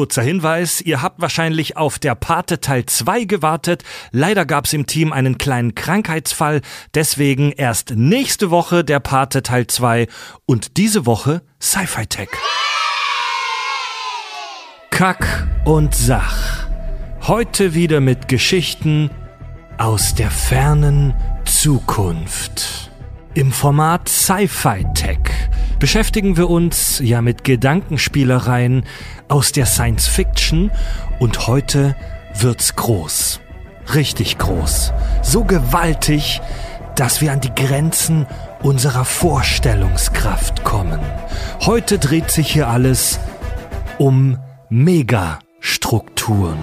Kurzer Hinweis, ihr habt wahrscheinlich auf der Pate Teil 2 gewartet. Leider gab es im Team einen kleinen Krankheitsfall, deswegen erst nächste Woche der Pate Teil 2 und diese Woche Sci-Fi Tech. Kack und Sach. Heute wieder mit Geschichten aus der fernen Zukunft. Im Format Sci-Fi Tech beschäftigen wir uns ja mit Gedankenspielereien aus der Science Fiction und heute wird's groß. Richtig groß. So gewaltig, dass wir an die Grenzen unserer Vorstellungskraft kommen. Heute dreht sich hier alles um Megastrukturen,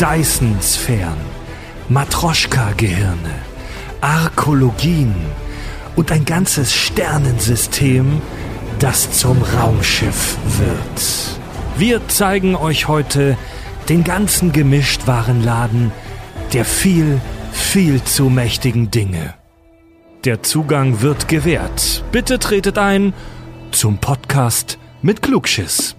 Dyson-Sphären, Matroschka-Gehirne, Arkologien, und ein ganzes Sternensystem, das zum Raumschiff wird. Wir zeigen euch heute den ganzen Gemischtwarenladen der viel, viel zu mächtigen Dinge. Der Zugang wird gewährt. Bitte tretet ein zum Podcast mit Klugschiss.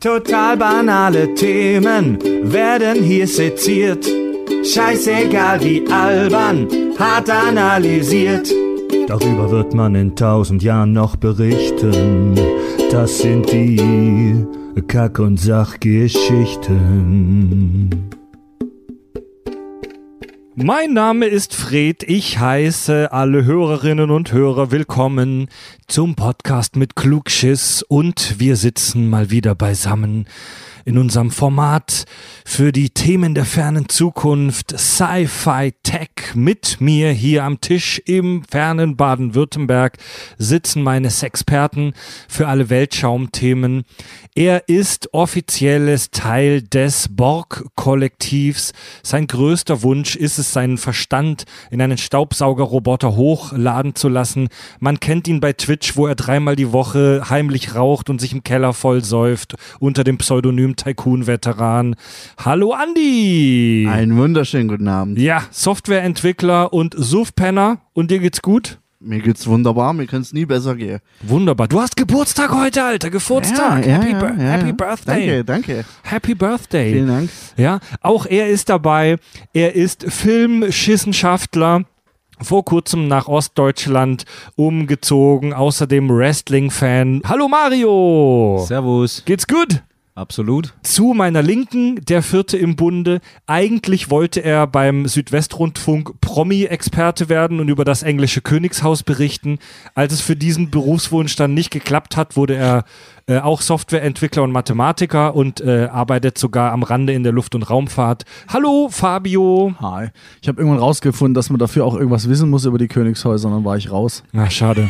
Total banale Themen werden hier seziert. Scheißegal wie albern, hart analysiert. Darüber wird man in tausend Jahren noch berichten. Das sind die Kack- und Sachgeschichten. Mein Name ist Fred. Ich heiße alle Hörerinnen und Hörer willkommen zum Podcast mit Klugschiss und wir sitzen mal wieder beisammen in unserem Format für die Themen der fernen Zukunft Sci-Fi Tech. Mit mir hier am Tisch im fernen Baden-Württemberg sitzen meine Sexperten für alle Weltschaumthemen. Er ist offizielles Teil des Borg-Kollektivs. Sein größter Wunsch ist es, seinen Verstand in einen Staubsaugerroboter hochladen zu lassen. Man kennt ihn bei Twitch, wo er dreimal die Woche heimlich raucht und sich im Keller vollsäuft unter dem Pseudonym Tycoon-Veteran. Hallo Andi! Einen wunderschönen guten Abend. Ja, Softwareentwickler und Suffpenner. Und dir geht's gut? Mir geht's wunderbar, mir könnte es nie besser gehen. Wunderbar. Du hast Geburtstag heute, Alter. Geburtstag. Ja, ja, Happy, ja, Happy ja. Birthday. Danke, danke. Happy Birthday. Vielen Dank. Ja, auch er ist dabei. Er ist Filmschissenschaftler. Vor kurzem nach Ostdeutschland umgezogen, außerdem Wrestling-Fan. Hallo Mario! Servus. Geht's gut? Absolut. Zu meiner Linken, der vierte im Bunde. Eigentlich wollte er beim Südwestrundfunk Promi-Experte werden und über das englische Königshaus berichten. Als es für diesen Berufswunsch dann nicht geklappt hat, wurde er äh, auch Softwareentwickler und Mathematiker und äh, arbeitet sogar am Rande in der Luft- und Raumfahrt. Hallo, Fabio. Hi. Ich habe irgendwann rausgefunden, dass man dafür auch irgendwas wissen muss über die Königshäuser, und dann war ich raus. Na, schade.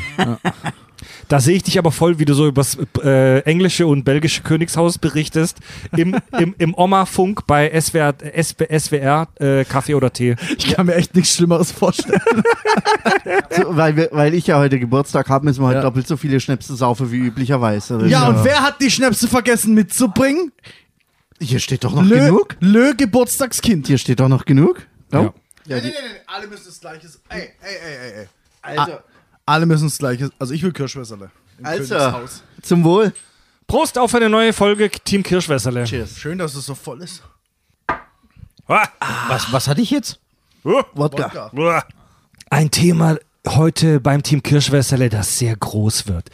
Da sehe ich dich aber voll, wie du so übers äh, englische und belgische Königshaus berichtest. Im, im, im Oma-Funk bei SWR, SW, SWR äh, Kaffee oder Tee. Ich kann mir echt nichts Schlimmeres vorstellen. So, weil, wir, weil ich ja heute Geburtstag habe, müssen wir heute Ja. doppelt so viele Schnäpse saufen wie üblicherweise. ja, und wer hat die Schnäpse vergessen mitzubringen? Hier steht doch noch Lö, genug. Lö Geburtstagskind. Hier steht doch noch genug. Oh. Ja. Ja, die, alle müssen das Gleiche. Ey, ey, ey, ey, ey. also, Alle müssen das Gleiche. Also ich will Kirschwässerle. Im also, Königshaus. zum Wohl. Prost auf eine neue Folge Team Kirschwässerle. Cheers. Schön, dass es so voll ist. Ah, Was, was hatte ich jetzt? Wodka. uah. Ein Thema heute beim Team Kirschwässerle, das sehr groß wird.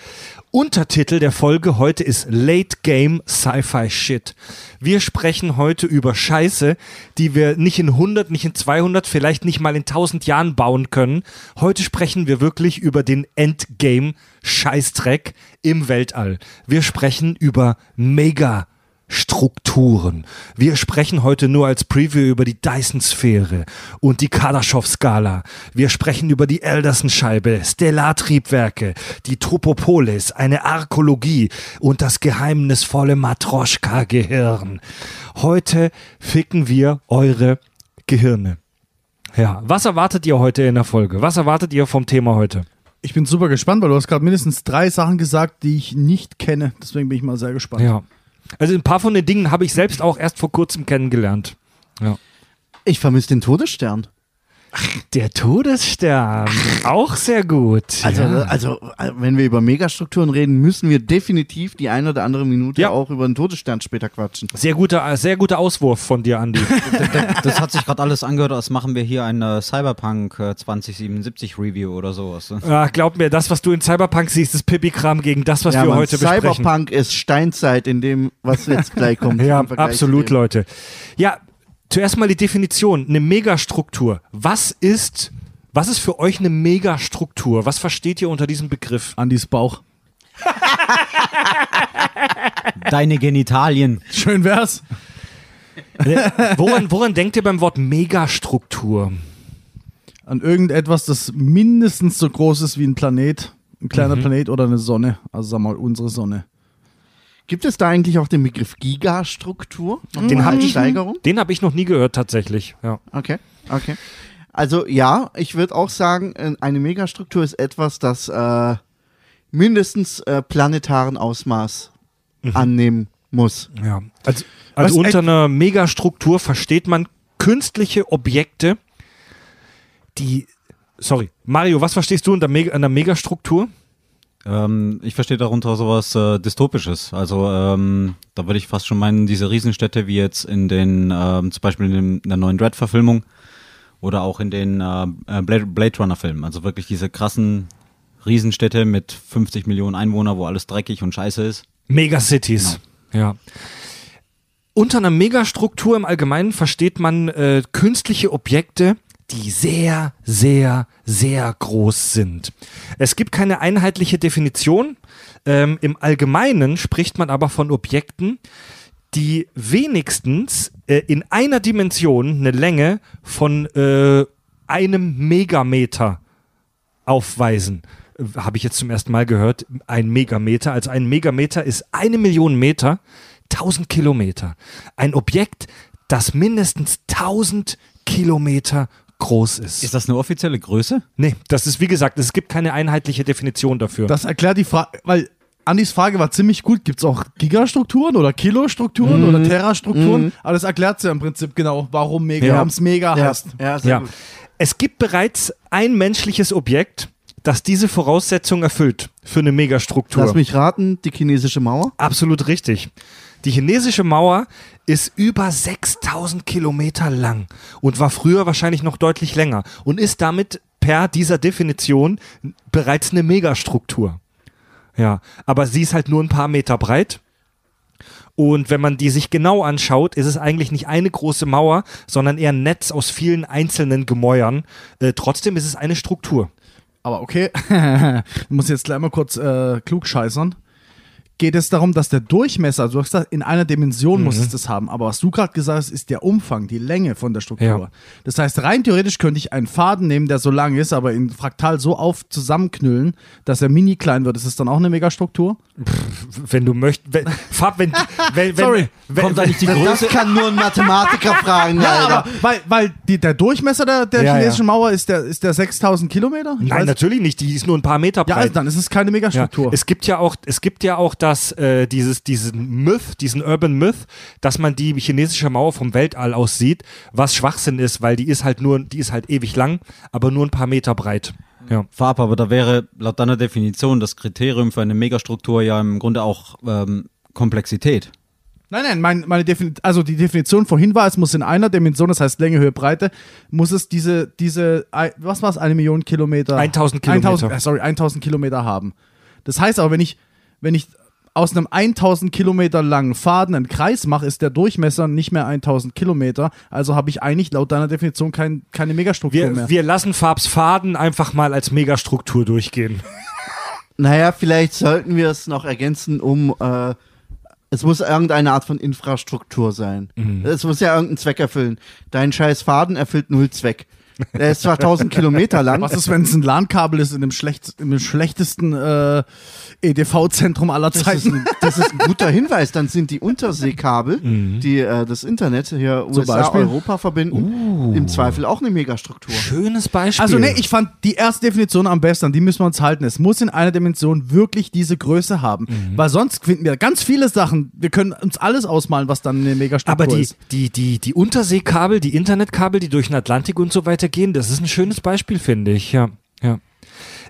Untertitel der Folge heute ist Late Game Sci-Fi Shit. Wir sprechen heute über Scheiße, die wir nicht in 100, nicht in 200, vielleicht nicht mal in 1000 Jahren bauen können. Heute sprechen wir wirklich über den Endgame Scheißdreck im Weltall. Wir sprechen über Mega Strukturen. Wir sprechen heute nur als Preview über die Dyson-Sphäre und die Kardaschow-Skala. Wir sprechen über die Elderson-Scheibe, Stellartriebwerke, die Tropopolis, eine Arkologie und das geheimnisvolle Matroschka-Gehirn. Heute ficken wir eure Gehirne. Ja, was erwartet ihr heute in der Folge? Was erwartet ihr vom Thema heute? Ich bin super gespannt, weil du hast gerade mindestens drei Sachen gesagt, die ich nicht kenne. Deswegen bin ich mal sehr gespannt. Ja. Also ein paar von den Dingen habe ich selbst auch erst vor kurzem kennengelernt. Ja. Ich vermisse den Todesstern. Der Todesstern. Auch sehr gut. Also, ja. also, äh, wenn wir über Megastrukturen reden, müssen wir definitiv die eine oder andere Minute Ja. auch über den Todesstern später quatschen. Sehr guter, sehr guter Auswurf von dir, Andi. Das hat sich gerade alles angehört, als machen wir hier ein äh, Cyberpunk äh, 2077 Review oder sowas. ne? ah, glaub mir, das, was du in Cyberpunk siehst, ist Pipi-Kram gegen das, was ja, wir Mann, heute besprechen. Cyberpunk ist Steinzeit in dem, was jetzt gleich kommt. Ja, absolut. Leute. Ja, zuerst mal die Definition. Eine Megastruktur. Was ist, was ist für euch eine Megastruktur? Was versteht ihr unter diesem Begriff? Andis Bauch. Deine Genitalien. Schön wär's. Woran, woran denkt ihr beim Wort Megastruktur? An irgendetwas, das mindestens so groß ist wie ein Planet. Ein kleiner Planet oder eine Sonne. Also sag mal, unsere Sonne. Gibt es da eigentlich auch den Begriff Gigastruktur? Den Mal hab als ich- Steigerung? Den habe ich noch nie gehört, tatsächlich. Ja. Okay, okay. Also ja, ich würde auch sagen, äh, eine Megastruktur ist etwas, das äh, mindestens äh, planetaren Ausmaß annehmen muss. Ja. Also, also unter einer Megastruktur versteht man künstliche Objekte, die. Sorry, Mario, was verstehst du unter Mega, einer Megastruktur? Ähm, ich verstehe darunter sowas äh, Dystopisches. Also ähm, da würde ich fast schon meinen, diese Riesenstädte wie jetzt in den, ähm, zum Beispiel in, dem, in der neuen Dread-Verfilmung oder auch in den äh, äh, Blade, Blade Runner-Filmen. Also wirklich diese krassen Riesenstädte mit 50 Millionen Einwohnern, wo alles dreckig und scheiße ist. Megacities. Ja. Unter einer Megastruktur im Allgemeinen versteht man äh, künstliche Objekte, die sehr, sehr, sehr groß sind. Es gibt keine einheitliche Definition. Ähm, Im Allgemeinen spricht man aber von Objekten, die wenigstens äh, in einer Dimension eine Länge von äh, einem Megameter aufweisen. Äh, Habe ich jetzt zum ersten Mal gehört. Ein Megameter. Also ein Megameter ist eine Million Meter, 1000 Kilometer. Ein Objekt, das mindestens 1000 Kilometer groß ist. Ist das eine offizielle Größe? nee, das ist wie gesagt, es gibt keine einheitliche Definition dafür. Das erklärt die Frage, weil Andis Frage war ziemlich gut. Gibt es auch Gigastrukturen oder Kilostrukturen oder Terrastrukturen? Aber das erklärt sie ja im Prinzip genau, warum Mega, Ja. es Mega Ja, heißt. ja, sehr ja. gut. Es gibt bereits ein menschliches Objekt, das diese Voraussetzung erfüllt für eine Megastruktur. Lass mich raten, die chinesische Mauer. Absolut richtig. Die chinesische Mauer ist über 6000 Kilometer lang und war früher wahrscheinlich noch deutlich länger und ist damit per dieser Definition bereits eine Megastruktur. Ja, aber sie ist halt nur ein paar Meter breit. Und wenn man die sich genau anschaut, ist es eigentlich nicht eine große Mauer, sondern eher ein Netz aus vielen einzelnen Gemäuern. Äh, trotzdem ist es eine Struktur. Aber okay, ich muss jetzt gleich mal kurz äh, klug scheißern. Geht es darum, dass der Durchmesser, also du hast gesagt, in einer Dimension muss es das haben, aber was du gerade gesagt hast, ist der Umfang, die Länge von der Struktur. Ja. Das heißt, rein theoretisch könnte ich einen Faden nehmen, der so lang ist, aber in Fraktal so auf zusammenknüllen, dass er mini klein wird. Ist es dann auch eine Megastruktur? Wenn du möchtest. Wenn, Fab, wenn, wenn, wenn, Sorry. wenn, Kommt da nicht die Das, Größe? das kann nur ein Mathematiker fragen, Ja, Alter. aber weil, weil die, der Durchmesser der, der Ja, chinesischen ja. Mauer ist der, ist der 6000 Kilometer? Ich Nein, weiß- natürlich nicht. Die ist nur ein paar Meter Ja, breit. also dann ist es keine Ja, Megastruktur. es gibt ja auch, es gibt ja auch das, äh, dieses, diesen Myth, diesen Urban Myth, dass man die chinesische Mauer vom Weltall aus sieht, was Schwachsinn ist, weil die ist halt nur, die ist halt ewig lang, aber nur ein paar Meter breit. Ja. Farb, aber da wäre laut deiner Definition das Kriterium für eine Megastruktur ja im Grunde auch ähm, Komplexität. Nein, nein, mein, meine Defin also die Definition vorhin war, es muss in einer Dimension, das heißt Länge, Höhe, Breite, muss es diese, diese, was war es, eine Million Kilometer? 1000 Kilometer. 1000, äh, sorry, 1000 Kilometer haben. Das heißt aber, wenn ich, wenn ich aus einem 1000 Kilometer langen Faden einen Kreis mache, ist der Durchmesser nicht mehr 1000 Kilometer. Also habe ich eigentlich laut deiner Definition kein, keine Megastruktur mehr. Wir, wir lassen Farbs Faden einfach mal als Megastruktur durchgehen. Naja, vielleicht sollten wir es noch ergänzen, um äh, es muss irgendeine Art von Infrastruktur sein. Es muss ja irgendeinen Zweck erfüllen. Dein scheiß Faden erfüllt null Zweck. Der ist zwar 1000 Kilometer lang. was ist, wenn es ein LAN-Kabel ist in dem, schlecht, in dem schlechtesten äh, EDV-Zentrum aller Das ist, Zeiten? ein, das ist ein guter Hinweis. Dann sind die Unterseekabel, die äh, das Internet hier USA, Beispiel? Europa verbinden, im Zweifel auch eine Megastruktur. Schönes Beispiel. Also ne, ich fand die erste Definition am besten, an die müssen wir uns halten. Es muss in einer Dimension wirklich diese Größe haben. Mhm. Weil sonst finden wir ganz viele Sachen, wir können uns alles ausmalen, was dann eine Megastruktur aber die, ist. die, die, die Unterseekabel, die Internetkabel, die durch den Atlantik und so weiter weitergehen. Das ist ein schönes Beispiel, finde ich, ja. ja.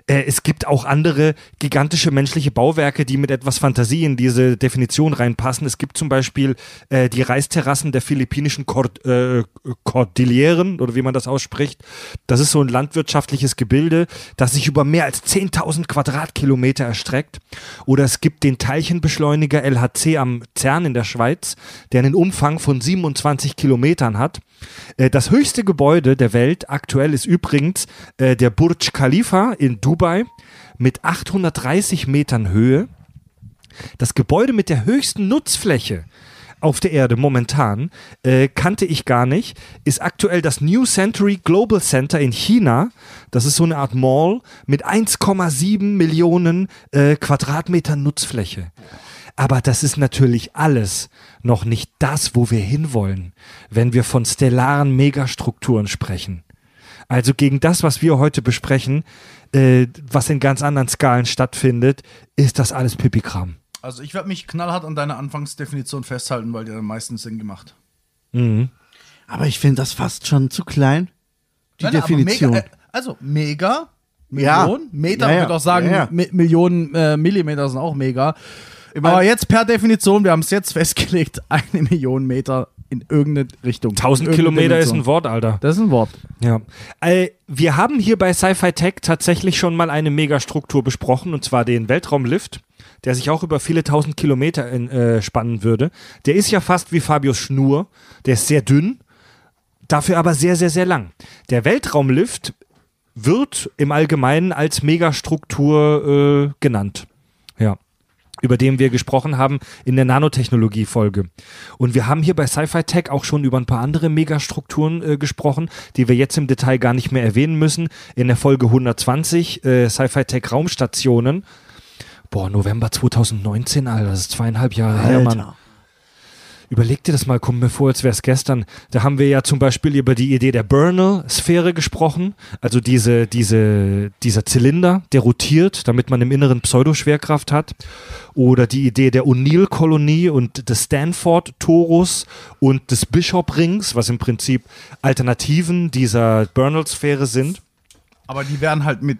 Äh, es gibt auch andere gigantische menschliche Bauwerke, die mit etwas Fantasie in diese Definition reinpassen. Es gibt zum Beispiel äh, die Reisterrassen der philippinischen Cord äh, Cordilleren oder wie man das ausspricht. Das ist so ein landwirtschaftliches Gebilde, das sich über mehr als 10.000 Quadratkilometer erstreckt. Oder es gibt den Teilchenbeschleuniger LHC am CERN in der Schweiz, der einen Umfang von 27 Kilometern hat. Äh, das höchste Gebäude der Welt aktuell ist übrigens äh, der Burj Khalifa in Dubai mit 830 Metern Höhe. Das Gebäude mit der höchsten Nutzfläche auf der Erde momentan, äh, kannte ich gar nicht, ist aktuell das New Century Global Center in China. Das ist so eine Art Mall mit 1,7 Millionen äh, Quadratmetern Nutzfläche. Aber das ist natürlich alles noch nicht das, wo wir hinwollen, wenn wir von stellaren Megastrukturen sprechen. Also gegen das, was wir heute besprechen, äh, was in ganz anderen Skalen stattfindet, ist das alles Pipikram. Also ich werde mich knallhart an deiner Anfangsdefinition festhalten, weil die am meisten Sinn gemacht. Mhm. Aber ich finde das fast schon zu klein. Die Nein, Definition. Mega, äh, also mega, Ja. Million, Meter, Ja, ja. ich würde auch sagen, Ja, ja. Mi Millionen äh, Millimeter sind auch mega. aber jetzt per Definition, wir haben es jetzt festgelegt, eine Million Meter in irgendeine Richtung. 1000 Irgendeine Kilometer ist Dimension. ein Wort, Alter. Das ist ein Wort. Ja. Äh, wir haben hier bei Sci-Fi Tech tatsächlich schon mal eine Megastruktur besprochen, und zwar den Weltraumlift, der sich auch über viele tausend Kilometer in, äh, spannen würde. Der ist ja fast wie Fabius Schnur. Der ist sehr dünn, dafür aber sehr, sehr, sehr lang. Der Weltraumlift wird im Allgemeinen als Megastruktur äh, genannt. Ja. Über den wir gesprochen haben in der Nanotechnologie-Folge. Und wir haben hier bei Sci-Fi Tech auch schon über ein paar andere Megastrukturen äh, gesprochen, die wir jetzt im Detail gar nicht mehr erwähnen müssen. In der Folge 120 äh, Sci-Fi Tech Raumstationen. Boah, November 2019, Alter, das ist zweieinhalb Jahre her, Mann. Überleg dir das mal, kommt mir vor, als wäre es gestern. Da haben wir ja zum Beispiel über die Idee der Bernal-Sphäre gesprochen. Also diese, diese, dieser Zylinder, der rotiert, damit man im Inneren Pseudoschwerkraft hat. Oder die Idee der O'Neill-Kolonie und des Stanford-Torus und des Bishop-Rings, was im Prinzip Alternativen dieser Bernal-Sphäre sind. Aber die werden halt mit,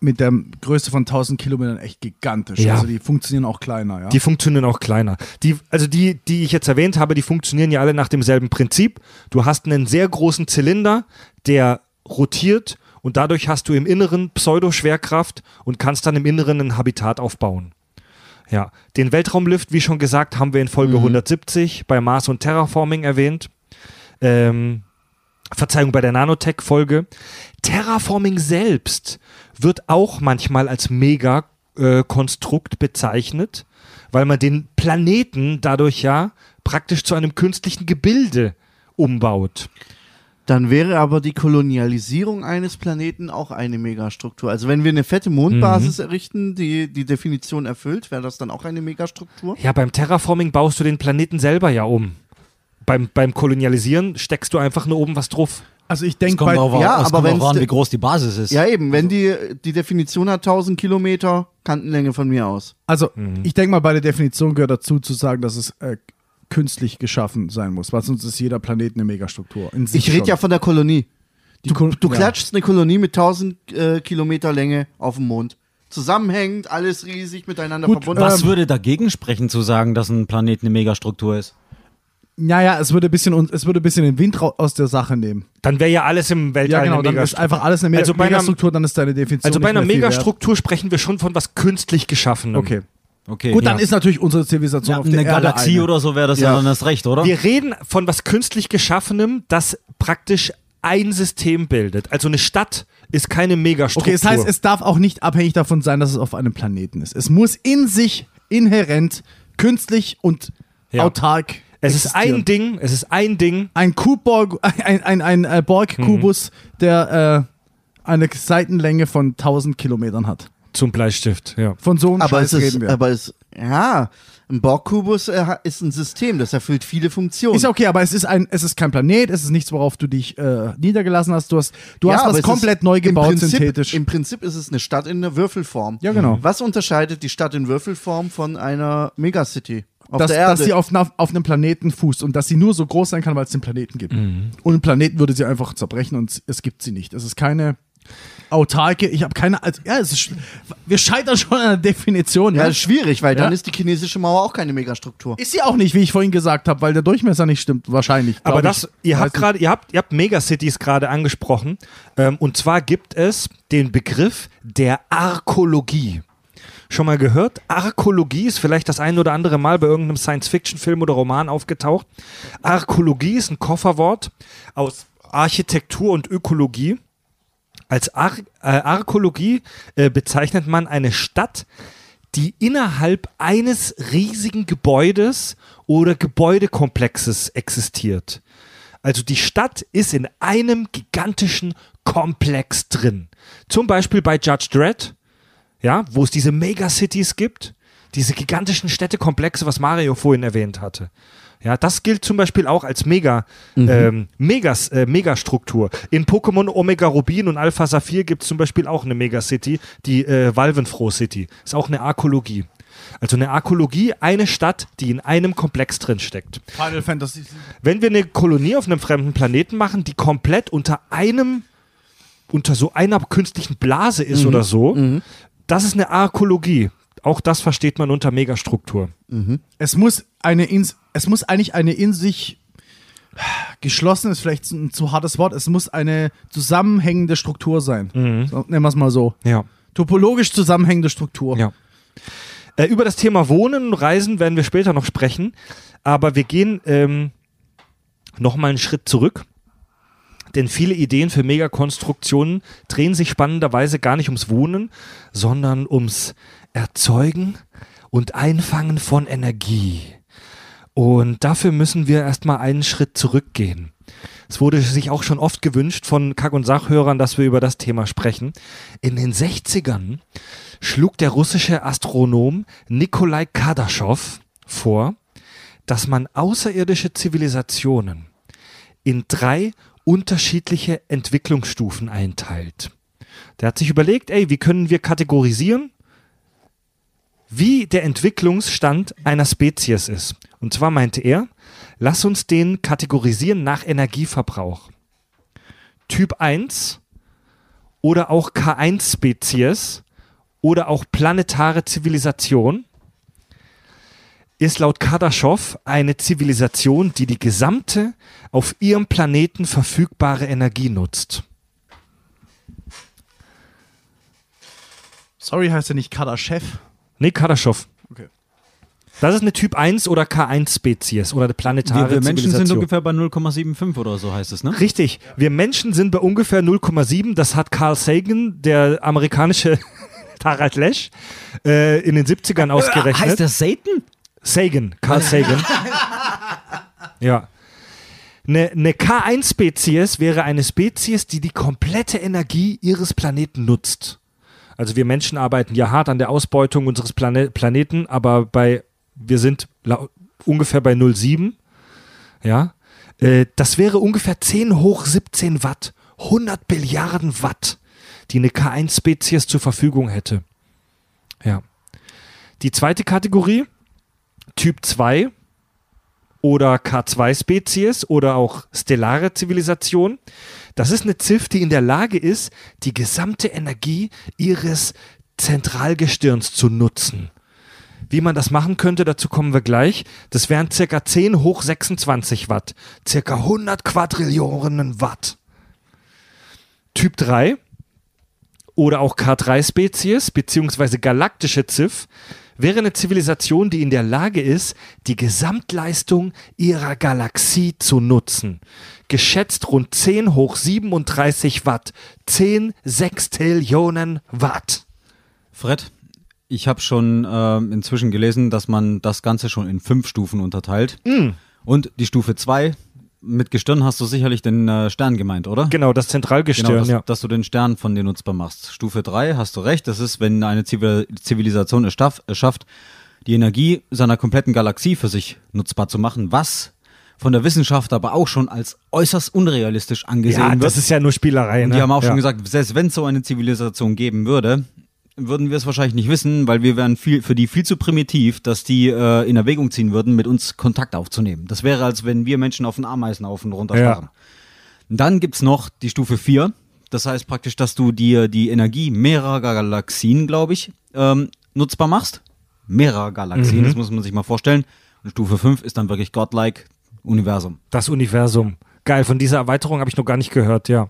mit der Größe von 1000 Kilometern echt gigantisch. Ja. Also die funktionieren auch kleiner, ja. Die funktionieren auch kleiner. Die, also die, die ich jetzt erwähnt habe, die funktionieren ja alle nach demselben Prinzip. Du hast einen sehr großen Zylinder, der rotiert und dadurch hast du im Inneren Pseudoschwerkraft und kannst dann im Inneren ein Habitat aufbauen. Ja, den Weltraumlift, wie schon gesagt, haben wir in Folge 170 bei Mars und Terraforming erwähnt. Ähm, Verzeihung, bei der Nanotech-Folge. Terraforming selbst wird auch manchmal als Mega-Konstrukt bezeichnet, weil man den Planeten dadurch ja praktisch zu einem künstlichen Gebilde umbaut. Dann wäre aber die Kolonialisierung eines Planeten auch eine Megastruktur. Also wenn wir eine fette Mondbasis errichten, die die Definition erfüllt, wäre das dann auch eine Megastruktur? Ja, beim Terraforming baust du den Planeten selber ja um. Beim, beim Kolonialisieren steckst du einfach nur oben was drauf. Also ich denke ja, es aber kommt auch wenn's an, wie groß die Basis ist. Ja, eben. Wenn die, die Definition hat 1000 Kilometer Kantenlänge von mir aus. Also, Mhm. ich denke mal, bei der Definition gehört dazu zu sagen, dass es äh, künstlich geschaffen sein muss, weil sonst ist jeder Planet eine Megastruktur. in sich Ich rede ja von der Kolonie. Die Ko- Du ja. klatschst eine Kolonie mit 1000 äh, Kilometer Länge auf dem Mond. Zusammenhängend, alles riesig miteinander Gut, verbunden. Was Ähm, würde dagegen sprechen, zu sagen, dass ein Planet eine Megastruktur ist? Ja, ja, es würde ein bisschen, es würde ein bisschen den Wind aus der Sache nehmen. Dann wäre ja alles im Ja, Weltall genau, eine dann ist Megastruktur. einfach alles eine Me Also bei einer- Megastruktur, dann ist deine Definition Also bei einer. Megastruktur sprechen wir schon von was künstlich geschaffenem. Okay. Okay. Gut, dann Ja. ist natürlich unsere Zivilisation ja, auf der eine Galaxie eine. oder so wäre das ja. Ja. dann das Recht, oder? Wir reden von was künstlich geschaffenem, das praktisch ein System bildet. Also eine Stadt ist keine Megastruktur. Okay, das heißt, es darf auch nicht abhängig davon sein, dass es auf einem Planeten ist. Es muss in sich inhärent, künstlich und Ja. autark es ist ein Ding, es ist ein Ding. ein Kubborg, ein, ein, ein äh, Borg-Kubus, Mhm. der äh, eine Seitenlänge von 1000 Kilometern hat. Zum Bleistift, ja. Von so einem aber Scheiß es ist, reden wir. aber es, ja, ein Borg-Kubus äh, ist ein System, das erfüllt viele Funktionen. ist ja okay, aber es ist ein, es ist kein Planet, es ist nichts, worauf du dich äh, niedergelassen hast. Du hast, du Ja, hast was komplett neu im gebaut, Prinzip, synthetisch. Im Prinzip ist es eine Stadt in der Würfelform. Ja, genau. Was unterscheidet die Stadt in Würfelform von einer Megacity? Auf dass, der Erde. dass sie auf, auf einem Planeten fußt und dass sie nur so groß sein kann, weil es den Planeten gibt. Und einen Planeten würde sie einfach zerbrechen und es gibt sie nicht. Es ist keine autarke, ich habe keine, also, ja, es ist, wir scheitern schon an der Definition, Ja, ja. ist schwierig, weil dann Ja. ist die chinesische Mauer auch keine Megastruktur. Ist sie auch nicht, wie ich vorhin gesagt habe, weil der Durchmesser nicht stimmt, wahrscheinlich. Aber das, ich. ihr habt gerade, ihr habt, ihr habt Megacities gerade angesprochen. Ähm, und zwar gibt es den Begriff der Arkologie. Schon mal gehört? Arkologie ist vielleicht das ein oder andere Mal bei irgendeinem Science-Fiction-Film oder Roman aufgetaucht. Arkologie ist ein Kofferwort aus Architektur und Ökologie. Als Ar äh, Arkologie äh, bezeichnet man eine Stadt, die innerhalb eines riesigen Gebäudes oder Gebäudekomplexes existiert. Also die Stadt ist in einem gigantischen Komplex drin. Zum Beispiel bei Judge Dredd, ja, wo es diese Megacities gibt, diese gigantischen Städtekomplexe, was Mario vorhin erwähnt hatte. Ja, das gilt zum Beispiel auch als Mega, ähm, Megas, äh, Megastruktur. In Pokémon Omega Rubin und Alpha Saphir gibt es zum Beispiel auch eine Megacity, die äh, Valvenfroh City. Ist auch eine Arkologie. Also eine Arkologie, eine Stadt, die in einem Komplex drin steckt. Final Fantasy. Wenn wir eine Kolonie auf einem fremden Planeten machen, die komplett unter einem, unter so einer künstlichen Blase ist oder so, das ist eine Arkologie. Auch das versteht man unter Megastruktur. Es muss eine in, es muss eigentlich eine in sich geschlossen ist vielleicht ein zu hartes Wort. Es muss eine zusammenhängende Struktur sein. So, nennen wir es mal so. Ja. Topologisch zusammenhängende Struktur. Ja. Äh, über das Thema Wohnen und Reisen werden wir später noch sprechen, aber wir gehen ähm, noch mal einen Schritt zurück. Denn viele Ideen für Megakonstruktionen drehen sich spannenderweise gar nicht ums Wohnen, sondern ums Erzeugen und Einfangen von Energie. Und dafür müssen wir erstmal einen Schritt zurückgehen. Es wurde sich auch schon oft gewünscht von Kack- und Sachhörern, dass wir über das Thema sprechen. In den 60ern schlug der russische Astronom Nikolai Kardaschow vor, dass man außerirdische Zivilisationen in drei unterschiedliche Entwicklungsstufen einteilt. Der hat sich überlegt, ey, wie können wir kategorisieren, wie der Entwicklungsstand einer Spezies ist. Und zwar meinte er, lass uns den kategorisieren nach Energieverbrauch. Typ 1 oder auch K1-Spezies oder auch planetare Zivilisation ist laut Kardaschow eine Zivilisation, die die gesamte auf ihrem Planeten verfügbare Energie nutzt. Sorry heißt er nicht Kardashev. Nee, Kardaschow. Okay. Das ist eine Typ 1 oder K1-Spezies oder eine planetare Wir, wir Menschen sind ungefähr bei 0,75 oder so heißt es, ne? Richtig. Wir Menschen sind bei ungefähr 0,7. Das hat Carl Sagan, der amerikanische Harald Lesch, äh, in den 70ern ausgerechnet. Heißt der Satan? Sagan, Carl Sagan. ja. Eine, eine K1-Spezies wäre eine Spezies, die die komplette Energie ihres Planeten nutzt. Also wir Menschen arbeiten ja hart an der Ausbeutung unseres Plane Planeten, aber bei wir sind ungefähr bei 0,7. Ja. Äh, das wäre ungefähr 10 hoch 17 Watt. 100 Billiarden Watt, die eine K1-Spezies zur Verfügung hätte. Ja. Die zweite Kategorie, Typ 2 oder K2-Spezies oder auch stellare Zivilisation. Das ist eine Ziff, die in der Lage ist, die gesamte Energie ihres Zentralgestirns zu nutzen. Wie man das machen könnte, dazu kommen wir gleich. Das wären circa 10 hoch 26 Watt. Circa 100 Quadrillionen Watt. Typ 3 oder auch K3-Spezies beziehungsweise galaktische Ziff wäre eine Zivilisation, die in der Lage ist, die Gesamtleistung ihrer Galaxie zu nutzen. Geschätzt rund 10 hoch 37 Watt. 10 Sextillionen Watt. Fred, ich habe schon ähm, inzwischen gelesen, dass man das Ganze schon in fünf Stufen unterteilt. Und die Stufe 2, mit Gestirn hast du sicherlich den äh, Stern gemeint, oder? Genau, das Zentralgestirn, Genau, dass, ja. dass du den Stern von dir nutzbar machst. Stufe 3, hast du recht, das ist, wenn eine Zivil Zivilisation es schaff, es schafft, die Energie seiner kompletten Galaxie für sich nutzbar zu machen, was von der Wissenschaft aber auch schon als äußerst unrealistisch angesehen Ja, wird. das ist ja nur Spielerei. Und Ne? die haben auch ja. schon gesagt, selbst wenn es so eine Zivilisation geben würde, würden wir es wahrscheinlich nicht wissen, weil wir wären viel, für die viel zu primitiv, dass die äh, in Erwägung ziehen würden, mit uns Kontakt aufzunehmen. Das wäre, als wenn wir Menschen auf einen Ameisenhaufen runterfahren. Dann gibt's noch die Stufe 4. Das heißt praktisch, dass du dir die Energie mehrerer Galaxien, glaube ich, ähm, nutzbar machst. Mehrerer Galaxien, das muss man sich mal vorstellen. Und Stufe 5 ist dann wirklich godlike Universum. Das Universum. Geil, von dieser Erweiterung habe ich noch gar nicht gehört, ja.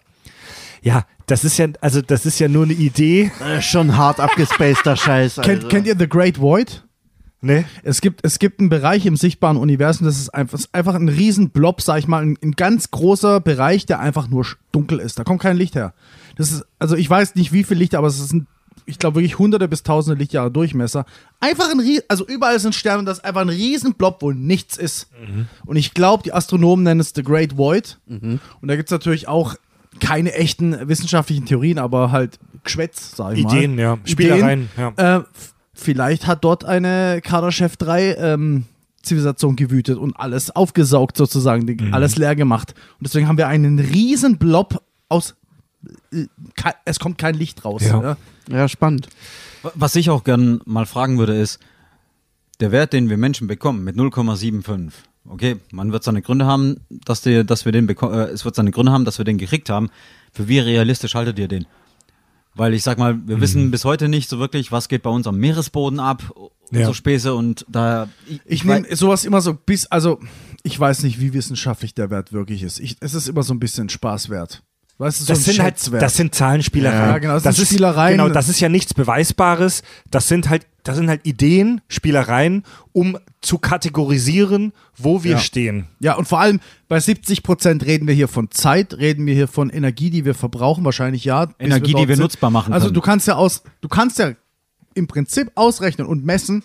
Ja, das ist ja, also das ist ja nur eine Idee. Äh, schon hart abgespaceder Scheiß. Kennt, Alter. kennt ihr The Great Void? Ne? Es gibt, es gibt einen Bereich im sichtbaren Universum, das ist einfach, ist einfach ein riesen Blob, sag ich mal, ein, ein ganz großer Bereich, der einfach nur dunkel ist. Da kommt kein Licht her. Das ist, also ich weiß nicht wie viel Licht, aber es sind, ich glaube wirklich hunderte bis tausende Lichtjahre Durchmesser. Einfach ein riesen, also überall sind Sterne und das ist einfach ein riesen Blob, wo nichts ist. Und ich glaube, die Astronomen nennen es The Great Void. Und da gibt es natürlich auch keine echten wissenschaftlichen Theorien, aber halt Geschwätz, sag ich mal. Ideen, ja. Spielereien, ja. Äh, vielleicht hat dort eine Kardashev 3 ähm, Zivilisation gewütet und alles aufgesaugt sozusagen, die, alles leer gemacht. Und deswegen haben wir einen riesen Blob aus äh, es kommt kein Licht raus. Ja. Ja. Ja, spannend. Was ich auch gern mal fragen würde, ist, der Wert, den wir Menschen bekommen, mit 0,75. Okay, man wird seine Gründe haben, dass, die, dass wir den äh, es wird seine Gründe haben, dass wir den gekriegt haben. Für wie realistisch haltet ihr den? Weil ich sag mal, wir wissen bis heute nicht so wirklich, was geht bei uns am Meeresboden ab, Ja. so Späße und da. Ich nehme sowas immer so bis, also ich weiß nicht, wie wissenschaftlich der Wert wirklich ist. Ich, es ist immer so ein bisschen Spaß wert. Weißt du, so Das sind halt, das sind Zahlenspielereien. Ja, genau, das sind ist, Spielereien. Genau, das ist ja nichts Beweisbares. Das sind halt, das sind halt Ideen, Spielereien, um zu kategorisieren, wo wir Ja. stehen. Ja, und vor allem bei 70 Prozent reden wir hier von Zeit, reden wir hier von Energie, die wir verbrauchen, wahrscheinlich ja. Energie, dort die wir sind. nutzbar machen Also können. du kannst ja aus, du kannst ja im Prinzip ausrechnen und messen,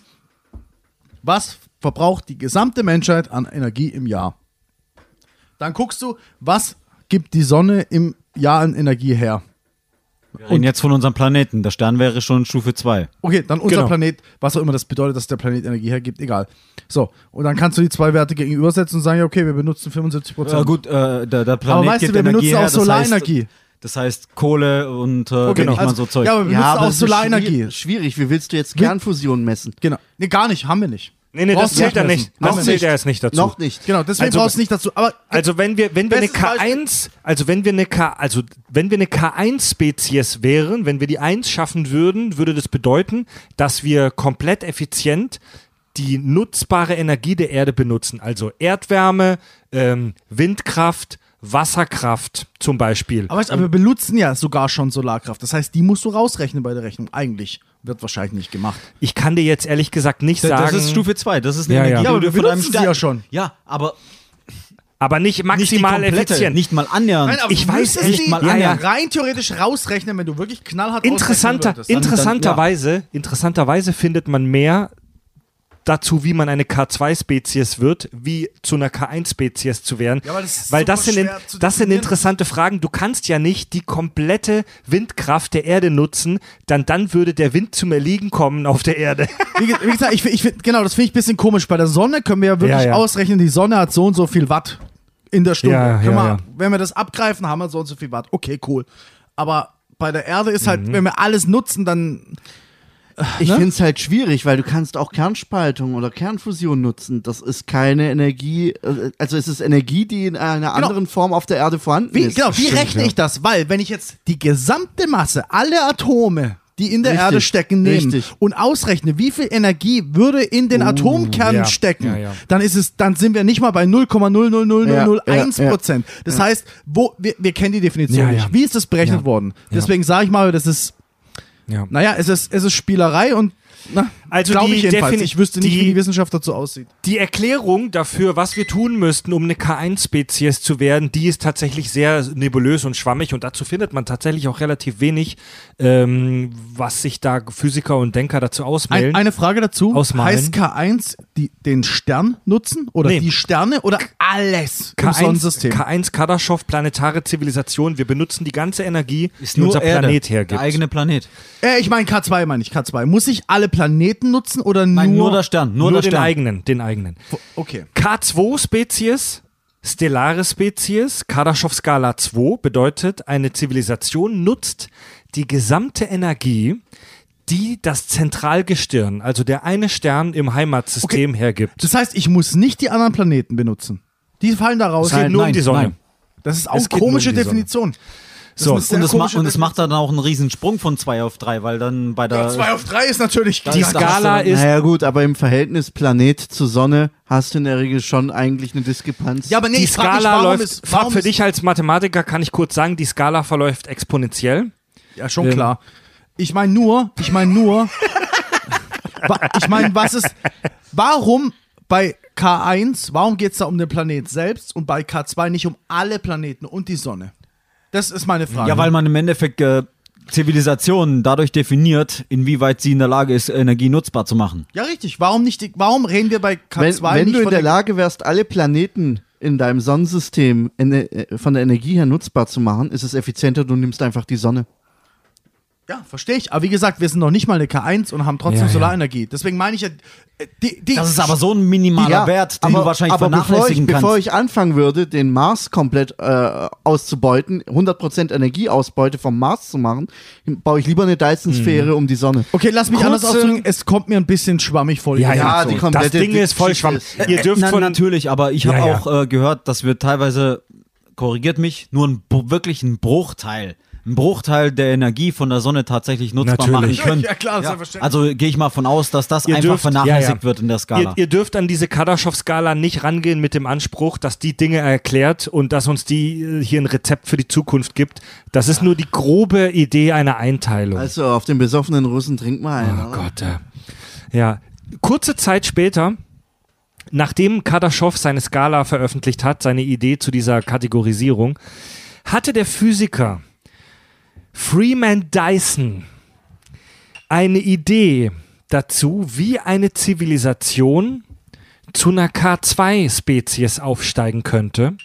was verbraucht die gesamte Menschheit an Energie im Jahr. Dann guckst du, was gibt die Sonne im Jahr an Energie her. wir reden jetzt von unserem Planeten. Der Stern wäre schon Stufe 2. Okay, dann unser Genau. Planet, was auch immer das bedeutet, dass der Planet Energie hergibt, egal. So, und dann kannst du die zwei Werte gegenübersetzen und sagen, ja, okay, wir benutzen 75 Prozent. Ja, gut, äh, der, der Planet Aber weißt du, gibt wir Energie benutzen her, auch das Solarenergie. Heißt, das heißt Kohle und äh, Okay, genau, also- so Zeug. Ja, aber wir Ja, benutzen aber auch das Solarenergie. schwierig. Wie willst du jetzt Kernfusion messen? Genau. Nee, gar nicht, haben wir nicht. Nee, nee, das zählt er nicht. Das wir zählt er jetzt nicht dazu. Noch nicht. Genau, deswegen Also- brauchst du nicht dazu. Aber Also wenn wir, wenn wir eine Bestes Beispiel- K1, also wenn wir eine K, also wenn wir eine K1-Spezies wären, wenn wir die 1 schaffen würden, würde das bedeuten, dass wir komplett effizient die nutzbare Energie der Erde benutzen. Also Erdwärme, ähm, Windkraft, Wasserkraft zum Beispiel. Aber, weißt, aber wir benutzen ja sogar schon Solarkraft. Das heißt, die musst du rausrechnen bei der Rechnung. Eigentlich wird wahrscheinlich nicht gemacht. Ich kann dir jetzt ehrlich gesagt nicht das, sagen, das ist Stufe 2. Das ist eine Ja, ja. Energie, Ja, aber du von einem Stern. ja schon. Ja, aber aber nicht nicht maximal komplette, effizient. nicht mal annähernd. Ich du weiß müsstest nicht mal annähernd. rein theoretisch rausrechnen, wenn du wirklich knallhart Interessanter, würdest. Dann- interessanterweise, interessanterweise findet man mehr dazu, wie man eine K2-Spezies wird, wie zu einer K1-Spezies zu werden. Ja, das Weil das sind, das sind interessante Fragen. Du kannst ja nicht die komplette Windkraft der Erde nutzen, dann, dann würde der Wind zum Erliegen kommen auf der Erde. Wie, wie gesagt, ich, ich genau, das finde ich ein bisschen komisch. Bei der Sonne können wir ja wirklich Ja, ja. ausrechnen, die Sonne hat so und so viel Watt in der Stunde. Ja, ja, ja. Wenn wir das abgreifen, haben wir so und so viel Watt. Okay, cool. Aber bei der Erde ist halt, Mhm. wenn wir alles nutzen, dann. Ich Ne? finde es halt schwierig, weil du kannst auch Kernspaltung oder Kernfusion nutzen. Das ist keine Energie, äh, also es ist Energie, die in einer anderen Form auf der Erde vorhanden Wie, ist. genau, wie Stimmt, rechne ja. ich das? Weil, wenn ich jetzt die gesamte Masse, alle Atome, die in der Richtig, Erde stecken, nehme richtig. und ausrechne, wie viel Energie würde in den Atomkernen ja, stecken, ja, ja. dann ist es, dann sind wir nicht mal bei 0,00001 Ja, ja, Prozent. Das heißt, wo, wir, wir kennen die Definition Ja, ja. nicht. Wie ist das berechnet Ja. worden? Ja. Deswegen sage ich mal, das ist, Ja. naja, es ist, es ist Spielerei und na, Also glaube die ich jedenfalls. Ich wüsste nicht, die- wie die Wissenschaft dazu aussieht. Die Erklärung dafür, was wir tun müssten, um eine K1-Spezies zu werden, die ist tatsächlich sehr nebulös und schwammig und dazu findet man tatsächlich auch relativ wenig, ähm, was sich da Physiker und Denker dazu ausmailen. Ein, eine Frage dazu. Ausmalen. Heißt K1 die, den Stern nutzen oder Nee. die Sterne oder alles im K1, Sonnensystem? K1 Kardaschow, planetare Zivilisation. Wir benutzen die ganze Energie, ist die unser Erde, Planet hergibt. Der eigene Planet. äh, ich meine K2 meine ich, K2. Muss ich alle Planeten nutzen oder Nein, nur, nur der Stern. Nur, Nur der den Stern. eigenen, den eigenen. Okay. K2-Spezies, stellare Spezies, Kardaschow-Skala 2 bedeutet, eine Zivilisation nutzt die gesamte Energie, die das Zentralgestirn, also der eine Stern im Heimatsystem hergibt. Das heißt, ich muss nicht die anderen Planeten benutzen. Die fallen da raus. Es geht nur um nein, die Sonne. nein. Das ist auch Es eine nur um komische die Sonne. So, Und es, ma und es macht dann auch einen riesen Sprung von 2 auf 3, weil dann bei der. Ja, 2 auf 3 ist natürlich Die Skala ist Naja gut, aber im Verhältnis Planet zu Sonne hast du in der Regel schon eigentlich eine Diskrepanz. Ja, aber nee, die ich frag mich, Skala warum läuft, ist, warum für ist, dich als Mathematiker kann ich kurz sagen, die Skala verläuft exponentiell. Ja, schon Ähm. klar. Ich meine nur, ich meine nur, ich meine, was ist, warum bei K1, warum geht es da um den Planet selbst und bei K2 nicht um alle Planeten und die Sonne? Das ist meine Frage. Ja, weil man im Endeffekt äh, Zivilisationen dadurch definiert, inwieweit sie in der Lage ist, Energie nutzbar zu machen. Ja, richtig. Warum nicht, die- warum reden wir bei K2 wenn, wenn nicht du in der Lage wärst, alle Planeten in deinem Sonnensystem äh, von der Energie her nutzbar zu machen, ist es effizienter, du nimmst einfach die Sonne. Ja, verstehe ich. Aber wie gesagt, wir sind noch nicht mal eine K1 und haben trotzdem Ja, ja. Solarenergie. Deswegen meine ich ja, äh, die, die, Das ist aber so ein minimaler Wert, den du wahrscheinlich aber bevor ich, vernachlässigen kannst. bevor ich anfangen würde, den Mars komplett äh, auszubeuten, 100% Energieausbeute vom Mars zu machen, baue ich lieber eine Dyson-Sphäre Mhm. um die Sonne. Okay, lass mich anders Kurze- ausdrücken. Es kommt mir ein bisschen schwammig vor. Ja, ja, Ja, die das komplette Ding ist voll Geschichte schwamm. ist- Ihr dürft Na, von natürlich, aber ich habe Ja, ja. auch äh, gehört, dass wir teilweise, korrigiert mich, nur ein, wirklich ein Bruchteil, ein Bruchteil der Energie von der Sonne tatsächlich nutzbar Natürlich. machen können. Ja, klar, selbstverständlich. Also gehe ich mal von aus, dass das Ihr einfach dürft- vernachlässigt ja, ja. wird in der Skala. Ihr, ihr dürft an diese Kardaschow-Skala nicht rangehen mit dem Anspruch, dass die Dinge erklärt und dass uns die äh, hier ein Rezept für die Zukunft gibt. Das ist nur die grobe Idee einer Einteilung. Also auf den besoffenen Russen trink mal einen. oh oder? Gott. Ja, kurze Zeit später, nachdem Kardaschow seine Skala veröffentlicht hat, seine Idee zu dieser Kategorisierung, hatte der Physiker Freeman Dyson eine Idee dazu, wie eine Zivilisation zu einer K2-Spezies aufsteigen könnte,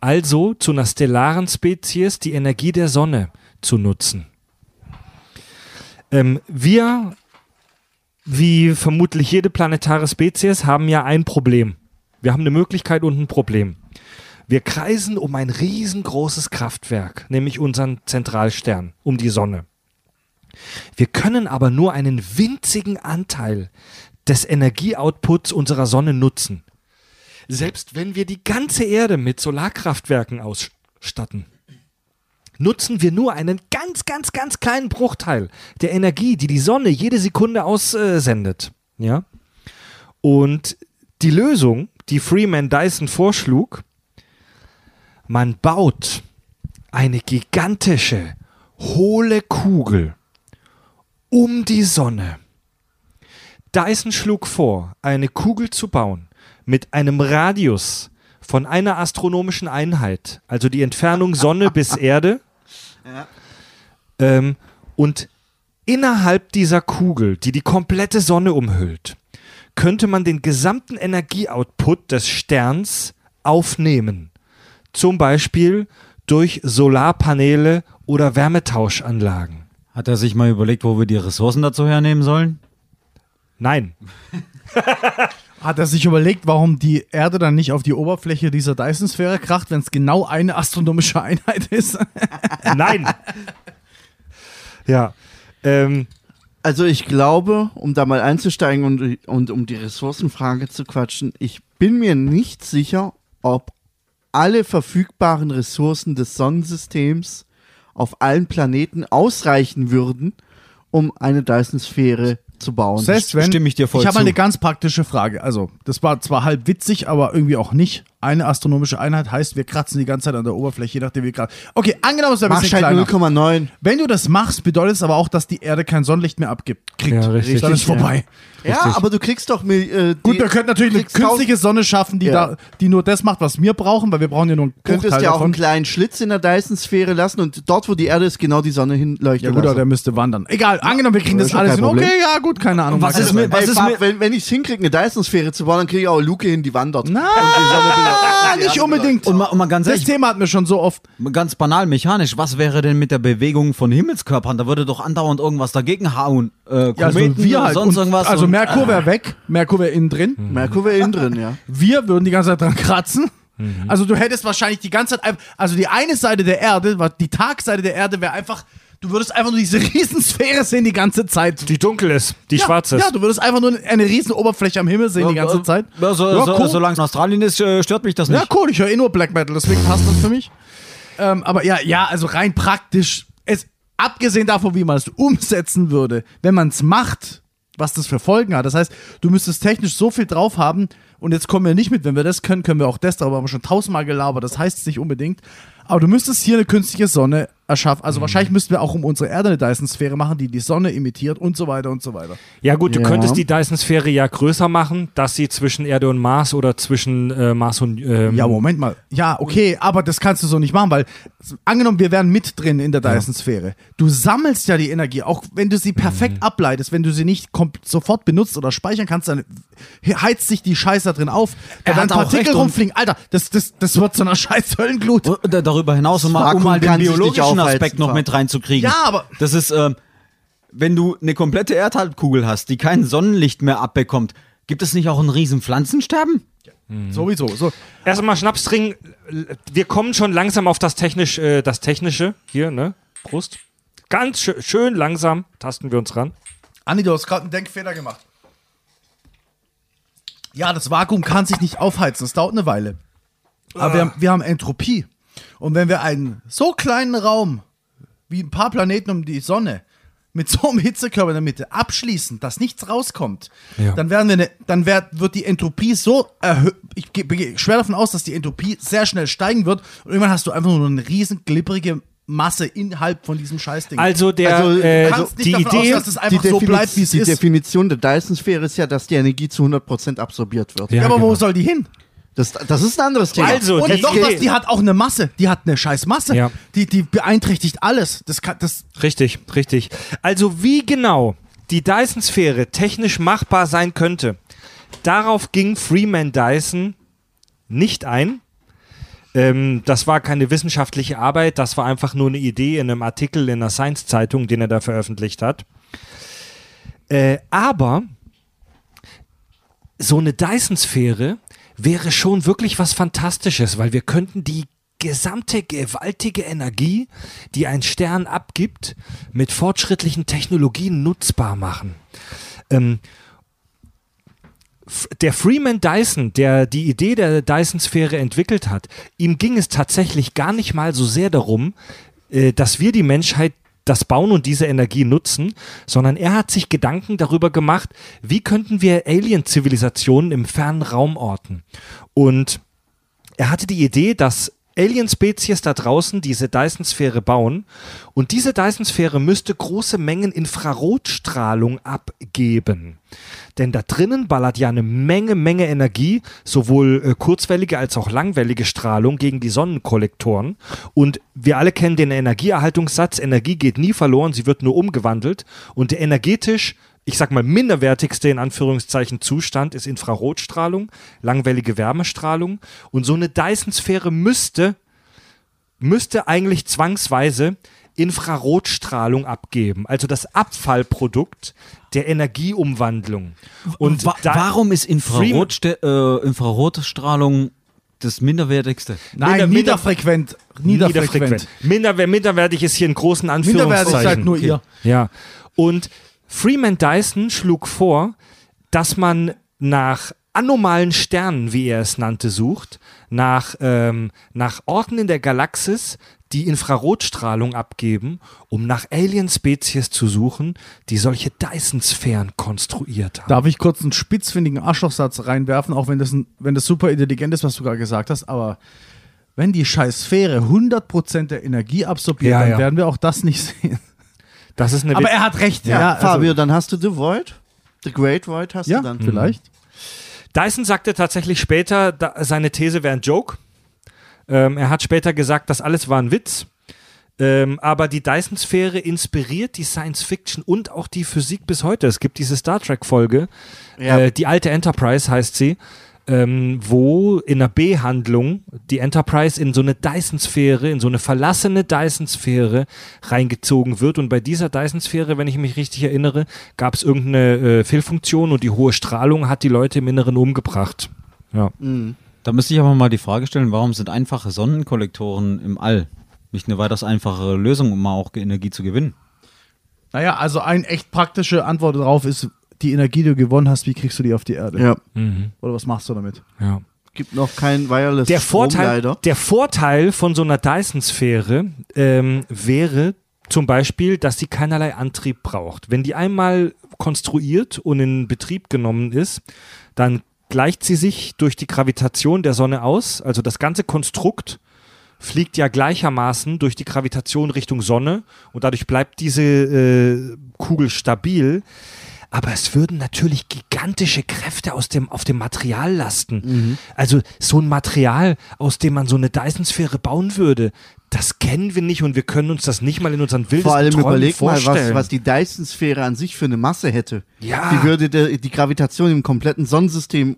also zu einer stellaren Spezies die Energie der Sonne zu nutzen. Ähm, wir, wie vermutlich jede planetare Spezies, haben ja ein Problem. Wir haben eine Möglichkeit und ein Problem. Wir kreisen um ein riesengroßes Kraftwerk, nämlich unseren Zentralstern, um die Sonne. Wir können aber nur einen winzigen Anteil des Energieoutputs unserer Sonne nutzen. Selbst wenn wir die ganze Erde mit Solarkraftwerken ausstatten, nutzen wir nur einen ganz, ganz, ganz kleinen Bruchteil der Energie, die die Sonne jede Sekunde aussendet. Ja? Und die Lösung, die Freeman Dyson vorschlug, man baut eine gigantische, hohle Kugel um die Sonne. Dyson schlug vor, eine Kugel zu bauen mit einem Radius von einer astronomischen Einheit, also die Entfernung Sonne bis Erde. Ähm, und innerhalb dieser Kugel, die die komplette Sonne umhüllt, könnte man den gesamten Energieoutput des Sterns aufnehmen. Zum Beispiel durch Solarpaneele oder Wärmetauschanlagen. Hat er sich mal überlegt, wo wir die Ressourcen dazu hernehmen sollen? Nein, Hat er sich überlegt, warum die Erde dann nicht auf die Oberfläche dieser Dyson-Sphäre kracht, wenn es genau eine astronomische Einheit ist? nein. ja. Ähm, Also ich glaube, um da mal einzusteigen und, und um die Ressourcenfrage zu quatschen, ich bin mir nicht sicher, ob alle verfügbaren Ressourcen des Sonnensystems auf allen Planeten ausreichen würden, um eine Dyson-Sphäre zu bauen. Selbst wenn, stimme ich dir voll Ich habe eine ganz praktische Frage. Also, das war zwar halb witzig, aber irgendwie auch nicht. Eine astronomische Einheit heißt, wir kratzen die ganze Zeit an der Oberfläche, je nachdem wie gerade. Okay, angenommen, es wäre ein Mach bisschen halt kleiner. 0,9. Wenn du das machst, bedeutet es aber auch, dass die Erde kein Sonnenlicht mehr abgibt. Kriegt. Ja, richtig. Dann ist vorbei. Ja, aber du kriegst doch äh, Gut, wir könnten natürlich eine künstliche Sonne schaffen, die, Ja. da, die nur das macht, was wir brauchen, weil wir brauchen ja nur einen könntest Bruchteil ja auch einen kleinen Schlitz in der Dyson-Sphäre lassen und dort, wo die Erde ist, genau die Sonne hinleuchten Ja gut, aber der müsste wandern. Egal, angenommen, wir kriegen Das das alles hin. Okay, ja gut, keine Ahnung. was Mag ist mit- was ist mit- wenn, wenn ich es hinkriege, eine Dyson-Sphäre zu bauen, dann kriege ich auch eine Luke hin, die wandert. Na, Nicht unbedingt. Und mal, und mal ganz Das ehrlich, Thema hatten wir schon so oft. ganz banal mechanisch, was wäre denn mit der Bewegung von Himmelskörpern? Da würde doch andauernd irgendwas dagegen hauen. Äh, Ja, also wir halt. sonst irgendwas. also und, Merkur wäre weg, Merkur wäre innen drin. Merkur wäre innen drin, ja. Wir würden die ganze Zeit dran kratzen. Also du hättest wahrscheinlich die ganze Zeit, also die eine Seite der Erde, die Tagseite der Erde wäre einfach Du würdest einfach nur diese Riesensphäre sehen die ganze Zeit. Die dunkel ist, die ja, schwarz ist. Ja, du würdest einfach nur eine riesen Oberfläche am Himmel sehen die ganze Zeit. Ja, so, Ja, so, cool. Solange es in Australien ist, äh, stört mich das nicht. Ja, cool, ich höre eh nur Black Metal, deswegen passt das für mich. Ähm, aber ja, ja, also rein praktisch, es, abgesehen davon, wie man es umsetzen würde, wenn man es macht, was das für Folgen hat. Das heißt, du müsstest technisch so viel drauf haben und jetzt kommen wir nicht mit, wenn wir das können, können wir auch das, darüber haben wir schon tausendmal gelabert, das heißt es nicht unbedingt. Aber du müsstest hier eine künstliche Sonne erschaffen. Also wahrscheinlich müssten wir auch um unsere Erde eine Dyson-Sphäre machen, die die Sonne imitiert und so weiter und so weiter. Ja gut, du Ja. könntest die Dyson-Sphäre ja größer machen, dass sie zwischen Erde und Mars oder zwischen äh, Mars und ähm, Ja, Moment mal. Ja, okay, aber das kannst du so nicht machen, weil angenommen, wir wären mit drin in der Dyson-Sphäre. Du sammelst ja die Energie, auch wenn du sie perfekt Mhm. ableitest, wenn du sie nicht sofort benutzt oder speichern kannst, dann he- heizt sich die Scheiße da drin auf. Da Er werden Partikel rumfliegen. Alter, das, das, das wird zu einer scheiß Höllenglut. Und da- darüber hinaus, um mal, um mal den biologischen Aspekt noch mit reinzukriegen. Ja, aber- Das ist, ähm, wenn du eine komplette Erdhalbkugel hast, die kein Sonnenlicht mehr abbekommt, gibt es nicht auch ein riesen Pflanzensterben? Sowieso. So. Erstmal Schnaps trinken. Wir kommen schon langsam auf das, technisch, äh, das Technische. Hier, ne? Prost. Ganz schö schön langsam tasten wir uns ran. Andi, du hast gerade einen Denkfehler gemacht. Ja, das Vakuum kann sich nicht aufheizen. Das dauert eine Weile. Aber wir, haben, wir haben Entropie. Und wenn wir einen so kleinen Raum wie ein paar Planeten um die Sonne mit so einem Hitzekörper in der Mitte abschließen, dass nichts rauskommt, Ja. dann werden wir eine, dann werd, wird die Entropie so erhöht. Ich gehe gehe schwer davon aus, dass die Entropie sehr schnell steigen wird und irgendwann hast du einfach nur eine riesen glibberige Masse innerhalb von diesem Scheißding. Also der Also, äh, du kannst nicht die davon Idee. es Die, einfach so bleibt, wie es die ist. Definition der Dyson-Sphäre ist ja, dass die Energie zu 100% absorbiert wird. Ja, Ja, aber genau. wo soll die hin? Das, das ist ein anderes Thema. Also, Und die noch was, die hat auch eine Masse. Die hat eine scheiß Masse. Ja. Die, die beeinträchtigt alles. Das kann, das, Richtig, richtig. Also wie genau die Dyson-Sphäre technisch machbar sein könnte, darauf ging Freeman Dyson nicht ein. Ähm, das war keine wissenschaftliche Arbeit, das war einfach nur eine Idee in einem Artikel in einer Science-Zeitung, den er da veröffentlicht hat. Äh, aber so eine Dyson-Sphäre wäre schon wirklich was Fantastisches, weil wir könnten die gesamte gewaltige Energie, die ein Stern abgibt, mit fortschrittlichen Technologien nutzbar machen. Ähm, der Freeman Dyson, der die Idee der Dyson-Sphäre entwickelt hat, ihm ging es tatsächlich gar nicht mal so sehr darum, äh, dass wir die Menschheit das bauen und diese Energie nutzen, sondern er hat sich Gedanken darüber gemacht, wie könnten wir Alien-Zivilisationen im fernen Raum orten. Und er hatte die Idee, dass Alien-Spezies da draußen diese Dyson-Sphäre bauen und diese Dyson-Sphäre müsste große Mengen Infrarotstrahlung abgeben. Denn da drinnen ballert ja eine Menge, Menge Energie, sowohl äh, kurzwellige als auch langwellige Strahlung gegen die Sonnenkollektoren. Und wir alle kennen den Energieerhaltungssatz, Energie geht nie verloren, sie wird nur umgewandelt. Und energetisch ich sag mal, minderwertigste in Anführungszeichen Zustand ist Infrarotstrahlung, langwellige Wärmestrahlung. Und so eine Dyson-Sphäre müsste, müsste eigentlich zwangsweise Infrarotstrahlung abgeben. Also das Abfallprodukt der Energieumwandlung. Und Wa da- warum ist Infrarotste äh, Infrarotstrahlung das minderwertigste? nein, Minder- niederfrequent. Niederfrequent. Minderwer minderwertig ist hier in großen Minderwertig Anführungszeichen. seid nur ihr. Ja. Und Freeman Dyson schlug vor, dass man nach anomalen Sternen, wie er es nannte, sucht, nach, ähm, nach Orten in der Galaxis, die Infrarotstrahlung abgeben, um nach Alien-Spezies zu suchen, die solche Dyson-Sphären konstruiert haben. Darf ich kurz einen spitzfindigen Arschlochsatz reinwerfen, auch wenn das, ein, wenn das super intelligent ist, was du gerade gesagt hast, aber wenn die scheiß Sphäre 100% der Energie absorbiert, Ja, dann ja. werden wir auch das nicht sehen. Das ist eine Aber er hat recht, ja. Ja, also- Fabio, dann hast du The Void. The Great Void hast ja, du dann. vielleicht. Dyson sagte tatsächlich später, da, seine These wäre ein Joke. Ähm, er hat später gesagt, das alles war ein Witz. Ähm, aber die Dyson-Sphäre inspiriert die Science-Fiction und auch die Physik bis heute. Es gibt diese Star Trek-Folge, Ja. äh, die alte Enterprise heißt sie, ähm, wo in einer B-Handlung die Enterprise in so eine Dyson-Sphäre, in so eine verlassene Dyson-Sphäre reingezogen wird. Und bei dieser Dyson-Sphäre, wenn ich mich richtig erinnere, gab es irgendeine äh, Fehlfunktion und die hohe Strahlung hat die Leute im Inneren umgebracht. Ja. Da müsste ich aber mal die Frage stellen, warum sind einfache Sonnenkollektoren im All nicht eine weitaus einfachere Lösung, um mal auch Energie zu gewinnen. Naja, also eine echt praktische Antwort darauf ist, die Energie, die du gewonnen hast, wie kriegst du die auf die Erde? Ja. Oder was machst du damit? ja. Gibt noch kein Wireless Der Strom Vorteil, leider. der Vorteil von so einer Dyson-Sphäre ähm, wäre zum Beispiel, dass sie keinerlei Antrieb braucht. Wenn die einmal konstruiert und in Betrieb genommen ist, dann gleicht sie sich durch die Gravitation der Sonne aus. Also das ganze Konstrukt fliegt ja gleichermaßen durch die Gravitation Richtung Sonne und dadurch bleibt diese äh, Kugel stabil. Aber es würden natürlich gigantische Kräfte aus dem, auf dem Material lasten. Also so ein Material, aus dem man so eine Dyson-Sphäre bauen würde, das kennen wir nicht und wir können uns das nicht mal in unseren wildesten Vor allem Träumen überleg mal, vorstellen. was, was die Dyson-Sphäre an sich für eine Masse hätte. Ja. Die würde der, die Gravitation im kompletten Sonnensystem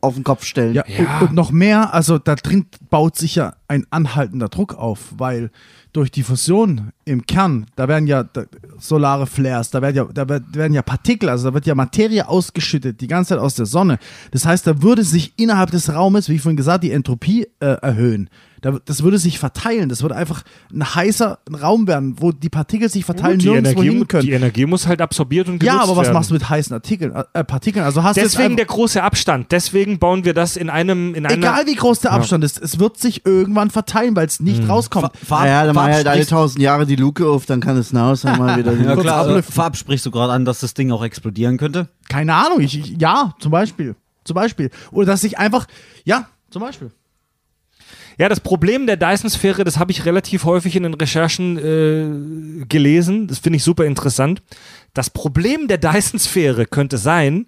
auf den Kopf stellen. Ja, Ja. Und, und noch mehr, also da drin baut sich ja ein anhaltender Druck auf, weil durch die Fusion im Kern, da werden ja da, solare Flares, da werden ja, da werden ja Partikel, also da wird ja Materie ausgeschüttet, die ganze Zeit aus der Sonne. Das heißt, da würde sich innerhalb des Raumes, wie vorhin gesagt, die Entropie äh, erhöhen. Da, das würde sich verteilen, das würde einfach ein heißer Raum werden, wo die Partikel sich verteilen, die, nirgendwo Energie, hin können. die Energie muss halt absorbiert und genutzt ja, aber was werden. machst du mit heißen Artikeln, äh, Partikeln? Also hast Deswegen der große Abstand. Deswegen bauen wir das in einem in einer Egal wie groß der Abstand ist, es wird sich irgendwann verteilen, weil es nicht Mhm. rauskommt. Naja, dann mach halt alle tausend Jahre die Luke auf, dann kann es hinaus und mal wieder. Ja klar, äh, ablüften. Farb sprichst du gerade an, dass das Ding auch explodieren könnte. Keine Ahnung, ich, ich, ja, zum Beispiel. Zum Beispiel. Oder dass ich einfach, ja, zum Beispiel. Ja, das Problem der Dyson-Sphäre, das habe ich relativ häufig in den Recherchen äh, gelesen. Das finde ich super interessant. Das Problem der Dyson-Sphäre könnte sein,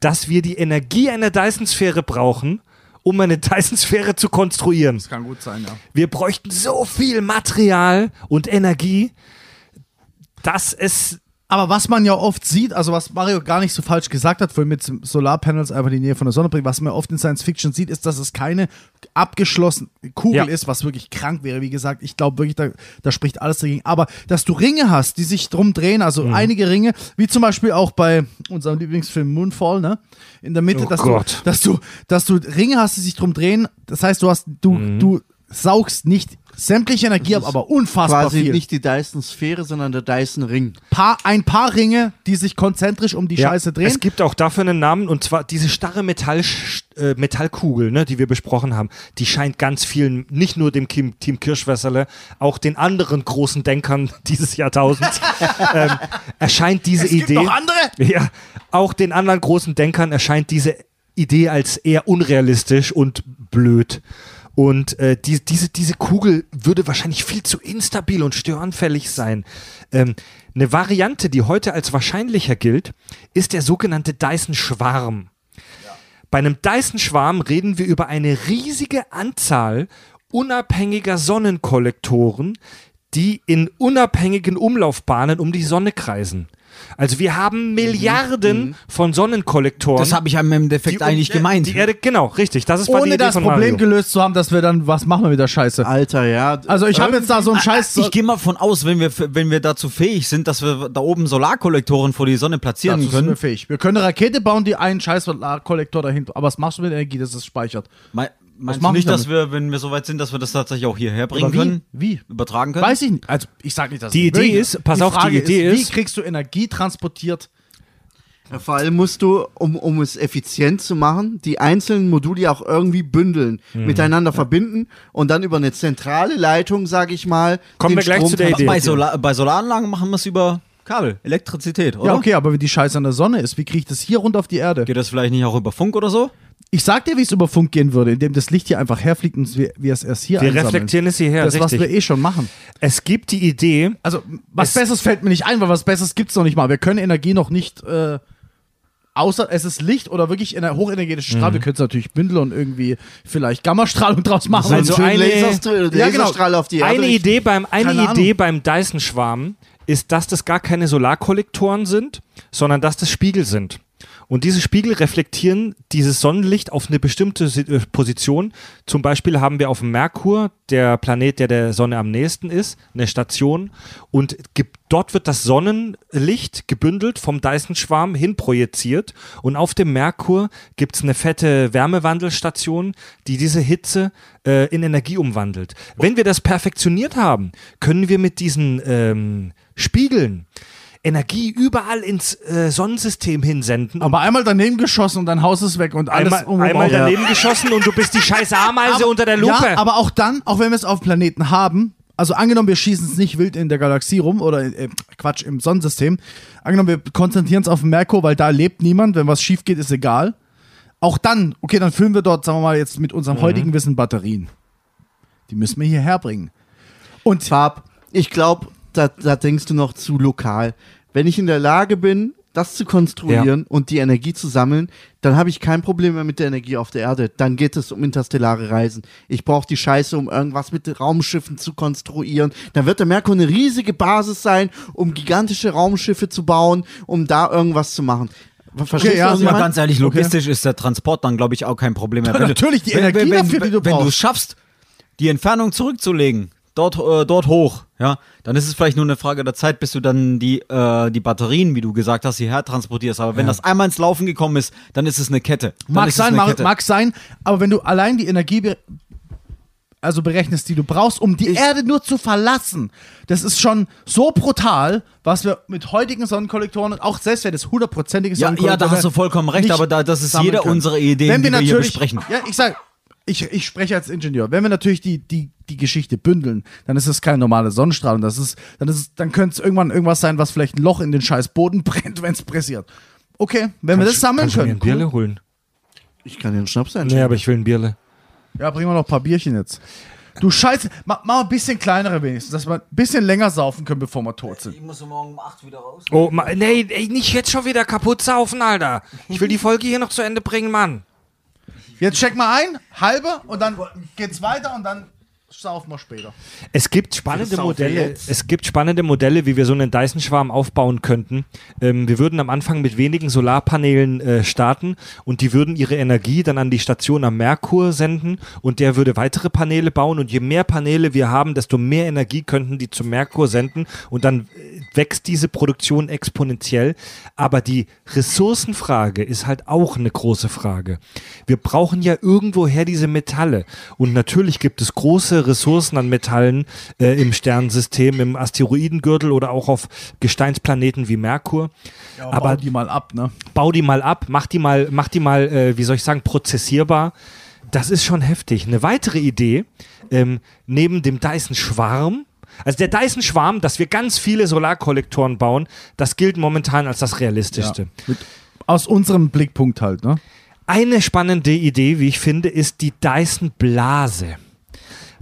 dass wir die Energie einer Dyson-Sphäre brauchen, um eine Dyson-Sphäre zu konstruieren. kann gut sein, ja. Wir bräuchten so viel Material und Energie, dass es Aber was man ja oft sieht, also was Mario gar nicht so falsch gesagt hat, vorhin mit Solarpanels einfach die Nähe von der Sonne bringen, was man oft in Science Fiction sieht, ist, dass es keine abgeschlossene Kugel Ja. ist, was wirklich krank wäre. Wie gesagt, ich glaube wirklich, da, da spricht alles dagegen. Aber dass du Ringe hast, die sich drum drehen, also Mhm. einige Ringe, wie zum Beispiel auch bei unserem Lieblingsfilm Moonfall, ne? In der Mitte, Oh dass, Gott. du, dass du, dass du Ringe hast, die sich drum drehen. Das heißt, du hast, du, Mhm. du saugst nicht sämtliche Energie ab, aber unfassbar Quasi viel. nicht die Dyson-Sphäre, sondern der Dyson-Ring. paar, ein paar Ringe, die sich konzentrisch um die Scheiße drehen. Es gibt auch dafür einen Namen und zwar diese starre Metall, äh, Metallkugel, ne, die wir besprochen haben. Die scheint ganz vielen, nicht nur dem Kim, Team Kirschwässerle, auch den anderen großen Denkern dieses Jahrtausends ähm, erscheint diese Es gibt Idee. noch andere? Ja, auch den anderen großen Denkern erscheint diese Idee als eher unrealistisch und blöd. Und äh, die, diese, diese Kugel würde wahrscheinlich viel zu instabil und störanfällig sein. Ähm, eine Variante, die heute als wahrscheinlicher gilt, ist der sogenannte Dyson-Schwarm. Bei einem Dyson-Schwarm reden wir über eine riesige Anzahl unabhängiger Sonnenkollektoren, die in unabhängigen Umlaufbahnen um die Sonne kreisen. Also wir haben Milliarden von Sonnenkollektoren. Das habe ich im Endeffekt die eigentlich gemeint. Die Erde, genau, richtig. Das ist ohne das von Problem Mario. gelöst zu haben, dass wir dann, was machen wir mit der Scheiße? Alter, ja. Also ich habe jetzt da so einen Scheiß. Ich gehe mal von aus, wenn wir, wenn wir dazu fähig sind, dass wir da oben Solarkollektoren vor die Sonne platzieren dazu sind wir können. fähig. Wir können eine Rakete bauen, die einen scheiß Kollektor dahinter. Aber was machst du mit Energie, dass es speichert? Me meinst du nicht, wir dass wir, wenn wir soweit sind, dass wir das tatsächlich auch hierher bringen wie? können? Wie? Übertragen können? Weiß ich nicht. Also ich sage nicht, dass Die es Idee möglich ist- pass auf, die Frage Idee ist, ist- wie kriegst du Energie transportiert? Ja, vor allem musst du, um, um es effizient zu machen, die einzelnen Module auch irgendwie bündeln, Mhm. miteinander verbinden und dann über eine zentrale Leitung, sag ich mal, Kommen den wir gleich Strom zu der Idee. bei. Solar bei Solaranlagen machen wir es über Kabel, Elektrizität, oder? Ja, okay, aber wenn die Scheiße an der Sonne ist, wie kriege ich das hier runter auf die Erde? Geht das vielleicht nicht auch über Funk oder so? Ich sag dir, wie es über Funk gehen würde, indem das Licht hier einfach herfliegt und wir, wir es erst hier Wir einsammeln. reflektieren es hierher, Das, was richtig. wir eh schon machen. Es gibt die Idee, Also, was Es- Besseres fällt mir nicht ein, weil was Besseres gibt's noch nicht mal. Wir können Energie noch nicht, äh, außer es ist Licht oder wirklich in einer hochenergetischen Mhm. Strahlung. Wir können es natürlich bündeln und irgendwie vielleicht Gammastrahlung draus machen. Also eine- Laserstrahl, Ja, genau. Auf die Erde. eine Idee beim, eine Keine Idee Ahnung. beim Dyson-Schwarm ist, dass das gar keine Solarkollektoren sind, sondern dass das Spiegel sind. Und diese Spiegel reflektieren dieses Sonnenlicht auf eine bestimmte äh, Position. Zum Beispiel haben wir auf dem Merkur, der Planet, der der Sonne am nächsten ist, eine Station. Und dort wird das Sonnenlicht gebündelt vom Dyson-Schwarm hin projiziert. Und auf dem Merkur gibt es eine fette Wärmewandelstation, die diese Hitze äh, in Energie umwandelt. Wenn wir das perfektioniert haben, können wir mit diesen ähm, Spiegeln Energie überall ins äh, Sonnensystem hinsenden. Aber einmal daneben geschossen und dein Haus ist weg und alles einmal, einmal daneben geschossen und du bist die scheiß Ameise unter der Lupe. Ja, aber auch dann, auch wenn wir es auf Planeten haben, also angenommen, wir schießen es nicht wild in der Galaxie rum oder äh, Quatsch im Sonnensystem. Angenommen, wir konzentrieren es auf den Merkur, weil da lebt niemand. Wenn was schief geht, ist egal. Auch dann, okay, dann füllen wir dort, sagen wir mal, jetzt mit unserem heutigen Wissen Batterien. Die müssen wir hierher bringen. Und Fab, ich glaube, da, da denkst du noch zu lokal. Wenn ich in der Lage bin, das zu konstruieren und die Energie zu sammeln, dann habe ich kein Problem mehr mit der Energie auf der Erde. Dann geht es um interstellare Reisen. Ich brauche die Scheiße, um irgendwas mit Raumschiffen zu konstruieren. Dann wird der Merkur eine riesige Basis sein, um gigantische Raumschiffe zu bauen, um da irgendwas zu machen. Verstehst ja, ich Ja, meine? ganz ehrlich, logistisch ist der Transport dann, glaube ich, auch kein Problem mehr. Natürlich, die Energie dafür, die du Wenn du brauchst. es schaffst, die Entfernung zurückzulegen, dort, äh, dort hoch, ja, dann ist es vielleicht nur eine Frage der Zeit, bis du dann die, äh, die Batterien, wie du gesagt hast, hierher transportierst. Aber wenn das einmal ins Laufen gekommen ist, dann ist es eine Kette. Dann Mag sein, mag, Kette. mag sein, aber wenn du allein die Energie be also berechnest, die du brauchst, um die Erde nur zu verlassen, das ist schon so brutal, was wir mit heutigen Sonnenkollektoren und auch selbst wenn das hundertprozentige Ja, ja, da hast du vollkommen recht, aber da, das ist jeder können. unserer Ideen, wenn wir die wir hier natürlich, besprechen. Ja, ich sag, ich, ich spreche als Ingenieur. Wenn wir natürlich die, die, die Geschichte bündeln, dann ist es keine normale Sonnenstrahlung. Das ist, dann ist es, dann könnte es irgendwann irgendwas sein, was vielleicht ein Loch in den scheiß Boden brennt, wenn es pressiert. Okay, wenn wir das sammeln Kannst mir können. ein Bierle holen? Ich kann dir einen Schnaps Nee, einschenken. aber ich will ein Bierle. Ja, bringen wir noch ein paar Bierchen jetzt. Du Scheiße, mach, mach mal ein bisschen kleinere wenigstens, dass wir ein bisschen länger saufen können, bevor wir tot sind. Ich muss morgen um 8 wieder raus. Oh, ma, nee, ey, nicht jetzt schon wieder kaputt saufen, Alter. Ich will die Folge hier noch zu Ende bringen, Mann. Jetzt check mal ein, halbe und dann geht's weiter und dann saufen wir später. Es gibt spannende Modelle. jetzt. Es gibt spannende Modelle, wie wir so einen Dyson-Schwarm aufbauen könnten. Ähm, wir würden am Anfang mit wenigen Solarpanelen äh, starten und die würden ihre Energie dann an die Station am Merkur senden und der würde weitere Paneele bauen und je mehr Paneele wir haben, desto mehr Energie könnten die zum Merkur senden und dann äh, wächst diese Produktion exponentiell. Aber die Ressourcenfrage ist halt auch eine große Frage. Wir brauchen ja irgendwoher diese Metalle und natürlich gibt es große Ressourcen an Metallen äh, im Sternensystem, im Asteroidengürtel oder auch auf Gesteinsplaneten wie Merkur. Ja, Aber- aber die mal ab, ne? Bau die mal ab, mach die mal, mach die mal, äh, wie soll ich sagen, prozessierbar. Das ist schon heftig. Eine weitere Idee, ähm, neben dem Dyson-Schwarm, also der Dyson-Schwarm, dass wir ganz viele Solarkollektoren bauen, das gilt momentan als das realistischste. Mit, aus unserem Blickpunkt halt, ne? Eine spannende Idee, wie ich finde, ist die Dyson-Blase.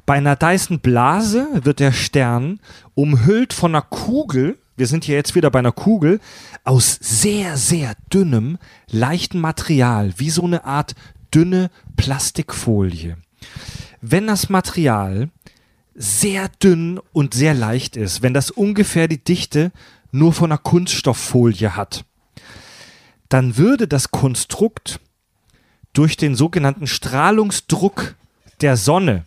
Bei einer Dyson-Blase wird der Stern umhüllt von einer Kugel, wir sind hier jetzt wieder bei einer Kugel, aus sehr, sehr dünnem, leichten Material, wie so eine Art dünne Plastikfolie. Wenn das Material sehr dünn und sehr leicht ist, wenn das ungefähr die Dichte nur von einer Kunststofffolie hat, dann würde das Konstrukt durch den sogenannten Strahlungsdruck der Sonne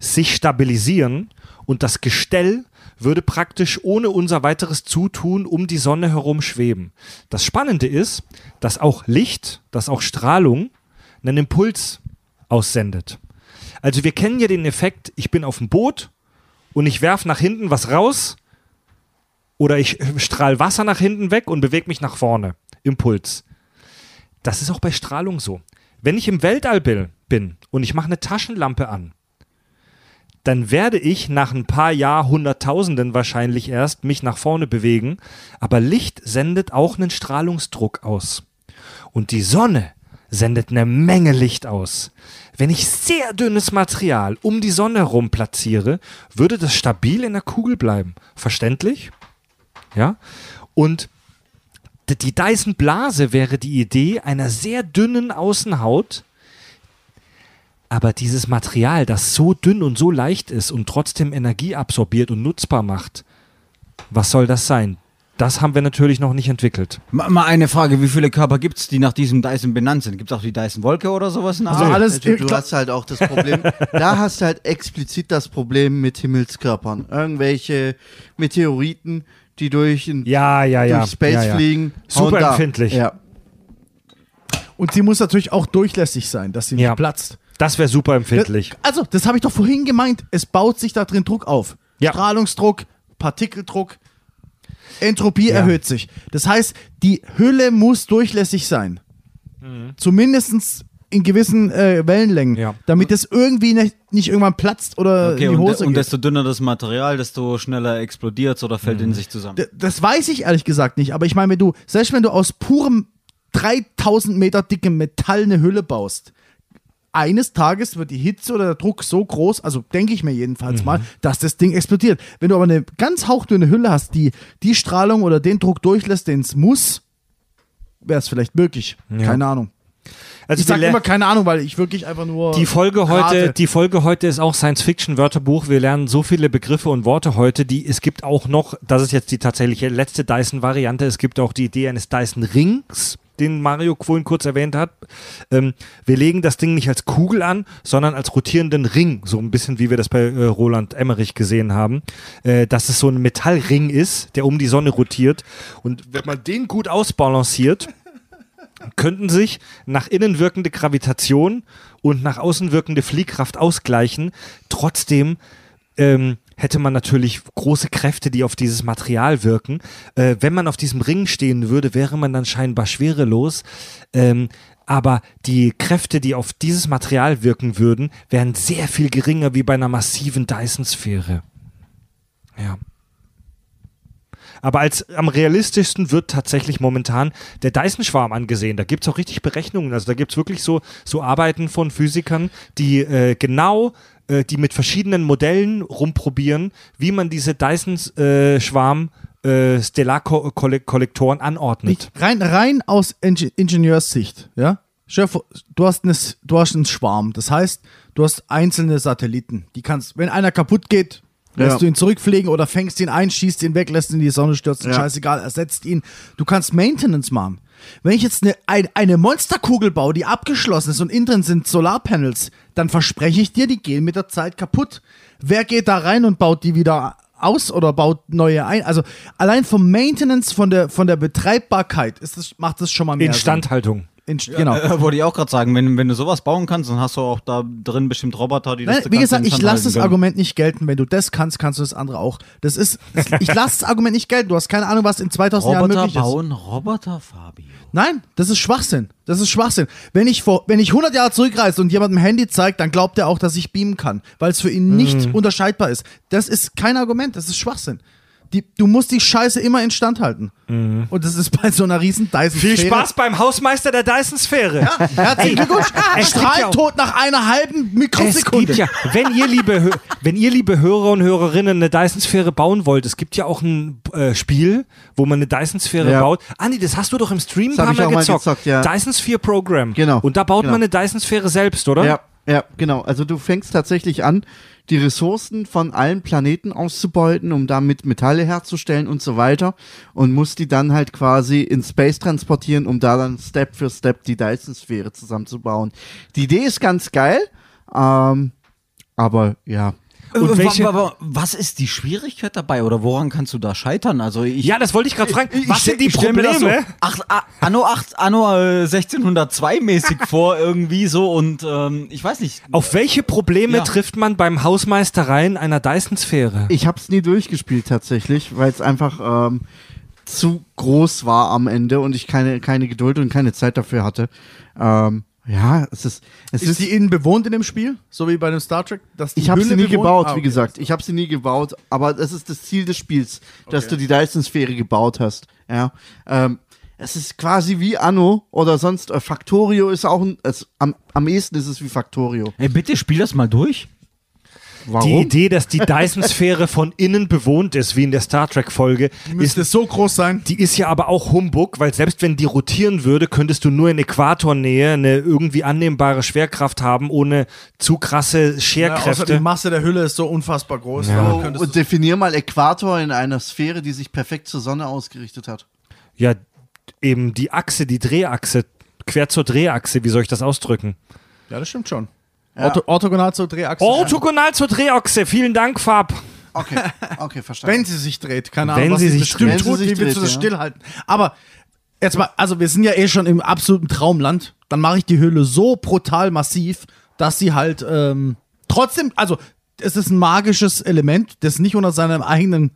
sich stabilisieren und das Gestell würde praktisch ohne unser weiteres Zutun um die Sonne herum schweben. Das Spannende ist, dass auch Licht, dass auch Strahlung einen Impuls aussendet. Also wir kennen ja den Effekt, ich bin auf dem Boot und ich werfe nach hinten was raus oder ich strahle Wasser nach hinten weg und bewege mich nach vorne. Impuls. Das ist auch bei Strahlung so. Wenn ich im Weltall bin, und ich mache eine Taschenlampe an, dann werde ich nach ein paar Jahrhunderttausenden wahrscheinlich erst mich nach vorne bewegen, aber Licht sendet auch einen Strahlungsdruck aus. Und die Sonne sendet eine Menge Licht aus. Wenn ich sehr dünnes Material um die Sonne herum platziere, würde das stabil in der Kugel bleiben. Verständlich? Ja? Und die Dyson-Blase wäre die Idee einer sehr dünnen Außenhaut, aber dieses Material, das so dünn und so leicht ist und trotzdem Energie absorbiert und nutzbar macht, was soll das sein? Das haben wir natürlich noch nicht entwickelt. Mal, mal eine Frage, wie viele Körper gibt es, die nach diesem Dyson benannt sind? Gibt es auch die Dyson-Wolke oder sowas? Also alles, Du, du hast halt auch das Problem, da hast du halt explizit das Problem mit Himmelskörpern. Irgendwelche Meteoriten, die durch, ein, Ja, ja, ja. durch Space ja, ja. fliegen. Super empfindlich. Ja. und sie muss natürlich auch durchlässig sein, dass sie nicht Ja. platzt. Das wäre super empfindlich. Also, das habe ich doch vorhin gemeint. Es baut sich da drin Druck auf. Ja. Strahlungsdruck, Partikeldruck, Entropie Ja. erhöht sich. Das heißt, die Hülle muss durchlässig sein. Zumindest in gewissen äh, Wellenlängen, Ja. damit es irgendwie nicht, nicht irgendwann platzt oder Okay, in die und, Hose und geht. desto dünner das Material, desto schneller explodiert oder fällt in sich zusammen. D- Das weiß ich ehrlich gesagt nicht, aber ich meine, wenn du, selbst wenn du aus purem 3000 Meter dickem Metall eine Hülle baust, eines Tages wird die Hitze oder der Druck so groß, also denke ich mir jedenfalls mal, dass das Ding explodiert. Wenn du aber eine ganz hauchdünne Hülle hast, die die Strahlung oder den Druck durchlässt, den es muss, wäre es vielleicht möglich. Keine Ahnung. Also Ich sage immer keine Ahnung, weil ich wirklich einfach nur. Die Folge heute, die Folge heute ist auch Science-Fiction-Wörterbuch. Wir lernen so viele Begriffe und Worte heute, die es gibt auch noch, das ist jetzt die tatsächliche letzte Dyson-Variante, es gibt auch die Idee eines Dyson-Rings, den Mario vorhin kurz erwähnt hat. Ähm, wir legen das Ding nicht als Kugel an, sondern als rotierenden Ring, so ein bisschen wie wir das bei äh, Roland Emmerich gesehen haben, äh, dass es so ein Metallring ist, der um die Sonne rotiert. Und wenn man den gut ausbalanciert, könnten sich nach innen wirkende Gravitation und nach außen wirkende Fliehkraft ausgleichen. Trotzdem ähm, hätte man natürlich große Kräfte, die auf dieses Material wirken. Äh, wenn man auf diesem Ring stehen würde, wäre man dann scheinbar schwerelos. Ähm, aber die Kräfte, die auf dieses Material wirken würden, wären sehr viel geringer wie bei einer massiven Dyson-Sphäre. Ja. Aber als am realistischsten wird tatsächlich momentan der Dyson-Schwarm angesehen. Da gibt es auch richtig Berechnungen. Also da gibt es wirklich so, so Arbeiten von Physikern, die äh, genau, äh, die mit verschiedenen Modellen rumprobieren, wie man diese Dyson-Schwarm äh, Stellar-Kollektoren anordnet. Ich, rein, rein aus Inge Ingenieurssicht, ja. Vor, du hast, eine, du hast einen Schwarm. Das heißt, du hast einzelne Satelliten. Die kannst, wenn einer kaputt geht, lässt Ja. du ihn zurückfliegen oder fängst ihn ein, schießt ihn weg, lässt ihn in die Sonne stürzen, Ja. scheißegal, ersetzt ihn. Du kannst Maintenance machen. Wenn ich jetzt eine, ein, eine Monsterkugel baue, die abgeschlossen ist und innen drin sind Solarpanels, dann verspreche ich dir, die gehen mit der Zeit kaputt. Wer geht da rein und baut die wieder aus oder baut neue ein? Also allein vom Maintenance, von der, von der Betreibbarkeit ist das, macht das schon mal mehr Instandhaltung. Sinn. Inst genau. Äh, wollte ich auch gerade sagen, wenn, wenn du sowas bauen kannst, dann hast du auch da drin bestimmt Roboter, die das Nein, wie gesagt, ich lasse das können. Argument nicht gelten. Wenn du das kannst, kannst du das andere auch. Das ist, ich lasse das Argument nicht gelten. Du hast keine Ahnung, was in 2000 Jahren Roboter möglich ist. bauen Roboter, Fabi. Nein, das ist Schwachsinn. Das ist Schwachsinn. Wenn ich vor, wenn ich 100 Jahre zurückreise und jemandem Handy zeigt, dann glaubt er auch, dass ich beamen kann, weil es für ihn nicht Mhm. unterscheidbar ist. Das ist kein Argument. Das ist Schwachsinn. Die, du musst die Scheiße immer instand halten. Und das ist bei so einer riesen Dyson Mhm. Viel Spaß beim Hausmeister der Dyson-Sphäre. Ja, herzlichen Glückwunsch. es Strahltod nach einer halben Es Mikrosekunde. gibt ja, wenn ihr liebe, wenn ihr liebe Hörer und Hörerinnen eine Dyson-Sphäre bauen wollt, es gibt ja auch ein äh, Spiel, wo man eine Dyson-Sphäre Ja. baut. Andi, das hast du doch im Stream ein Das paar hab ich Mal auch mal gezockt. gezockt, ja. Dyson Sphere Program. Genau, Und da baut genau. man eine Dyson-Sphäre selbst, oder? Ja, ja, genau. Also du fängst tatsächlich an, die Ressourcen von allen Planeten auszubeuten, um damit Metalle herzustellen und so weiter und musst die dann halt quasi in Space transportieren, um da dann Step für Step die Dyson-Sphäre zusammenzubauen. Die Idee ist ganz geil, ähm, aber ja. Und Äh, welche- wa- was ist die Schwierigkeit dabei oder woran kannst du da scheitern? Also ich, Ja, das wollte ich gerade fragen. Was sind die ich stell mir das Probleme? So, ach, ah, anno, 8, anno äh, 1602 mäßig vor irgendwie so und ähm, ich weiß nicht. Auf welche Probleme Ja. trifft man beim Hausmeistereien einer Dyson-Sphäre? Ich habe es nie durchgespielt tatsächlich, weil es einfach ähm, zu groß war am Ende und ich keine, keine Geduld und keine Zeit dafür hatte. Ähm, ja, es ist, es Ist ist, die innen bewohnt in dem Spiel? So wie bei dem Star Trek? Dass die ich habe sie nie bewohnt? gebaut, Ah, wie okay. gesagt. Ich habe sie nie gebaut, aber das ist das Ziel des Spiels, dass du die Dyson-Sphäre gebaut hast. Ja, ähm, es ist quasi wie Anno oder sonst äh, Factorio ist auch ein, es, am, am ehesten ist es wie Factorio. Ey, bitte spiel das mal durch. Warum? Die Idee, dass die Dyson-Sphäre von innen bewohnt ist, wie in der Star Trek-Folge, ist Müsste so groß sein. Die ist ja aber auch Humbug, weil selbst wenn die rotieren würde, könntest du nur in Äquatornähe eine irgendwie annehmbare Schwerkraft haben, ohne zu krasse Ja, außer die Scherkräfte. Masse der Hülle ist so unfassbar groß. Ja. Oh, und definier mal Äquator in einer Sphäre, die sich perfekt zur Sonne ausgerichtet hat. Ja, eben die Achse, die Drehachse, quer zur Drehachse, wie soll ich das ausdrücken? ja, das stimmt schon. Ja. Ortho orthogonal zur Drehachse. Orthogonal zur Drehachse, vielen Dank, Fab. Okay, okay, verstanden. Wenn sie sich dreht, keine Wenn Ahnung, was sie sich bestimmt dreht. Wenn tut, sie sich wie willst du das ja. stillhalten? Aber jetzt mal, also wir sind ja eh schon im absoluten Traumland. Dann mache ich die Hülle so brutal massiv, dass sie halt ähm, trotzdem, also es ist ein magisches Element, das nicht unter seinem eigenen,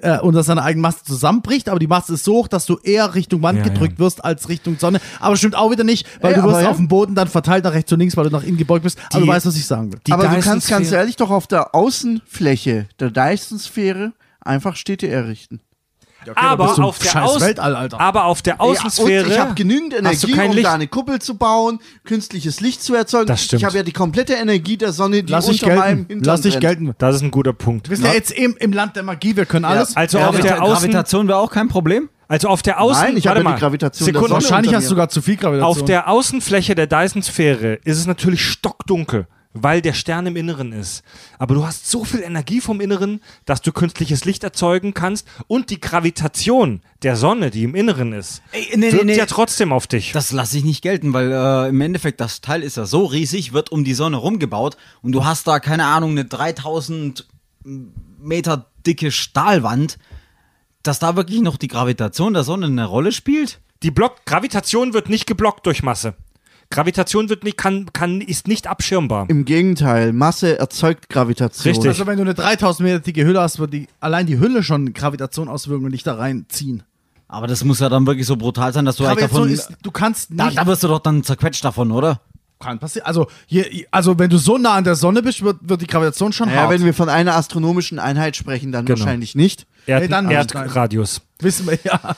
äh, unter seiner eigenen Masse zusammenbricht, aber die Masse ist so hoch, dass du eher Richtung Wand Ja, gedrückt wirst als Richtung Sonne. Aber stimmt auch wieder nicht, weil Ey, du wirst aber ja. auf dem Boden dann verteilt nach rechts und links, weil du nach innen gebeugt bist. Aber Die- du weißt, was ich sagen will. Die Aber du kannst ganz ehrlich doch auf der Außenfläche der Dyson-Sphäre einfach Städte errichten. Aber, bist du auf der Außen- Weltall, Alter. aber auf der Außensphäre. Ja, ich habe genügend Energie, um Licht. da eine Kuppel zu bauen, künstliches Licht zu erzeugen. Das stimmt. Ich habe ja die komplette Energie der Sonne, die Lass dich unter meinem gelten. Hintern Lass dich gelten. Das ist ein guter Punkt. Wir sind ja, jetzt im, im Land der Magie, wir können alles. Also Ja, auf der Außen, Gravitation wäre auch kein Problem. also auf der Außen, Nein, ich habe ja die mal, Gravitation der Sekunde. Sonne. Wahrscheinlich hast du sogar zu viel Gravitation. Auf der Außenfläche der Dyson-Sphäre ist es natürlich stockdunkel, weil der Stern im Inneren ist. Aber du hast so viel Energie vom Inneren, dass du künstliches Licht erzeugen kannst und die Gravitation der Sonne, die im Inneren ist, Ey, nee, wirkt nee, nee. ja trotzdem auf dich. Das lasse ich nicht gelten, weil äh, im Endeffekt das Teil ist ja so riesig, wird um die Sonne rumgebaut und du hast da, keine Ahnung, eine 3000 Meter dicke Stahlwand, dass da wirklich noch die Gravitation der Sonne eine Rolle spielt. Die Block Gravitation wird nicht geblockt durch Masse. Gravitation wird nicht, kann, kann, ist nicht abschirmbar. Im Gegenteil, Masse erzeugt Gravitation. Richtig. also wenn du eine 3000 Meter dicke Hülle hast, wird die, allein die Hülle schon Gravitation auswirken und dich da reinziehen. Aber das muss ja dann wirklich so brutal sein, dass du eigentlich Gravitation davon. ist, du kannst da, nicht, da wirst du doch dann zerquetscht davon, oder? kann passieren. Also, je, also wenn du so nah an der Sonne bist, wird, wird die Gravitation schon Ja, hart. wenn wir von einer astronomischen Einheit sprechen, dann Genau. wahrscheinlich nicht. Erd Nee, dann- Erdradius. Wissen wir, ja.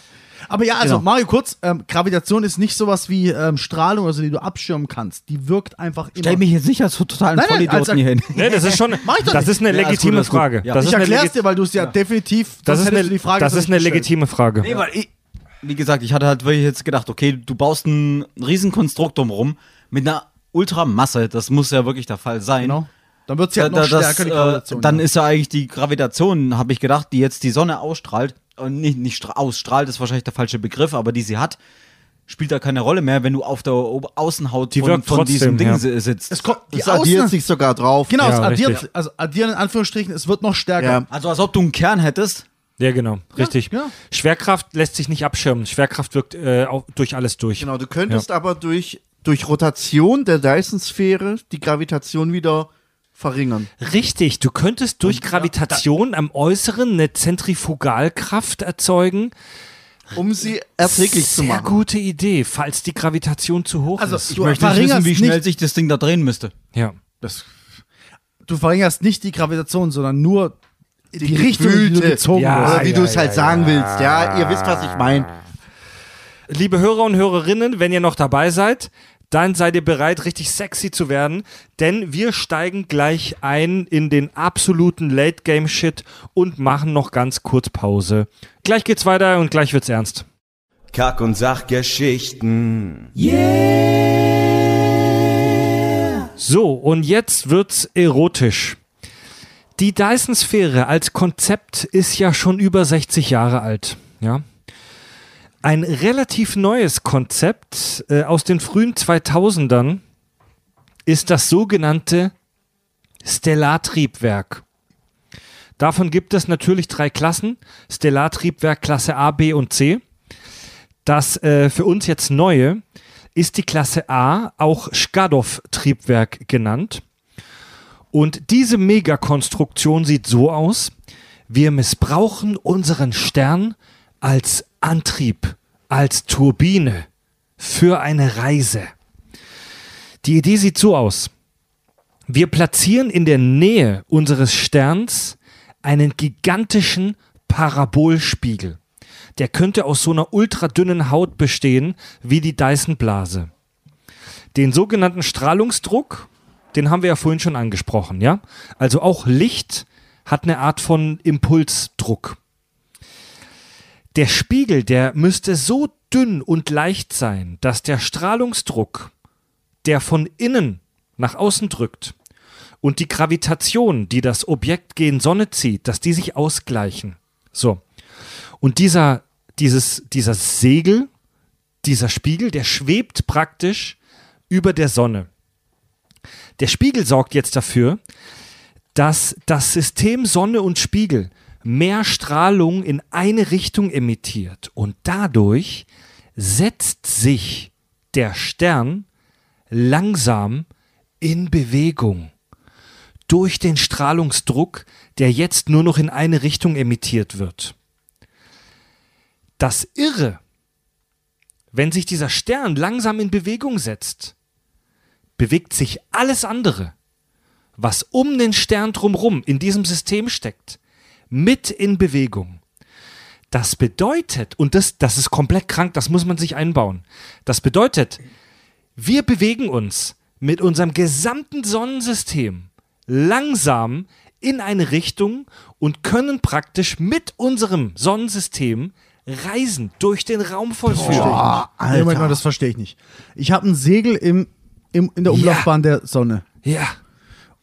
Aber ja, also Genau. Mario, kurz, ähm, Gravitation ist nicht sowas wie ähm, Strahlung, also die du abschirmen kannst. Die wirkt einfach immer. Stell mich jetzt nicht als so totalen Nein, nein, Vollidioten als- hier hin. Ne, das ist schon, Mach ich doch das nicht. ist eine Ja, legitime gut, alles gut. Frage. Ja. Das ich ist eine erklär's dir, weil du es ja, definitiv, das ist eine, die Frage das ist eine legitime Frage. Nee, weil ich, wie gesagt, ich hatte halt wirklich jetzt gedacht, okay, du baust ein Riesenkonstrukt drumherum mit einer Ultramasse, das muss ja wirklich der Fall sein. Genau. Dann wird sie Da, halt noch da, das, stärker, die äh, Gravitation. dann ja. ist ja eigentlich die Gravitation, habe ich gedacht, die jetzt die Sonne ausstrahlt, äh, nicht, nicht stra- ausstrahlt, ist wahrscheinlich der falsche Begriff, aber die sie hat, spielt da keine Rolle mehr, wenn du auf der Außenhaut Die von, von trotzdem, diesem Ding ja. si- sitzt. es kommt, die Das addiert sich sogar drauf. genau, Ja, es addiert, richtig. also addieren in Anführungsstrichen, es wird noch stärker. Ja. Also als ob du einen Kern hättest. Ja, genau, richtig. ja. Schwerkraft lässt sich nicht abschirmen. Schwerkraft wirkt äh, auch durch alles durch. Genau, du könntest aber durch, durch Rotation der Dyson-Sphäre die Gravitation wieder verringern. Richtig, du könntest durch Gravitation am Äußeren eine Zentrifugalkraft erzeugen. Um sie erträglich zu Sehr machen. gute Idee, falls die Gravitation zu hoch Also, ist. du möchte nicht wissen, wie schnell nicht, sich das Ding da drehen müsste. Ja. das, du verringerst nicht die Gravitation, sondern nur die, Richtung, in die du gezogen Ja. Oder wie ja, du es halt ja, sagen ja. willst. Ja, ihr wisst, was ich meine. Liebe Hörer und Hörerinnen, wenn ihr noch dabei seid, dann seid ihr bereit, richtig sexy zu werden, denn wir steigen gleich ein in den absoluten Late-Game-Shit und machen noch ganz kurz Pause. Gleich geht's weiter und gleich wird's ernst. Kack- und Sachgeschichten. So, und jetzt wird's erotisch. Die Dyson-Sphäre als Konzept ist ja schon über 60 Jahre alt, ja. Ein relativ neues Konzept äh, aus den frühen 2000ern ist das sogenannte Stellartriebwerk. Davon gibt es natürlich drei Klassen. Stellartriebwerk Klasse A, B und C. Das äh, für uns jetzt neue ist die Klasse A, auch Skadov-Triebwerk genannt. Und diese Megakonstruktion sieht so aus, wir missbrauchen unseren Stern als Antrieb, als Turbine für eine Reise. Die Idee sieht so aus. Wir platzieren in der Nähe unseres Sterns einen gigantischen Parabolspiegel. Der könnte aus so einer ultradünnen Haut bestehen wie die Dyson-Blase. Den sogenannten Strahlungsdruck den haben wir ja vorhin schon angesprochen, ja? Also auch Licht hat eine Art von Impulsdruck. Der Spiegel, der müsste so dünn und leicht sein, dass der Strahlungsdruck, der von innen nach außen drückt, und die Gravitation, die das Objekt gen Sonne zieht, dass die sich ausgleichen. So. Und dieser, dieses, dieser Segel, dieser Spiegel, der schwebt praktisch über der Sonne. Der Spiegel sorgt jetzt dafür, dass das System Sonne und Spiegel mehr Strahlung in eine Richtung emittiert und dadurch setzt sich der Stern langsam in Bewegung durch den Strahlungsdruck, der jetzt nur noch in eine Richtung emittiert wird. Das Irre, wenn sich dieser Stern langsam in Bewegung setzt, bewegt sich alles andere, was um den Stern drumherum in diesem System steckt, mit in Bewegung. Das bedeutet, und das, das ist komplett krank, das muss man sich einbauen. Das bedeutet, wir bewegen uns mit unserem gesamten Sonnensystem langsam in eine Richtung und können praktisch mit unserem Sonnensystem Reisen durch den Raum vollführen. Boah, Alter. Moment mal, das verstehe ich nicht. Ich habe ein Segel im, im, in der Umlaufbahn der Sonne. Ja.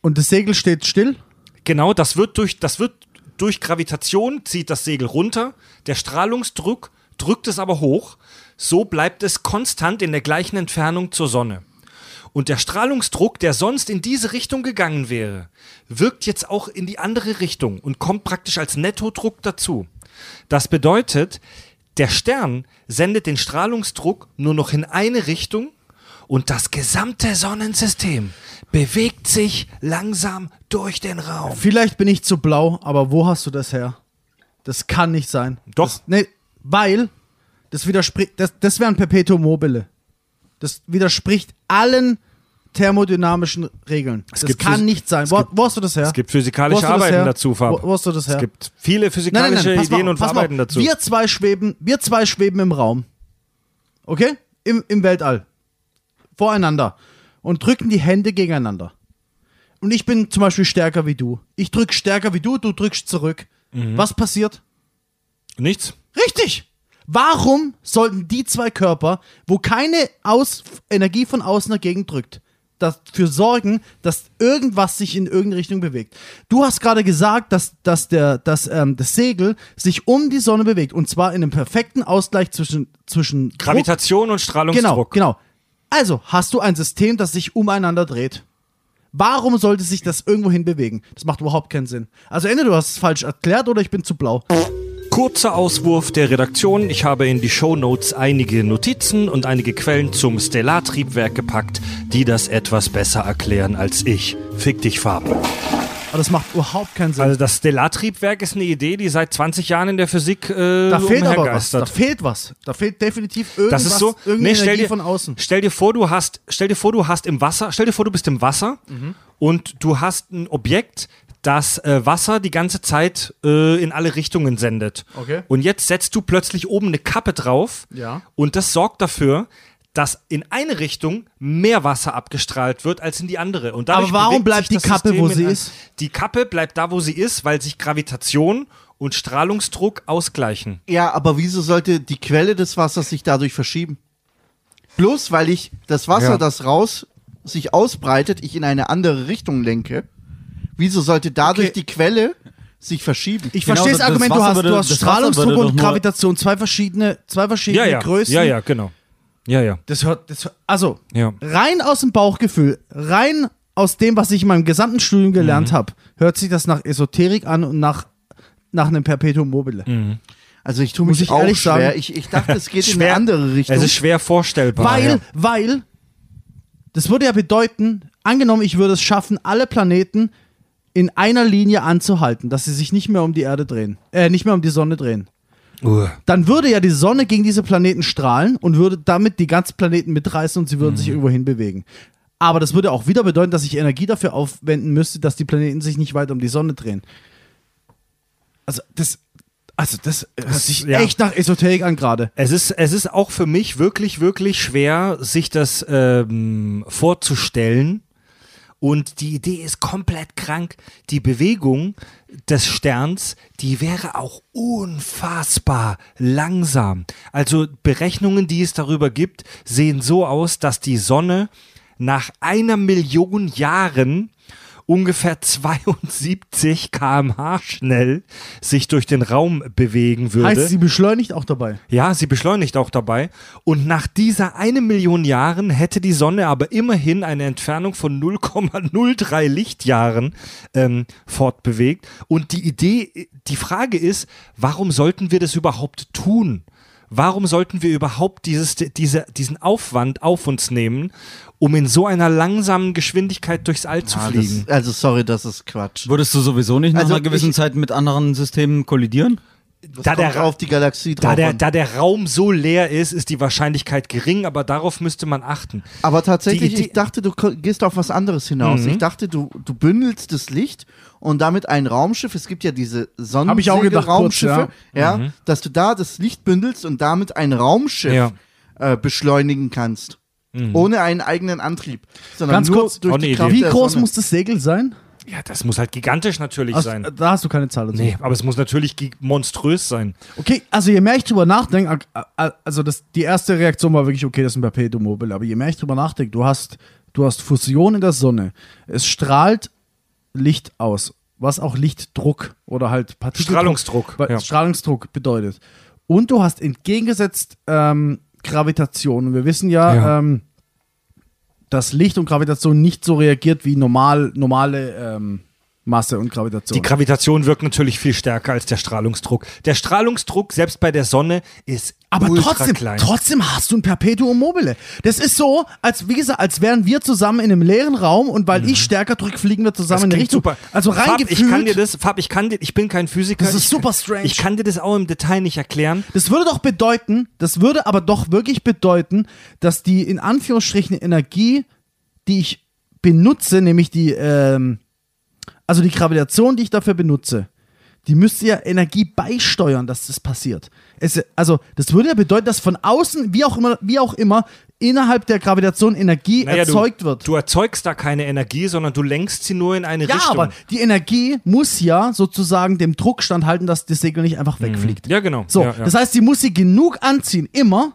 Und das Segel steht still? Genau, das wird durch, das wird durch Gravitation zieht das Segel runter, der Strahlungsdruck drückt es aber hoch, so bleibt es konstant in der gleichen Entfernung zur Sonne. Und der Strahlungsdruck, der sonst in diese Richtung gegangen wäre, wirkt jetzt auch in die andere Richtung und kommt praktisch als Nettodruck dazu. Das bedeutet, der Stern sendet den Strahlungsdruck nur noch in eine Richtung und das gesamte Sonnensystem bewegt sich langsam durch den Raum. Vielleicht bin ich zu blau, aber wo hast du das her? Das kann nicht sein. Doch. Das, nee, weil das widerspricht, das, das wäre ein Perpetuum mobile. Das widerspricht allen thermodynamischen Regeln. Es das gibt kann nicht sein. Wo, gibt- wo hast du das her? Es gibt physikalische Arbeiten dazu, Fab. Wo, wo hast du das her? Es gibt viele physikalische pass mal Ideen auf, und pass mal Arbeiten dazu. Wir zwei schweben, wir zwei schweben im Raum. Okay? Im, Im Weltall. Voreinander. Und drücken die Hände gegeneinander. Und ich bin zum Beispiel stärker wie du. Ich drück stärker wie du, du drückst zurück. Mhm. Was passiert? Nichts? Richtig! Warum sollten die zwei Körper, wo keine Aus Energie von außen dagegen drückt, dafür sorgen, dass irgendwas sich in irgendeine Richtung bewegt? Du hast gerade gesagt, dass, dass, der, dass ähm, das Segel sich um die Sonne bewegt und zwar in einem perfekten Ausgleich zwischen, zwischen Druck- Gravitation und Genau, Strahlungsdruck. genau. Also hast du ein System, das sich umeinander dreht. Warum sollte sich das irgendwo hin bewegen? Das macht überhaupt keinen Sinn. Also entweder du hast es falsch erklärt oder ich bin zu blau. Kurzer Auswurf der Redaktion. Ich habe in die Shownotes einige Notizen und einige Quellen zum Stellartriebwerk gepackt, die das etwas besser erklären als ich. Fick dich, Farben. Aber das macht überhaupt keinen Sinn. Also das Stellartriebwerk ist eine Idee, die seit 20 Jahren in der Physik äh, Da fehlt aber was. Da fehlt was. Da fehlt definitiv irgendwas, Das ist so. Nee, stell dir, von außen. stell dir vor, du hast, stell dir vor, du hast im Wasser, stell dir vor, du bist im Wasser Mhm. und du hast ein Objekt, das äh, Wasser die ganze Zeit äh, in alle Richtungen sendet. Okay. Und jetzt setzt du plötzlich oben eine Kappe drauf Ja. und das sorgt dafür, dass in eine Richtung mehr Wasser abgestrahlt wird als in die andere. Und Aber warum bleibt die Kappe, System wo sie ist? Die Kappe bleibt da, wo sie ist, weil sich Gravitation und Strahlungsdruck ausgleichen. Ja, aber wieso sollte die Quelle des Wassers sich dadurch verschieben? Bloß weil ich das Wasser, Ja. das raus sich ausbreitet, ich in eine andere Richtung lenke. Wieso sollte dadurch Okay. die Quelle sich verschieben? Ich Genau, verstehe das das Argument, du hast, würde- du hast Strahlungsdruck und Gravitation, zwei verschiedene, zwei verschiedene Ja, ja. Größen. Ja, ja, genau. Ja, ja. Das hört, das hört, also, Ja. rein aus dem Bauchgefühl, rein aus dem, was ich in meinem gesamten Studium Mhm. gelernt habe, hört sich das nach Esoterik an und nach, nach einem Perpetuum mobile. Mhm. Also ich tue mich ich auch ehrlich schwer. sagen- Ich, ich dachte, es geht in Schwer- eine andere Richtung. Es ist schwer vorstellbar. Weil, ja. weil, das würde ja bedeuten, angenommen, ich würde es schaffen, alle Planeten in einer Linie anzuhalten, dass sie sich nicht mehr um die Erde drehen, äh, nicht mehr um die Sonne drehen. Uh. Dann würde ja die Sonne gegen diese Planeten strahlen und würde damit die ganzen Planeten mitreißen und sie würden Mhm. sich irgendwo hin bewegen. Aber das würde auch wieder bedeuten, dass ich Energie dafür aufwenden müsste, dass die Planeten sich nicht weiter um die Sonne drehen. Also das, also das hört sich ja. echt nach Esoterik an gerade. Es ist, es ist auch für mich wirklich, wirklich schwer, sich das ähm, vorzustellen Und die Idee ist komplett krank. Die Bewegung des Sterns, die wäre auch unfassbar langsam. Also Berechnungen, die es darüber gibt, sehen so aus, dass die Sonne nach einer Million Jahren ungefähr 72 km/h schnell sich durch den Raum bewegen würde. Heißt, sie beschleunigt auch dabei. Ja, sie beschleunigt auch dabei. Und nach dieser eine Million Jahren hätte die Sonne aber immerhin eine Entfernung von 0,03 Lichtjahren ähm, fortbewegt. Und die Idee, die Frage ist, warum sollten wir das überhaupt tun? Warum sollten wir überhaupt dieses, diese, diesen Aufwand auf uns nehmen, um in so einer langsamen Geschwindigkeit durchs All zu Ah, fliegen? das, also sorry, das ist Quatsch. Würdest du sowieso nicht nach Also einer gewissen ich- Zeit mit anderen Systemen kollidieren? Das da kommt der- auf die Galaxie drauf Da der, da der Raum so leer ist, ist die Wahrscheinlichkeit gering, aber darauf müsste man achten. Aber tatsächlich, Die Idee- ich dachte, du gehst auf was anderes hinaus. Mhm. Ich dachte, du, du bündelst das Licht und damit ein Raumschiff, es gibt ja diese Sonnensegel-Raumschiffe, kurz, ja, dass du da das Licht bündelst und damit ein Raumschiff Ja. äh, beschleunigen kannst. Ohne einen eigenen Antrieb. Sondern Ganz nur kurz, durch auch die Kraft. Wie groß Sonne. muss das Segel sein? Ja, das muss halt gigantisch natürlich Also, sein. da hast du keine Zahl dazu. Nee, aber es muss natürlich monströs sein. Okay, also je mehr ich drüber nachdenke, also das, die erste Reaktion war wirklich, okay, das ist ein Perpetuum mobile, aber je mehr ich drüber nachdenke, du hast, du hast Fusion in der Sonne, es strahlt Licht aus, was auch Lichtdruck oder halt Partikeldruck, Strahlungsdruck, ja. Strahlungsdruck bedeutet. Und du hast entgegengesetzt ähm, Gravitation. Und wir wissen ja, Ja. Ähm, dass Licht und Gravitation nicht so reagiert wie normal, normale ähm, Masse und Gravitation. Die Gravitation wirkt natürlich viel stärker als der Strahlungsdruck. Der Strahlungsdruck, selbst bei der Sonne, ist Aber trotzdem, klein. trotzdem hast du ein Perpetuum mobile. Das ist so, als wie gesagt, als wären wir zusammen in einem leeren Raum und weil ich stärker drücke, fliegen wir zusammen in eine klingt Richtung. super. Also rein gefühlt. ich kann dir das, Fab, ich kann dir, ich bin kein Physiker. Das ist ich, super strange. Ich kann dir das auch im Detail nicht erklären. Das würde doch bedeuten, das würde aber doch wirklich bedeuten, dass die in Anführungsstrichen Energie, die ich benutze, nämlich die, ähm, also die Gravitation, die ich dafür benutze, die müsste ja Energie beisteuern, dass das passiert. Es, also, das würde ja bedeuten, dass von außen, wie auch immer, wie auch immer, innerhalb der Gravitation Energie Naja, erzeugt du, wird. Du erzeugst da keine Energie, sondern du lenkst sie nur in eine ja, Richtung. aber die Energie muss ja sozusagen dem Druck standhalten, dass das Segel nicht einfach wegfliegt. ja, genau. So, ja, ja. das heißt, sie muss sie genug anziehen, immer.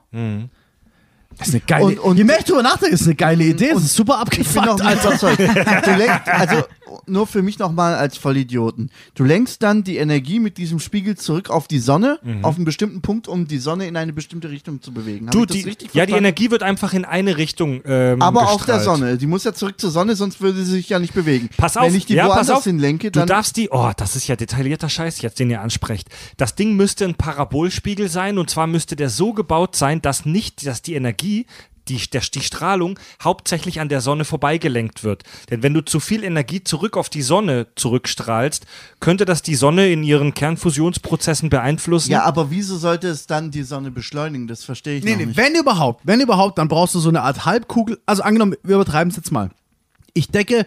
Das ist eine geile Und- und- Je mehr ich drüber nachdenke, ist eine geile Idee. Das ist super Ich bin noch abgefuckt, Alter. Du lenkst, also nur für mich nochmal als Vollidioten. Du lenkst dann die Energie mit diesem Spiegel zurück auf die Sonne, auf einen bestimmten Punkt, um die Sonne in eine bestimmte Richtung zu bewegen. Hab du, ich das die, richtig ja, die? Energie wird einfach in eine Richtung ähm, Aber auf der. Sonne. Die muss ja zurück zur Sonne, sonst würde sie sich ja nicht bewegen. Pass auf, Wenn ich die ja, pass woanders auf. hin lenke, du dann. darfst die, oh, das ist ja detaillierter Scheiß jetzt, den ihr ansprecht. Das Ding müsste ein Parabolspiegel sein und zwar müsste der so gebaut sein, dass nicht, dass die Energie, die, der, die Strahlung hauptsächlich an der Sonne vorbeigelenkt wird. Denn wenn du zu viel Energie zurück auf die Sonne zurückstrahlst, könnte das die Sonne in ihren Kernfusionsprozessen beeinflussen. ja, aber wieso sollte es dann die Sonne beschleunigen? Das verstehe ich Nee, noch nee, nicht. wenn überhaupt, wenn überhaupt, dann brauchst du so eine Art Halbkugel. Also angenommen, wir übertreiben es jetzt mal. Ich decke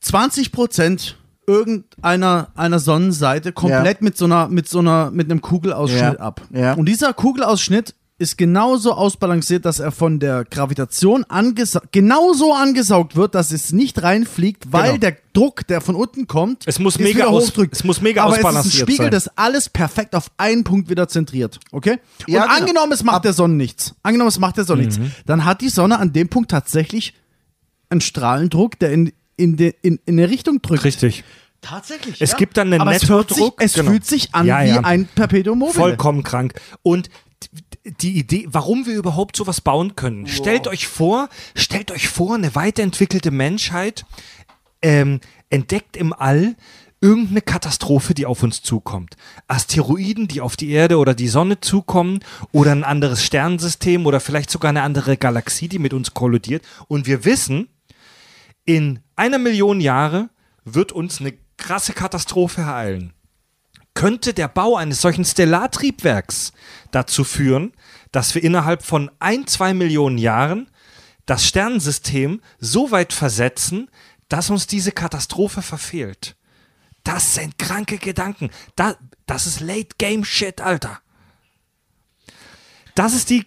20 Prozent irgendeiner einer Sonnenseite komplett mit so einer mit so einer mit einem Kugelausschnitt Ja, ab. ja. Und dieser Kugelausschnitt ist genauso ausbalanciert, dass er von der Gravitation angesa genauso angesaugt wird, dass es nicht reinfliegt, weil Genau. der Druck, der von unten kommt, Es muss ist mega hochdrückt. es muss mega Aber es ist ein ausbalanciert Spiegel, sein. das alles perfekt auf einen Punkt wieder zentriert. Okay? Ja, Und genau. angenommen, es macht der Sonne nichts. Angenommen, es macht der Sonne nichts. Dann hat die Sonne an dem Punkt tatsächlich einen Strahlendruck, der in, in, de, in, in eine Richtung drückt. Richtig. Tatsächlich. Es ja. gibt dann einen Aber es fühlt sich, Nettodruck. es Genau. fühlt sich an Ja, wie ja. ein Perpetuum mobile. Vollkommen krank. Und die Idee, warum wir überhaupt sowas bauen können. Stellt euch vor, stellt euch vor, eine weiterentwickelte Menschheit ähm, entdeckt im All irgendeine Katastrophe, die auf uns zukommt. Asteroiden, die auf die Erde oder die Sonne zukommen oder ein anderes Sternensystem oder vielleicht sogar eine andere Galaxie, die mit uns kollidiert. Und wir wissen, in einer Million Jahre wird uns eine krasse Katastrophe ereilen könnte der Bau eines solchen Stellartriebwerks dazu führen, dass wir innerhalb von ein, zwei Millionen Jahren das Sternensystem so weit versetzen, dass uns diese Katastrophe verfehlt. Das sind kranke Gedanken. Da, das ist Late Game Shit, Alter. Das ist die,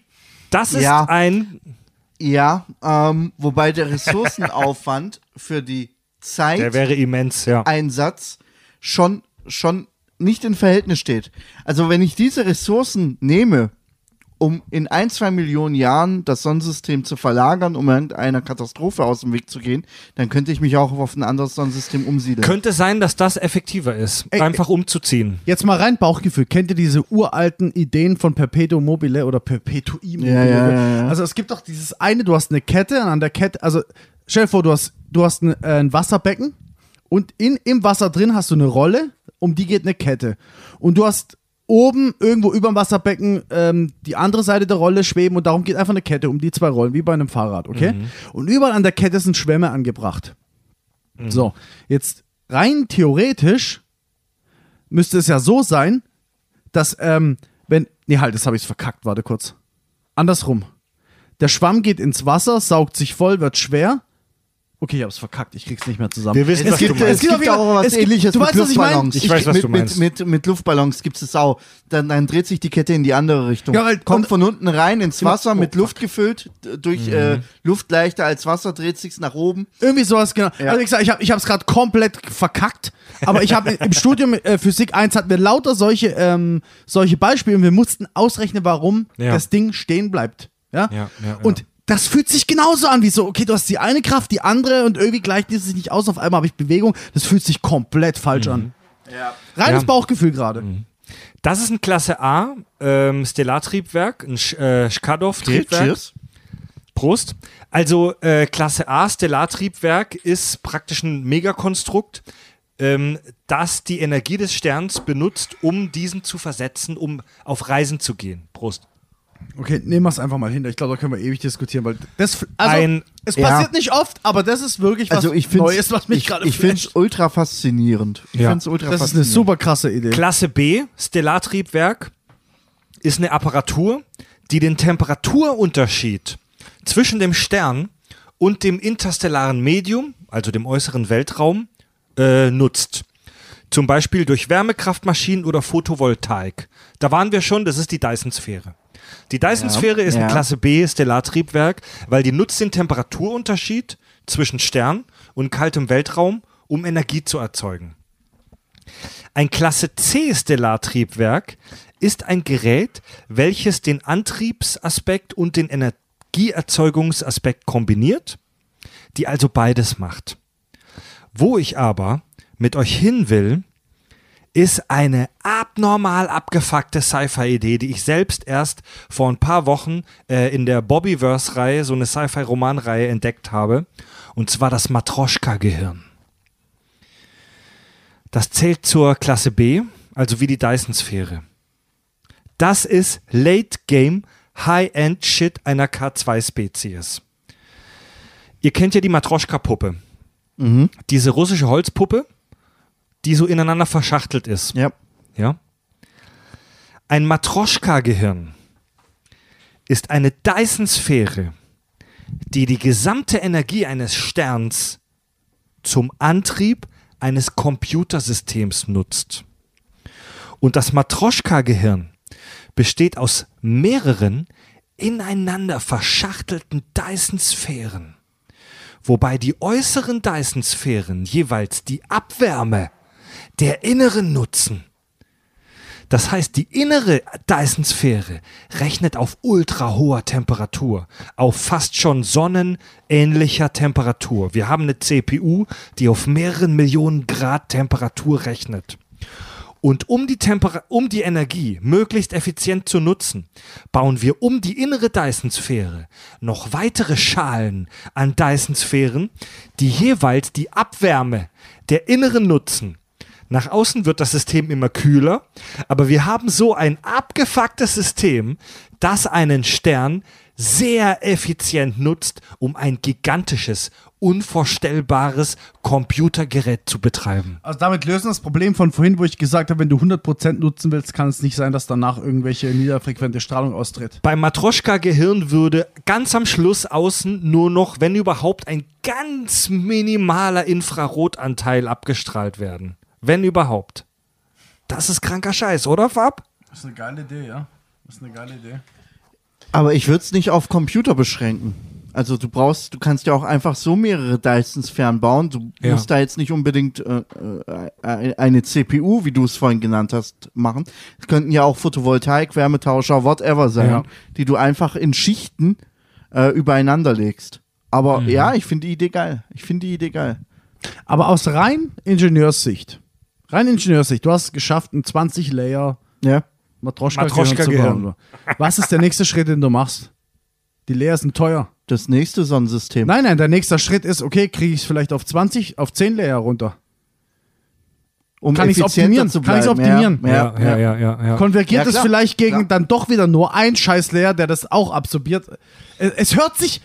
das ist Ja. ein, Ja, ähm, wobei der Ressourcenaufwand für die Zeit Der wäre immens, ja. Einsatz schon, schon nicht in Verhältnis steht. Also wenn ich diese Ressourcen nehme, um in ein, zwei Millionen Jahren das Sonnensystem zu verlagern, um irgendeiner Katastrophe aus dem Weg zu gehen, dann könnte ich mich auch auf ein anderes Sonnensystem umsiedeln. Könnte sein, dass das effektiver ist, Ey, einfach umzuziehen. Jetzt mal rein Bauchgefühl. Kennt ihr diese uralten Ideen von Perpetuum mobile oder Perpetui mobile? Ja, ja, ja, ja. Also es gibt doch dieses eine, du hast eine Kette und an der Kette, also stell dir vor, du hast, du hast ein, äh, ein Wasserbecken und in, im Wasser drin hast du eine Rolle, um die geht eine Kette. Und du hast oben irgendwo über dem Wasserbecken ähm, die andere Seite der Rolle schweben und darum geht einfach eine Kette um die zwei Rollen, wie bei einem Fahrrad, okay? Und überall an der Kette sind Schwämme angebracht. So, jetzt rein theoretisch müsste es ja so sein, dass, ähm, wenn. Nee, halt, das habe ich verkackt, warte kurz. Andersrum. Der Schwamm geht ins Wasser, saugt sich voll, wird schwer. Okay, ich hab's verkackt, ich krieg's nicht mehr zusammen. Wir wissen, Es was gibt, du meinst. es gibt, auch was ähnliches du mit weißt, was ich meine? Luftballons. Ich weiß, was mit, du meinst. Mit, mit, mit Luftballons gibt es auch. Dann, dann dreht sich die Kette in die andere Richtung. Ja, weil- Kommt von unten rein ins Wasser, Oh, mit fuck. Luft gefüllt, durch Mhm. äh, Luft leichter als Wasser, dreht sich's nach oben. Irgendwie sowas, genau. Ja. Also ich sag, ich habe ich hab's gerade komplett verkackt, aber ich habe im Studium äh, Physik 1 hatten wir lauter solche, ähm, solche Beispiele und wir mussten ausrechnen, warum Ja. das Ding stehen bleibt. Ja? Ja, ja, ja. Und das fühlt sich genauso an wie so, okay, du hast die eine Kraft, die andere und irgendwie gleicht die sich nicht aus, auf einmal habe ich Bewegung. Das fühlt sich komplett falsch an. Reines Ja. Bauchgefühl gerade. Das ist ein Klasse A ähm, Stellartriebwerk, ein Sch äh, Schkadow-Triebwerk. Cheers. Prost. Also äh, Klasse A Stellartriebwerk ist praktisch ein Megakonstrukt, ähm, das die Energie des Sterns benutzt, um diesen zu versetzen, um auf Reisen zu gehen. Prost. Okay, nehmen wir es einfach mal hin. Ich glaube, da können wir ewig diskutieren, weil das, also, Ein- es ja. passiert nicht oft, aber das ist wirklich was Also ich finde Neues, was mich ich, gerade ich finde es ultra faszinierend. Ich Ja. find's ultra Das ist eine faszinierend. super krasse Idee. Klasse B Stellartriebwerk ist eine Apparatur, die den Temperaturunterschied zwischen dem Stern und dem interstellaren Medium, also dem äußeren Weltraum, äh, nutzt. Zum Beispiel durch Wärmekraftmaschinen oder Photovoltaik. Da waren wir schon, das ist die Dyson-Sphäre. Die Dyson-Sphäre ist ein ja. Klasse B Stellartriebwerk, weil die nutzt den Temperaturunterschied zwischen Stern und kaltem Weltraum, um Energie zu erzeugen. Ein Klasse C Stellartriebwerk ist ein Gerät, welches den Antriebsaspekt und den Energieerzeugungsaspekt kombiniert, die also beides macht. Wo ich aber mit euch hin will, ist eine abnormal abgefuckte Sci-Fi-Idee, die ich selbst erst vor ein paar Wochen äh, in der Bobbyverse-Reihe, so eine Sci-Fi-Romanreihe, entdeckt habe. Und zwar das Matroschka-Gehirn. Das zählt zur Klasse B, also wie die Dyson-Sphäre. Das ist Late Game High-End Shit einer K2-Spezies. Ihr kennt ja die Matroschka-Puppe. Diese russische Holzpuppe, die so ineinander verschachtelt ist. Ja. Ja? Ein Matroschka-Gehirn ist eine Dyson-Sphäre, die die gesamte Energie eines Sterns zum Antrieb eines Computersystems nutzt. Und das Matroschka-Gehirn besteht aus mehreren ineinander verschachtelten Dyson-Sphären, wobei die äußeren Dyson-Sphären jeweils die Abwärme der inneren nutzen. Das heißt, die innere Dyson-Sphäre rechnet auf ultra hoher Temperatur, auf fast schon sonnenähnlicher Temperatur. Wir haben eine CPU, die auf mehreren Millionen Grad Temperatur rechnet. Und um die, Temper um die Energie möglichst effizient zu nutzen, bauen wir um die innere Dyson-Sphäre noch weitere Schalen an Dyson-Sphären, die jeweils die Abwärme der inneren nutzen. Nach außen wird das System immer kühler, aber wir haben so ein abgefucktes System, das einen Stern sehr effizient nutzt, um ein gigantisches, unvorstellbares Computergerät zu betreiben. Also damit lösen das Problem von vorhin, wo ich gesagt habe, wenn du 100% nutzen willst, kann es nicht sein, dass danach irgendwelche niederfrequente Strahlung austritt. Beim Matroschka-Gehirn würde ganz am Schluss außen nur noch, wenn überhaupt, ein ganz minimaler Infrarotanteil abgestrahlt werden. Wenn überhaupt. Das ist kranker Scheiß, oder Fab? Das ist eine geile Idee, ja. Das ist eine geile Idee. Aber ich würde es nicht auf Computer beschränken. Also du brauchst, du kannst ja auch einfach so mehrere Dysons fernbauen. Du Ja. musst da jetzt nicht unbedingt äh, äh, eine CPU, wie du es vorhin genannt hast, machen. Es könnten ja auch Photovoltaik, Wärmetauscher, whatever sein, Ja. die du einfach in Schichten äh, übereinander legst. Aber Mhm. ja, ich finde die Idee geil. Ich finde die Idee geil. Aber aus rein Ingenieurssicht, rein Ingenieurssicht, du hast es geschafft, ein 20 Layer Ja. Matroschka, Matroschka zu Gehirn. bauen. Was ist der nächste Schritt, den du machst? Die Layers sind teuer. Das nächste Sonnensystem. Nein, nein, der nächste Schritt ist, okay, kriege ich es vielleicht auf 20, auf 10 Layer runter. um kann ich's effizienter optimieren? zu Kann bleiben. optimieren? Ja, ja, ja. ja, ja. ja. Konvergiert Ja, es vielleicht gegen dann doch wieder nur ein scheiß Layer, der das auch absorbiert. Es, es hört sich,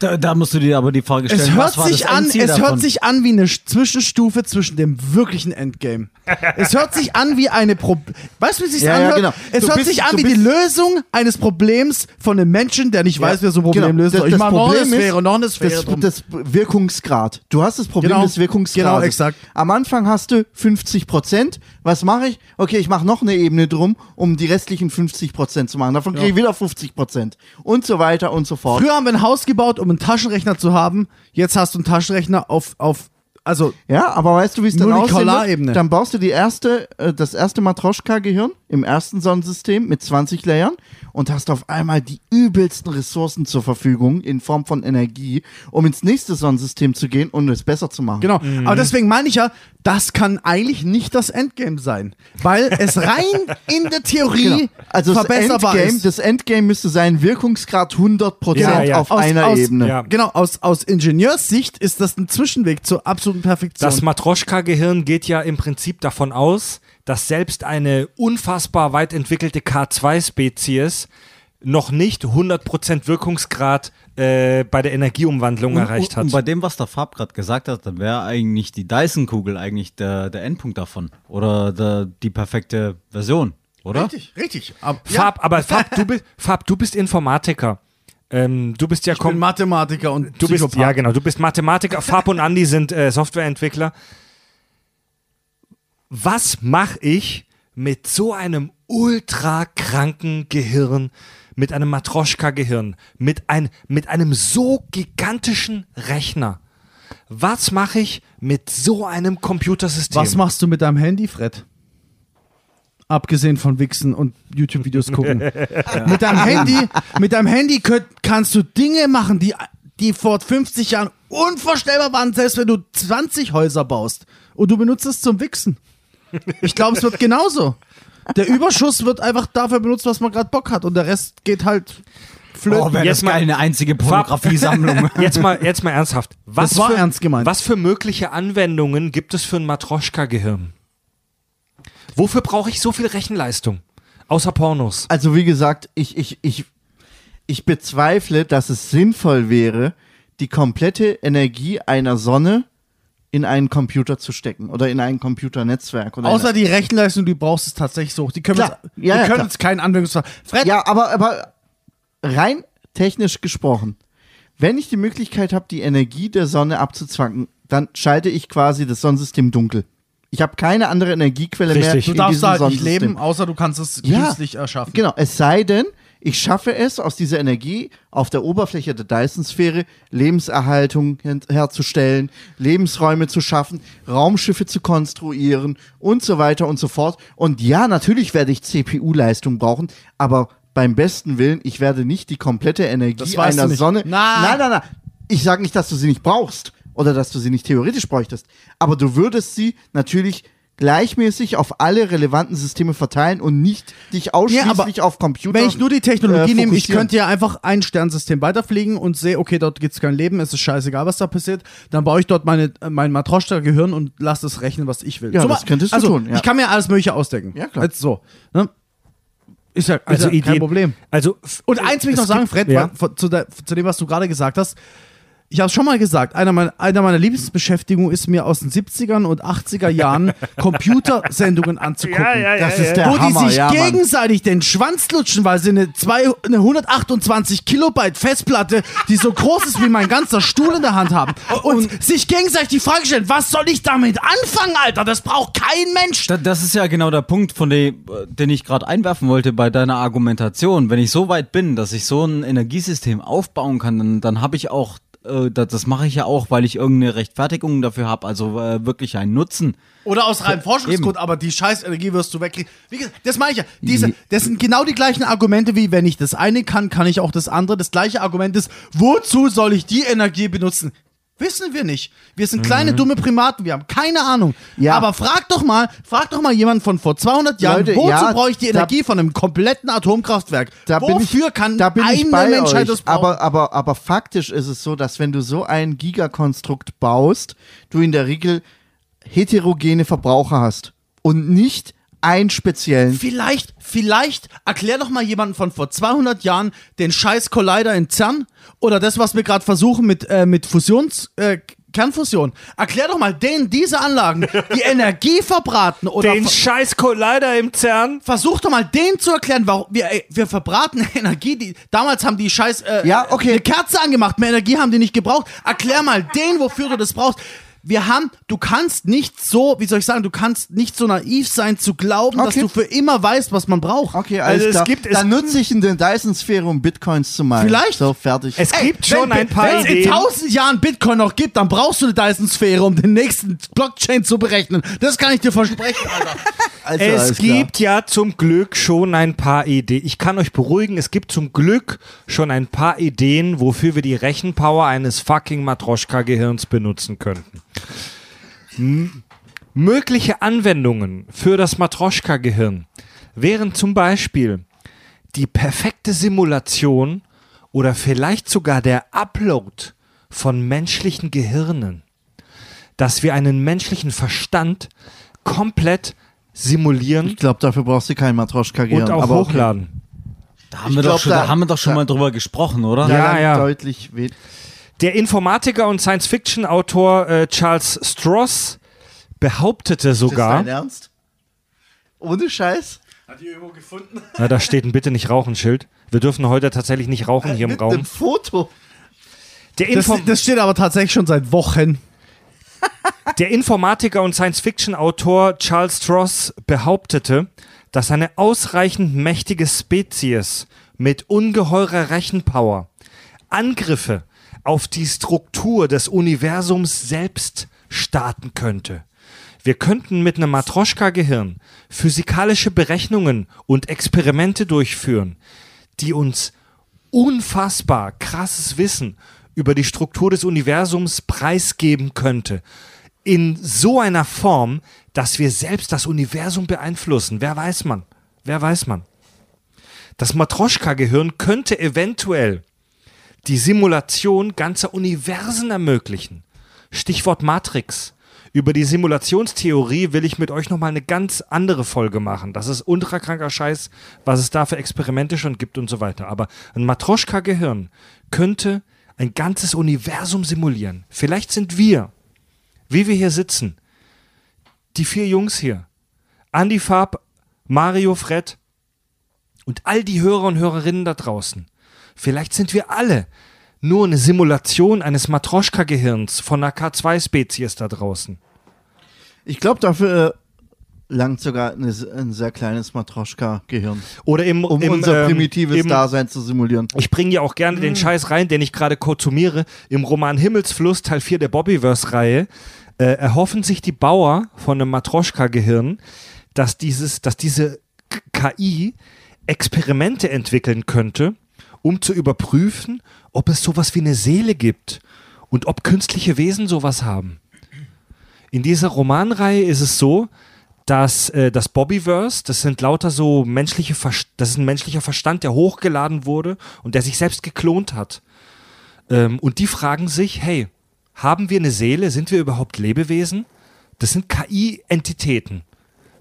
Da, da musst du dir aber die Frage stellen, es hört sich an, Endziel es davon? hört sich an wie eine Sch- Zwischenstufe zwischen dem wirklichen Endgame. es hört sich an wie eine Pro Weißt du, wie es sich Ja, ja, anhört? genau. Es Du hört bist- sich an wie die Lösung eines Problems von einem Menschen, der nicht Ja, weiß, wer so ein Problem genau. löst. Das- ich das mach noch eine Problem ist, Sphäre noch eine Sphäre das, das Wirkungsgrad. Du hast das Problem Genau. des Wirkungsgrades. Genau, exakt. Am Anfang hast du 50 Prozent. Was mache ich? Okay, ich mache noch eine Ebene drum, um die restlichen 50 Prozent zu machen. Davon kriege ich wieder 50 Prozent. Und so weiter und so fort. Früher haben wir ein Haus gebaut, um einen Taschenrechner zu haben. Jetzt hast du einen Taschenrechner auf, auf also Ja, aber weißt du, wie es dann? Molekularebene. Dann baust du die erste, äh, das erste Matroschka-Gehirn im ersten Sonnensystem mit 20 Layern und hast auf einmal die übelsten Ressourcen zur Verfügung in Form von Energie, um ins nächste Sonnensystem zu gehen und es besser zu machen. Genau. Mhm. Aber deswegen meine ich ja, das kann eigentlich nicht das Endgame sein. Weil es rein in der Theorie Genau. Also das verbesserbar Endgame, ist. das Endgame müsste sein Wirkungsgrad 100% Ja, ja. auf Aus- einer aus- Ebene. Ja. Genau, aus, aus Ingenieurssicht ist das ein Zwischenweg zur absoluten Perfektion. Das Matroschka-Gehirn geht ja im Prinzip davon aus, dass selbst eine unfassbar weit entwickelte K2-Spezies noch nicht 100% Wirkungsgrad äh, bei der Energieumwandlung erreicht und, hat. Und bei dem, was der Fab gerade gesagt hat, dann wäre eigentlich die Dyson-Kugel eigentlich der, der Endpunkt davon. Oder der, die perfekte Version, oder? richtig, richtig. Aber, Fab, aber Fab du, bist, Fab, du bist Informatiker. Ähm, du bist ja ich bin Mathematiker und du bist ja genau, du bist Mathematiker. Fab und Andi sind äh, Softwareentwickler. Was mache ich mit so einem ultra kranken Gehirn, mit einem Matroschka-Gehirn, mit, ein, mit einem so gigantischen Rechner? Was mache ich mit so einem Computersystem? Was machst du mit deinem Handy, Fred? Abgesehen von Wichsen und YouTube-Videos gucken. Mit deinem Handy, mit deinem Handy könnt, kannst du Dinge machen, die, die vor 50 Jahren unvorstellbar waren, selbst wenn du 20 Häuser baust und du benutzt es zum Wichsen. Ich glaube, es wird genauso. Der Überschuss wird einfach dafür benutzt, was man gerade Bock hat und der Rest geht halt flöten. Oh, wäre Jetzt das mal- geil, eine einzige Pornografiesammlung. Jetzt mal, jetzt mal ernsthaft. Was Das war für, ernst gemeint. Was für mögliche Anwendungen gibt es für ein Matroschka-Gehirn? Wofür brauche ich so viel Rechenleistung? Außer Pornos. Also wie gesagt, ich, ich, ich, ich bezweifle, dass es sinnvoll wäre, die komplette Energie einer Sonne in einen Computer zu stecken oder in ein Computernetzwerk. Oder Außer die Rechenleistung, die brauchst es tatsächlich so hoch. Die können, Klar. jetzt, Ja, die ja, können klar. jetzt keinen Anwendungsfall. Fred, Ja, aber, aber rein technisch gesprochen, wenn ich die Möglichkeit habe, die Energie der Sonne abzuzwangen, dann schalte ich quasi das Sonnensystem dunkel. Ich habe keine andere Energiequelle mehr Richtig. du in darfst diesem da halt nicht leben, außer du kannst es Ja. künstlich erschaffen. Genau, es sei denn, ich schaffe es, aus dieser Energie auf der Oberfläche der Dyson-Sphäre Lebenserhaltung herzustellen, Lebensräume zu schaffen, Raumschiffe zu konstruieren und so weiter und so fort. Und ja, natürlich werde ich CPU-Leistung brauchen, aber beim besten Willen, ich werde nicht die komplette Energie einer. Sonne. Na. Nein, nein, nein. Ich sage nicht, dass du sie nicht brauchst oder dass du sie nicht theoretisch bräuchtest, aber du würdest sie natürlich gleichmäßig auf alle relevanten Systeme verteilen und nicht dich ausschließlich auf Computer. Wenn ich nur die Technologie äh, nehme, ich könnte ja einfach ein Sternsystem weiterfliegen und sehe, okay, dort gibt es kein Leben, es ist scheißegal, was da passiert. Dann baue ich dort meine, mein Matroschka-Gehirn und lasse es rechnen, was ich will. Ja, So das könntest du also, tun, ja. Ich kann mir alles Mögliche ausdenken. Ja, klar. Jetzt so. Ne? Ist ja, ist Also ja kein Ideen- Problem. Also Und eins will ich noch sagen, Fred, ja. zu, der, zu dem, was du gerade gesagt hast. Ich habe schon mal gesagt, einer meiner, einer meiner Lieblingsbeschäftigungen ist mir aus den 70ern und 80er Jahren Computersendungen anzugucken. Das ist der wo Hammer, die sich ja, Mann. gegenseitig den Schwanz lutschen, weil sie eine, zwei, eine 128 Kilobyte Festplatte, die so groß ist wie mein ganzer Stuhl in der Hand haben und, sich gegenseitig die Frage stellen, was soll ich damit anfangen, Alter? Das braucht kein Mensch. Da, das ist ja genau der Punkt, von dem, den ich gerade einwerfen wollte bei deiner Argumentation. Wenn ich so weit bin, dass ich so ein Energiesystem aufbauen kann, dann, dann habe ich auch, äh, das, das mache ich ja auch, weil ich irgendeine Rechtfertigung dafür habe, also äh, wirklich einen Nutzen. Oder aus reinem Forschungsgrund, aber die Scheißenergie wirst du wegkriegen. Wie gesagt, das meine ich ja. Diese, das sind genau die gleichen Argumente wie, wenn ich das eine kann, kann ich auch das andere. Das gleiche Argument ist, wozu soll ich die Energie benutzen? Wissen wir nicht. Wir sind kleine, dumme Primaten, wir haben keine Ahnung. Ja. Aber frag doch mal, frag doch mal jemanden von vor 200 Jahren, Leute, wozu ja, brauche ich die da- Energie von einem kompletten Atomkraftwerk? Da bin ich, Wofür kann da bin eine ich bei Menschheit euch. das brauchen? aber, aber, aber faktisch ist es so, dass wenn du so ein Gigakonstrukt baust, du in der Regel heterogene Verbraucher hast und nicht einen speziellen. Vielleicht, vielleicht erklär doch mal jemanden von vor 200 Jahren den scheiß Collider in CERN oder das, was wir gerade versuchen mit, äh, mit Fusions, äh, Kernfusion. Erklär doch mal denen diese Anlagen, die Energie verbraten oder Den ver scheiß Collider im CERN. versuch doch mal denen zu erklären, warum wir, ey, wir verbraten Energie, die damals haben die scheiß äh, Ja, okay. eine Kerze angemacht, mehr Energie haben die nicht gebraucht. Erklär mal denen, wofür du das brauchst. Wir haben, du kannst nicht so, wie soll ich sagen, du kannst nicht so naiv sein zu glauben, dass Okay. du für immer weißt, was man braucht. Okay, alles Also es klar. gibt- es- Dann nutze ich in der Dyson-Sphäre, um Bitcoins zu meinen. Vielleicht. So, fertig. Es Ey, gibt schon wenn, ein paar Wenn es in tausend Jahren Bitcoin noch gibt, dann brauchst du eine Dyson-Sphäre, um den nächsten Blockchain zu berechnen. Das kann ich dir versprechen, Alter. Also, Es klar. gibt ja zum Glück schon ein paar Ideen. Ich kann euch beruhigen, es gibt zum Glück schon ein paar Ideen, wofür wir die Rechenpower eines fucking Matroschka-Gehirns benutzen könnten. M mögliche Anwendungen für das Matroschka-Gehirn wären zum Beispiel die perfekte Simulation oder vielleicht sogar der Upload von menschlichen Gehirnen. Dass wir einen menschlichen Verstand komplett simulieren Ich glaube, dafür brauchst du kein Matroschka-Gehirn. und auch aber okay. hochladen. Da haben, glaub, doch schon, da- da haben wir doch schon da- mal drüber gesprochen, oder? Ja, Ja, ja. deutlich. Der Informatiker und Science-Fiction-Autor äh, Charles Stross behauptete Ist das sogar, dein Ernst? Ohne Scheiß? Hat die irgendwo gefunden? na, da steht ein Bitte nicht rauchen Schild. Wir dürfen heute tatsächlich nicht rauchen hier im Mit Raum. einem Foto. Der, Das, Info das steht aber tatsächlich schon seit Wochen. der Informatiker und Science-Fiction-Autor Charles Stross behauptete, dass eine ausreichend mächtige Spezies mit ungeheurer Rechenpower Angriffe auf die Struktur des Universums selbst starten könnte. Wir könnten mit einem Matroschka-Gehirn physikalische Berechnungen und Experimente durchführen, die uns unfassbar krasses Wissen über die Struktur des Universums preisgeben könnte. In so einer Form, dass wir selbst das Universum beeinflussen. Wer weiß man? Wer weiß man? Das Matroschka-Gehirn könnte eventuell die Simulation ganzer Universen ermöglichen. Stichwort Matrix. Über die Simulationstheorie will ich mit euch nochmal eine ganz andere Folge machen. Das ist ultrakranker Scheiß, was es da für Experimente schon gibt und so weiter. Aber ein Matroschka-Gehirn könnte ein ganzes Universum simulieren. Vielleicht sind wir, wie wir hier sitzen, die vier Jungs hier, Andy Farb, Mario, Fred und all die Hörer und Hörerinnen da draußen. Vielleicht sind wir alle nur eine Simulation eines Matroschka-Gehirns von einer K2-Spezies da draußen. Ich glaube, dafür äh, langt sogar eine, ein sehr kleines Matroschka-Gehirn, Oder im, um im, unser ähm, primitives im, Dasein zu simulieren. Ich bringe ja auch gerne den Scheiß rein, den ich gerade konsumiere. Im Roman Himmelsfluss, Teil 4 der Bobbyverse-Reihe, äh, erhoffen sich die Bauer von einem Matroschka-Gehirn, dass, dieses, dass diese KI Experimente entwickeln könnte, um zu überprüfen, ob es sowas wie eine Seele gibt und ob künstliche Wesen sowas haben. In dieser Romanreihe ist es so, dass äh, das Bobbyverse, das sind lauter so menschliche, Ver- das ist ein menschlicher Verstand, der hochgeladen wurde und der sich selbst geklont hat. Ähm, und die fragen sich, hey, haben wir eine Seele? Sind wir überhaupt Lebewesen? Das sind KI-Entitäten.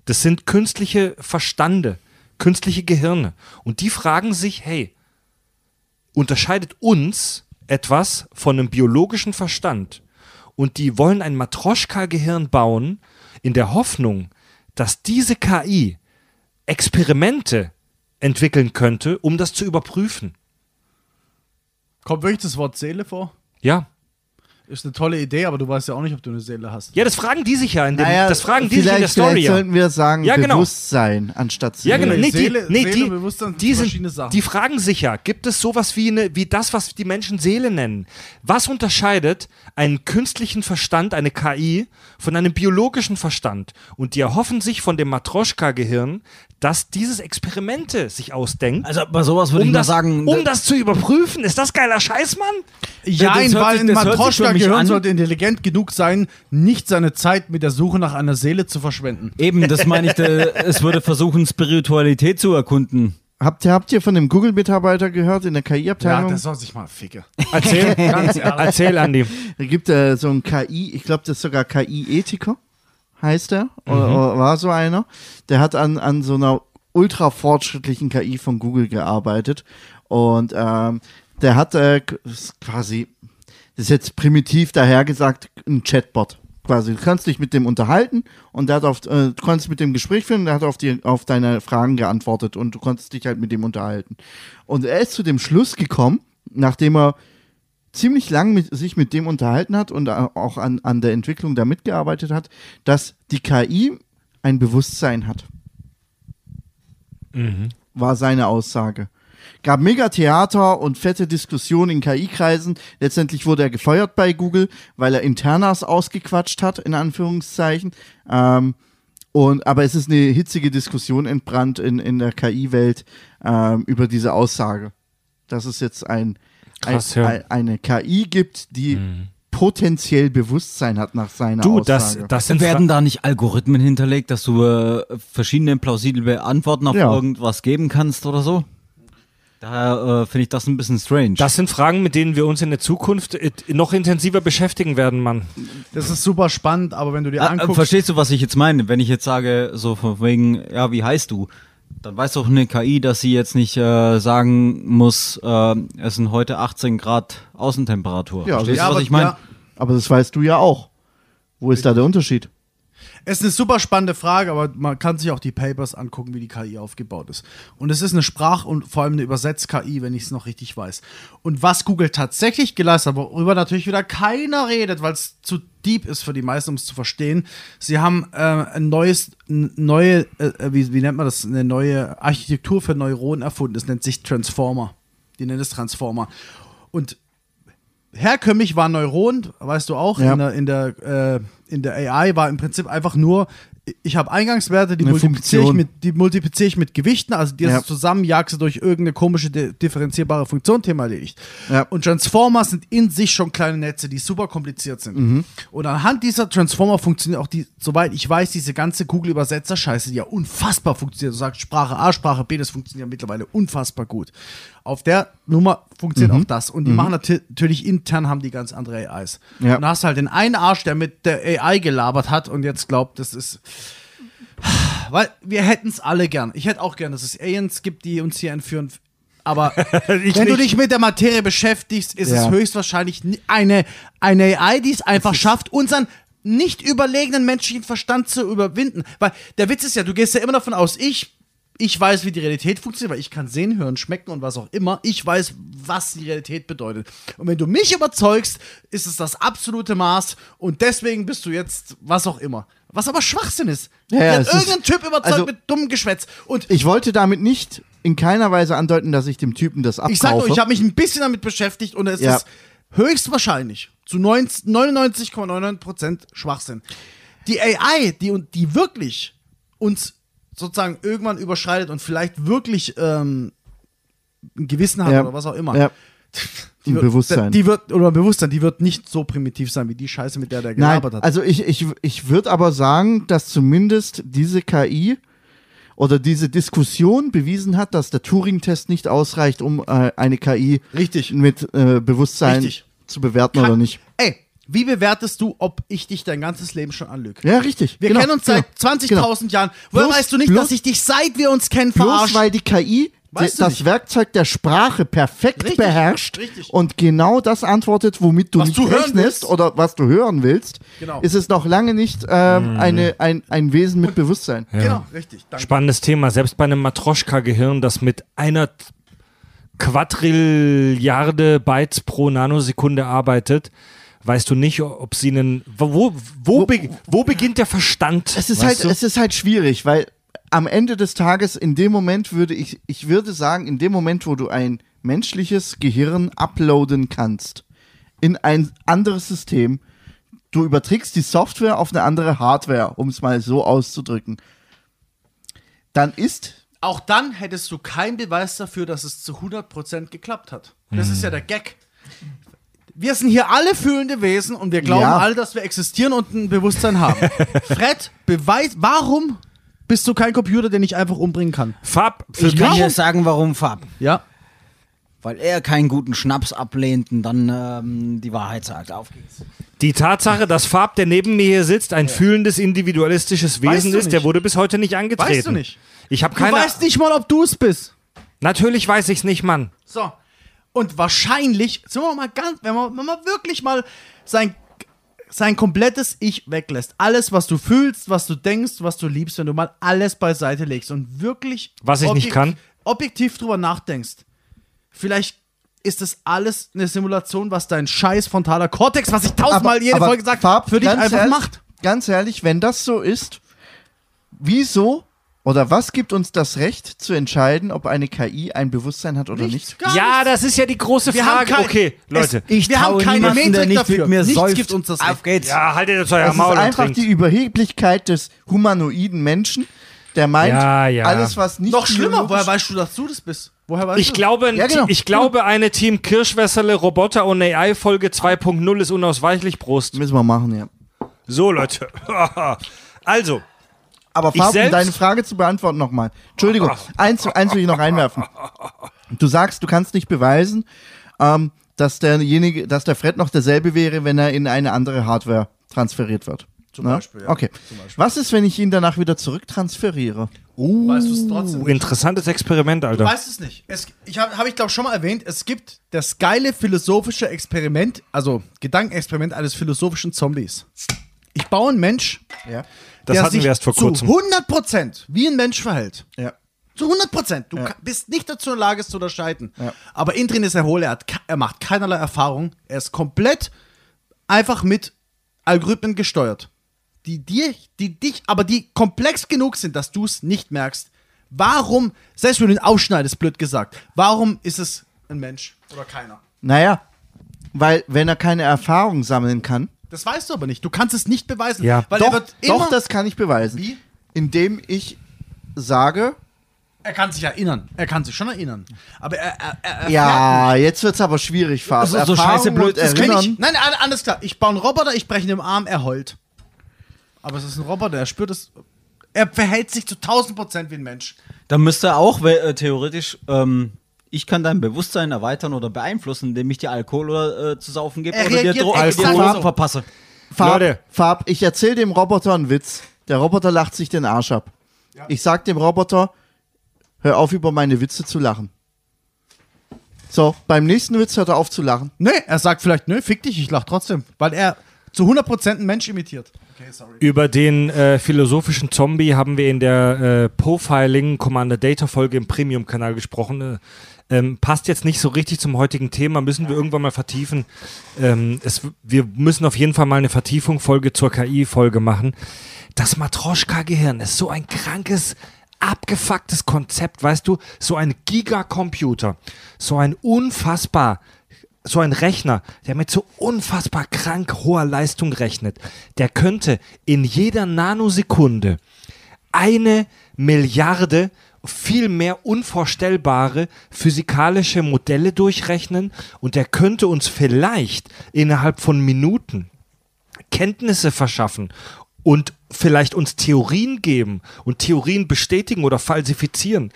Das sind künstliche Verstande, künstliche Gehirne. Und die fragen sich, hey, unterscheidet uns etwas von einem biologischen Verstand und die wollen ein Matroschka-Gehirn bauen, in der Hoffnung, dass diese KI Experimente entwickeln könnte, um das zu überprüfen. Kommt wirklich das Wort Seele vor? Ja. Ist eine tolle Idee, aber du weißt ja auch nicht, ob du eine Seele hast. Ja, das fragen die sich ja in dem, Naja, das fragen die sich in der Story. Vielleicht Ja. sollten wir sagen, Ja, genau. Bewusstsein anstatt Seele. Ja, genau. Nee, Nee, die, Seele- nee, Seele die, Bewusstsein die, sind, verschiedene Sachen. die fragen sich ja, gibt es sowas wie, eine, wie das, was die Menschen Seele nennen? Was unterscheidet einen künstlichen Verstand, eine KI, von einem biologischen Verstand? Und die erhoffen sich von dem Matroschka-Gehirn, dass dieses Experimente sich ausdenkt, Also bei sowas würde ich um, mal das, sagen, um das zu überprüfen. Ist das geiler Scheiß, Mann? Ja, das hört weil sich- das mich Matroschka-Gehirn an- sollte intelligent genug sein, nicht seine Zeit mit der Suche nach einer Seele zu verschwenden. eben, das meine ich, es würde versuchen, Spiritualität zu erkunden. Habt ihr, habt ihr von dem Google-Mitarbeiter gehört in der Ja, KI-Abteilung? der soll sich mal ficken. Erzähl, Ganz ehrlich. erzähl Andi. Da gibt äh, so ein KI, ich glaube, das ist sogar KI-Ethiker, heißt er, oder, oder war so einer. Der hat an, an so einer ultra fortschrittlichen KI von Google gearbeitet und ähm, der hat äh, quasi, das ist jetzt primitiv dahergesagt, ein Chatbot. Quasi, du kannst dich mit dem unterhalten und der hat auf, äh, du konntest mit dem Gespräch führen, der hat auf, die, auf deine Fragen geantwortet und du konntest dich halt mit dem unterhalten. Und er ist zu dem Schluss gekommen, nachdem er ziemlich lang mit, sich mit dem unterhalten hat und äh, auch an, an der Entwicklung da mitgearbeitet hat, dass die KI ein Bewusstsein hat. War seine Aussage. Gab mega Theater und fette Diskussionen in KI-Kreisen. Letztendlich wurde er gefeuert bei Google, weil er Internas ausgequatscht hat, in Anführungszeichen. Ähm, und, aber es ist eine hitzige Diskussion entbrannt in, in der KI-Welt ähm, über diese Aussage. Dass es jetzt ein, Krass, ein, ja. ein, eine KI gibt, die potenziell Bewusstsein hat nach seiner Du, das, Aussage. das sind Werden da nicht Algorithmen hinterlegt, dass du äh, verschiedene plausible Antworten auf Ja. irgendwas geben kannst oder so? Daher äh, finde ich das ein bisschen strange. Das sind Fragen, mit denen wir uns in der Zukunft äh, noch intensiver beschäftigen werden, Mann. Das ist super spannend, aber wenn du dir Ah, äh, anguckst, verstehst du, was ich jetzt meine? Wenn ich jetzt sage, so von wegen, ja, wie heißt du? Dann weiß doch eine KI, dass sie jetzt nicht äh, sagen muss, äh, es sind heute 18 Grad Außentemperatur. Ja, Verstehst du, was aber, ich meine? ja, aber das weißt du ja auch. Wo ist da der Unterschied? Es ist eine super spannende Frage, aber man kann sich auch die Papers angucken, wie die KI aufgebaut ist. Und es ist eine Sprach- und vor allem eine Übersetz-KI, wenn ich es noch richtig weiß. Und was Google tatsächlich geleistet hat, worüber natürlich wieder keiner redet, weil es zu deep ist für die meisten, um es zu verstehen. Sie haben äh, ein neues, neue, äh, wie, wie nennt man das, eine neue Architektur für Neuronen erfunden. Das nennt sich Transformer. Die nennen es Transformer. Und herkömmlich war Neuron, weißt du auch, Ja. in, der, in, der, äh, in der AI war im Prinzip einfach nur, ich habe Eingangswerte, die multipliziere, ich mit, die multipliziere ich mit Gewichten, also die Ja. zusammen jagst du durch irgendeine komische di- differenzierbare Funktion, Thema erledigt. Ja. Und Transformer sind in sich schon kleine Netze, die super kompliziert sind. Mhm. Und anhand dieser Transformer funktioniert auch die, soweit ich weiß, diese ganze Google-Übersetzer-Scheiße, die ja unfassbar funktioniert. Du sagst Sprache A, Sprache B, das funktioniert ja mittlerweile unfassbar gut. Auf der Nummer funktioniert Mhm. auch das. Und die machen nati- natürlich intern, haben die ganz andere AIs. Ja. Und da hast du halt den einen Arsch, der mit der AI gelabert hat und jetzt glaubt, das ist. Weil wir hätten es alle gern. Ich hätte auch gern, dass es Aliens gibt, die uns hier entführen. Aber wenn du nicht. dich mit der Materie beschäftigst, ist Ja. es höchstwahrscheinlich eine, eine AI, die es einfach schafft, unseren nicht überlegenen menschlichen Verstand zu überwinden. Weil der Witz ist ja, du gehst ja immer davon aus, ich, ich weiß, wie die Realität funktioniert, weil ich kann sehen, hören, schmecken und was auch immer. Ich weiß, was die Realität bedeutet. Und wenn du mich überzeugst, ist es das absolute Maß und deswegen bist du jetzt was auch immer. Was aber Schwachsinn ist. Ja, Ja, es ist- irgendein Typ überzeugt also- mit dummem Geschwätz. Und Ich wollte damit nicht in keiner Weise andeuten, dass ich dem Typen das abkaufe. Ich sag nur, ich habe mich ein bisschen damit beschäftigt und es Ja. ist höchstwahrscheinlich zu 90 99,99% Schwachsinn. Die AI, die, die wirklich uns sozusagen irgendwann überschreitet und vielleicht wirklich ähm, ein Gewissen hat Ja. oder was auch immer. Ja. Die wird, Bewusstsein. Die wird, oder ein Bewusstsein, die wird nicht so primitiv sein wie die Scheiße, mit der der Nein, gelabert hat. also ich, ich, ich würde aber sagen, dass zumindest diese KI oder diese Diskussion bewiesen hat, dass der Turing-Test nicht ausreicht, um äh, eine KI Richtig. mit äh, Bewusstsein Richtig. zu bewerten oder nicht. Ey, wie bewertest du, ob ich dich dein ganzes Leben schon anlüge? Ja, richtig. Wir Genau, kennen uns seit genau, 20.000 genau. Jahren. Woher Bloß- weißt du nicht, bloß- dass ich dich, seit wir uns kennen, Bloß verarsche? weil die KI Weißt das nicht. Werkzeug der Sprache perfekt Richtig, beherrscht richtig. und genau das antwortet, womit du Was nicht du hören rechnest willst. oder was du hören willst, Genau. ist es noch lange nicht ähm, Mhm. eine, ein, ein Wesen mit Bewusstsein. Genau, richtig. Danke. Spannendes Thema. Selbst bei einem Matroschka-Gehirn, das mit einer Quadrilliarde Bytes pro Nanosekunde arbeitet, weißt du nicht, ob sie einen. Wo, wo, wo, be, wo beginnt der Verstand? Es ist, halt, du? es ist halt schwierig, weil am Ende des Tages, in dem Moment würde ich, ich würde sagen, in dem Moment, wo du ein menschliches Gehirn uploaden kannst in ein anderes System, du überträgst die Software auf eine andere Hardware, um es mal so auszudrücken, dann ist Auch dann hättest du keinen Beweis dafür, dass es zu 100% geklappt hat. Das ist ja der Gag. Wir sind hier alle fühlende Wesen und wir glauben Ja. alle, dass wir existieren und ein Bewusstsein haben. Fred, Beweis, warum bist du kein Computer, den ich einfach umbringen kann? Fab, für Ich kann dir sagen, warum Fab. Ja. Weil er keinen guten Schnaps ablehnt und dann ähm, die Wahrheit sagt. Auf geht's. Die Tatsache, dass Fab, der neben mir hier sitzt, ein fühlendes, individualistisches Weißt Wesen du ist, der wurde bis heute nicht angetreten. Weißt du nicht. Ich habe Du keine. weißt nicht mal, ob du es bist. Natürlich weiß ich's nicht, Mann. So. Und wahrscheinlich, sind wir mal ganz, wenn man, wenn man wirklich mal sein, sein komplettes Ich weglässt, alles, was du fühlst, was du denkst, was du liebst, wenn du mal alles beiseite legst und wirklich Was ich nicht kann? objektiv drüber nachdenkst, vielleicht ist das alles eine Simulation, was dein scheiß frontaler Kortex, was ich tausendmal jede Folge gesagt Farb, für dich einfach ehrlich, macht. Ganz ehrlich, wenn das so ist, wieso oder was gibt uns das Recht zu entscheiden, ob eine KI ein Bewusstsein hat oder nicht? Gar ja, nichts. das ist ja die große Wir haben Frage. kein- okay, Leute. Ich Wir haben traue keine niemanden, der Metrik nicht dafür. mit mir Nichts säuft. gibt uns das Recht. Auf geht's. ja, haltet jetzt euer Es ist Maul und einfach trinkt. die Überheblichkeit des humanoiden Menschen, der meint, Ja, ja. alles, was nicht Noch schlimmer, biologisch- woher weißt du, dass du das bist? Woher weißt Ich du? glaube, ein Ja, genau. Te- ich glaube, eine Team Kirschwässerle Roboter und AI Folge 2.0 ist unausweichlich Prost. Müssen wir machen, ja. So, Leute. also, Aber Farb, um deine Frage zu beantworten nochmal. Entschuldigung, eins, eins will ich noch einwerfen. Du sagst, du kannst nicht beweisen, ähm, dass derjenige, dass der Fred noch derselbe wäre, wenn er in eine andere Hardware transferiert wird. Zum Beispiel, ja. Okay. Was ist, wenn ich ihn danach wieder zurücktransferiere? weißt du es trotzdem. uh, interessantes Experiment, Du Alter. weißt es nicht. Es, ich habe hab ich glaube schon mal erwähnt, es gibt das geile philosophische Experiment, also Gedankenexperiment eines philosophischen Zombies. Ich baue einen Mensch, Ja. Das der hatten sich wir erst vor zu kurzem. 100% wie ein Mensch verhält. Ja. Zu 100 Prozent. Du Ja. bist nicht dazu in der Lage, es zu unterscheiden. Ja. Aber innen drin ist er hohl, er, hat, er macht keinerlei Erfahrung. Er ist komplett einfach mit Algorithmen gesteuert. Die dir, die dich, aber die komplex genug sind, dass du es nicht merkst. Warum, selbst wenn du ihn ausschneidest, blöd gesagt, warum ist es ein Mensch oder keiner? Naja, weil wenn er keine Erfahrung sammeln kann, Das weißt du aber nicht. Du kannst es nicht beweisen. Ja. Weil er doch, wird immer, doch, das kann ich beweisen. Wie? Indem ich sage, er kann sich erinnern. Er kann sich schon erinnern. Aber er, er, er, er ja, jetzt wird's aber schwierig. Das ist so scheiße blöd, Erinnern. ich. Nein, alles klar. Ich baue einen Roboter, ich breche ihn im Arm, er heult. Aber es ist ein Roboter, er spürt es. Er verhält sich zu 1000 Prozent wie ein Mensch. Dann müsste auch we- äh, theoretisch, ähm, ich kann dein Bewusstsein erweitern oder beeinflussen, indem ich dir Alkohol oder, äh, zu saufen gebe Er oder dir, reagiert Dro exakt dir Drogen so. verpasse. Farb, Leute. Farb, ich erzähle dem Roboter einen Witz. Der Roboter lacht sich den Arsch ab. Ich sag dem Roboter, hör auf, über meine Witze zu lachen. So, beim nächsten Witz hört er auf zu lachen. Nee, er sagt vielleicht, nö, fick dich, ich lach trotzdem. Weil er zu 100 Prozent einen Mensch imitiert. Okay, sorry. Über den äh, philosophischen Zombie haben wir in der äh, Profiling Commander Data Folge im Premium-Kanal gesprochen. Äh, ähm, passt jetzt nicht so richtig zum heutigen Thema, müssen wir irgendwann mal vertiefen. Ähm, es, wir müssen auf jeden Fall mal eine Vertiefung-Folge zur KI-Folge machen. Das Matroschka-Gehirn ist so ein krankes, abgefucktes Konzept, weißt du? So ein Gigacomputer, so ein unfassbar so ein Rechner, der mit so unfassbar krank hoher Leistung rechnet, der könnte in jeder Nanosekunde eine Milliarde viel mehr unvorstellbare physikalische Modelle durchrechnen und der könnte uns vielleicht innerhalb von Minuten Kenntnisse verschaffen und vielleicht uns Theorien geben und Theorien bestätigen oder falsifizieren,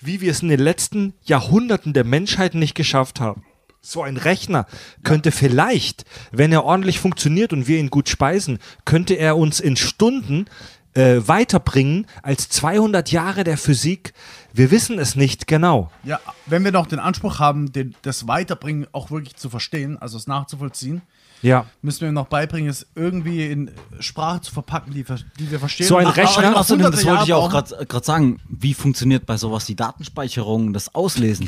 wie wir es in den letzten Jahrhunderten der Menschheit nicht geschafft haben. So ein Rechner könnte vielleicht, wenn er ordentlich funktioniert und wir ihn gut speisen, könnte er uns in Stunden äh, weiterbringen als 200 Jahre der Physik, Wir wissen es nicht genau. Ja, wenn wir noch den Anspruch haben, den, das Weiterbringen auch wirklich zu verstehen, also es nachzuvollziehen, Ja. müssen wir ihm noch beibringen, es irgendwie in Sprache zu verpacken, die, die wir verstehen. So ein Und Rechner- Außerdem, das wollte ich auch gerade sagen, wie funktioniert bei sowas die Datenspeicherung, das Auslesen?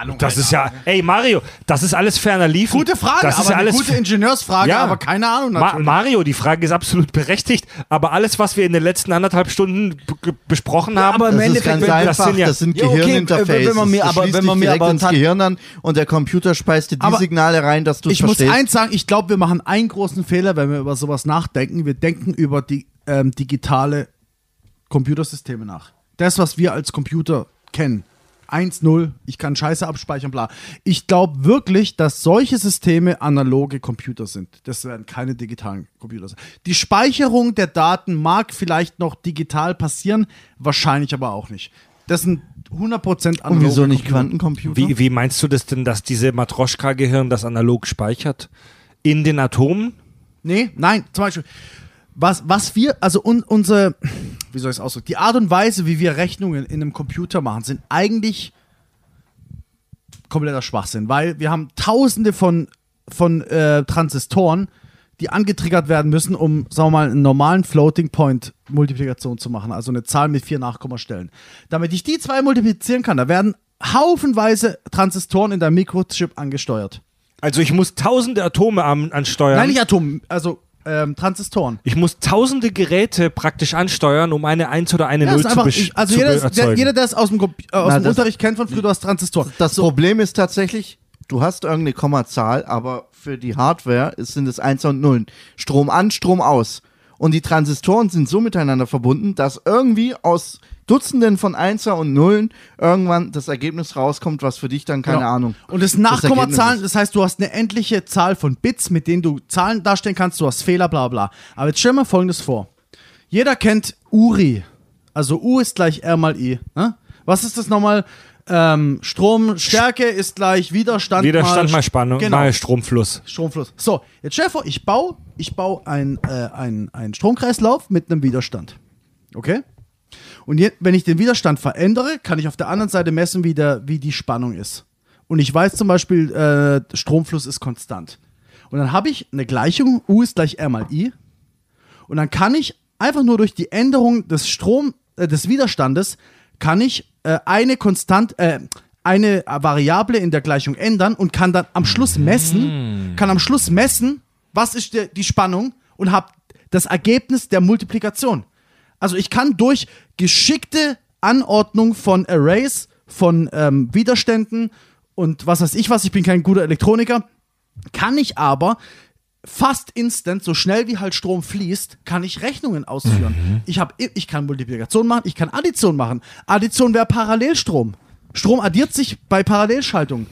Ahnung, Das keine ist ja, ey Mario, das ist alles ferner liefen. Gute Frage, das ist aber ja eine alles gute Ingenieursfrage, Ja. aber keine Ahnung Ma natürlich. Mario, die Frage ist absolut berechtigt, aber alles, was wir in den letzten anderthalb Stunden besprochen haben, aber im Das ist ganz wenn- einfach, das das sind sind, ja- Ja, okay, Gehirninterfaces. wenn man mir Das aber- wenn man mir aber ins Gehirn an und der Computer speist dir die Aber Signale rein, dass du es ich muss verstehst. eins sagen, ich glaube, wir machen einen großen Fehler, wenn wir über sowas nachdenken. Wir denken über die ähm, digitale Computersysteme nach. Das, was wir als Computer kennen. 1-0, ich kann Scheiße abspeichern, bla. Ich glaube wirklich, dass solche Systeme analoge Computer sind. Das werden keine digitalen Computer sein. Die Speicherung der Daten mag vielleicht noch digital passieren, wahrscheinlich aber auch nicht. Das sind 100% analoge Und wieso nicht Computer. Quantencomputer? wie, wie meinst du das denn, dass diese Matroschka-Gehirn das analog speichert? In den Atomen? Nee, nein, zum Beispiel, was, was wir, also un, unsere, wie soll ich es ausdrücken, die Art und Weise, wie wir Rechnungen in einem Computer machen, sind eigentlich kompletter Schwachsinn, weil wir haben tausende von, von äh, Transistoren, die angetriggert werden müssen, um, sagen wir mal, einen normalen Floating Point Multiplikation zu machen, also eine Zahl mit vier Nachkommastellen. Damit ich die zwei multiplizieren kann, da werden haufenweise Transistoren in der Mikrochip angesteuert. Also ich muss tausende Atome an, ansteuern. Nein, nicht Atom, also ähm, Transistoren. ich muss tausende Geräte praktisch ansteuern, um eine 1 oder eine Ja, 0 ist zu, ich, also zu jeder, der, jeder, der es aus dem, äh, aus Na, dem das- Unterricht kennt von früher, du hast Transistoren. Das Problem ist tatsächlich, du hast irgendeine Kommazahl, aber für die Hardware ist- sind es Eins und Nullen. Strom an, Strom aus. Und die Transistoren sind so miteinander verbunden, dass irgendwie aus Dutzenden von Einser und Nullen irgendwann das Ergebnis rauskommt, was für dich dann, keine Genau. Ahnung. Und das Nachkommazahlen, ist. das heißt, du hast eine endliche Zahl von Bits, mit denen du Zahlen darstellen kannst, du hast Fehler, bla bla. Aber jetzt stell dir mal folgendes vor. Jeder kennt URI. Also U ist gleich R mal I. Ne? Was ist das nochmal? Ähm, Stromstärke ist gleich Widerstand, Widerstand mal Spannung, Genau. mal Stromfluss. Stromfluss. So, jetzt stell dir vor, ich baue, ich baue einen äh, ein, ein Stromkreislauf mit einem Widerstand. Okay? Und je, wenn ich den Widerstand verändere, kann ich auf der anderen Seite messen, wie, der, wie die Spannung ist. Und ich weiß zum Beispiel, äh, Stromfluss ist konstant. Und dann habe ich eine Gleichung, U ist gleich R mal I. Und dann kann ich einfach nur durch die Änderung des Strom, äh, des Widerstandes, kann ich äh, eine Konstant, äh, eine Variable in der Gleichung ändern und kann dann am Schluss messen, kann am Schluss messen, was ist der, die Spannung und habe das Ergebnis der Multiplikation. Also ich kann durch geschickte Anordnung von Arrays, von ähm, Widerständen und was weiß ich was, ich bin kein guter Elektroniker, kann ich aber fast instant, so schnell wie halt Strom fließt, kann ich Rechnungen ausführen. Ich, hab, ich kann Multiplikation machen, ich kann Addition machen. Addition wäre Parallelstrom. Strom addiert sich bei Parallelschaltung.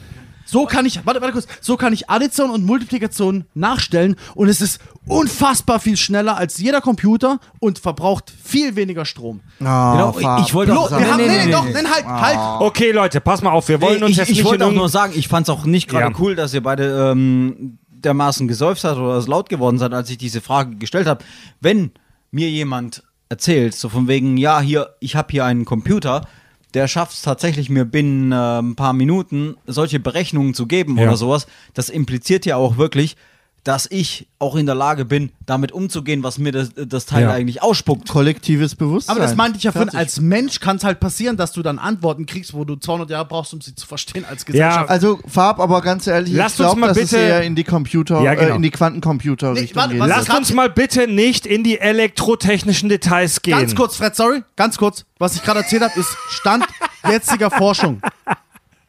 So kann ich, warte, warte kurz, so kann ich Addition und Multiplikation nachstellen und es ist unfassbar viel schneller als jeder Computer und verbraucht viel weniger Strom. Ah, Genau, ich- ich wollte auch sagen, wir haben, nee, nee, nee, nee, doch, nee. nein, halt, halt. Okay, Leute, pass mal auf, wir wollen uns ich jetzt ich nicht wollte auch nur sagen, ich fand es auch nicht gerade Ja. cool, dass ihr beide ähm, dermaßen gesäuft habt oder es laut geworden seid, als ich diese Frage gestellt habe. Wenn mir jemand erzählt, so von wegen, ja, hier, ich habe hier einen Computer, der schafft es tatsächlich mir binnen äh, ein paar Minuten solche Berechnungen zu geben Ja. oder sowas, das impliziert ja auch wirklich, dass ich auch in der Lage bin, damit umzugehen, was mir das, das Teil Ja. eigentlich ausspuckt. Kollektives Bewusstsein. Aber das meinte ich ja vorhin, als Mensch kann es halt passieren, dass du dann Antworten kriegst, wo du 200 Jahre brauchst, um sie zu verstehen als Gesellschaft. Also Farb, aber ganz ehrlich, Lasst ich uns glaube, es bitte- eher in die Computer, Ja, genau. äh, in die Quantencomputer Nee, Richtung warte, Lasst uns mal bitte nicht in die elektrotechnischen Details gehen. Ganz kurz, Fred, sorry, ganz kurz. Was ich gerade erzählt habe, ist Stand jetziger Forschung.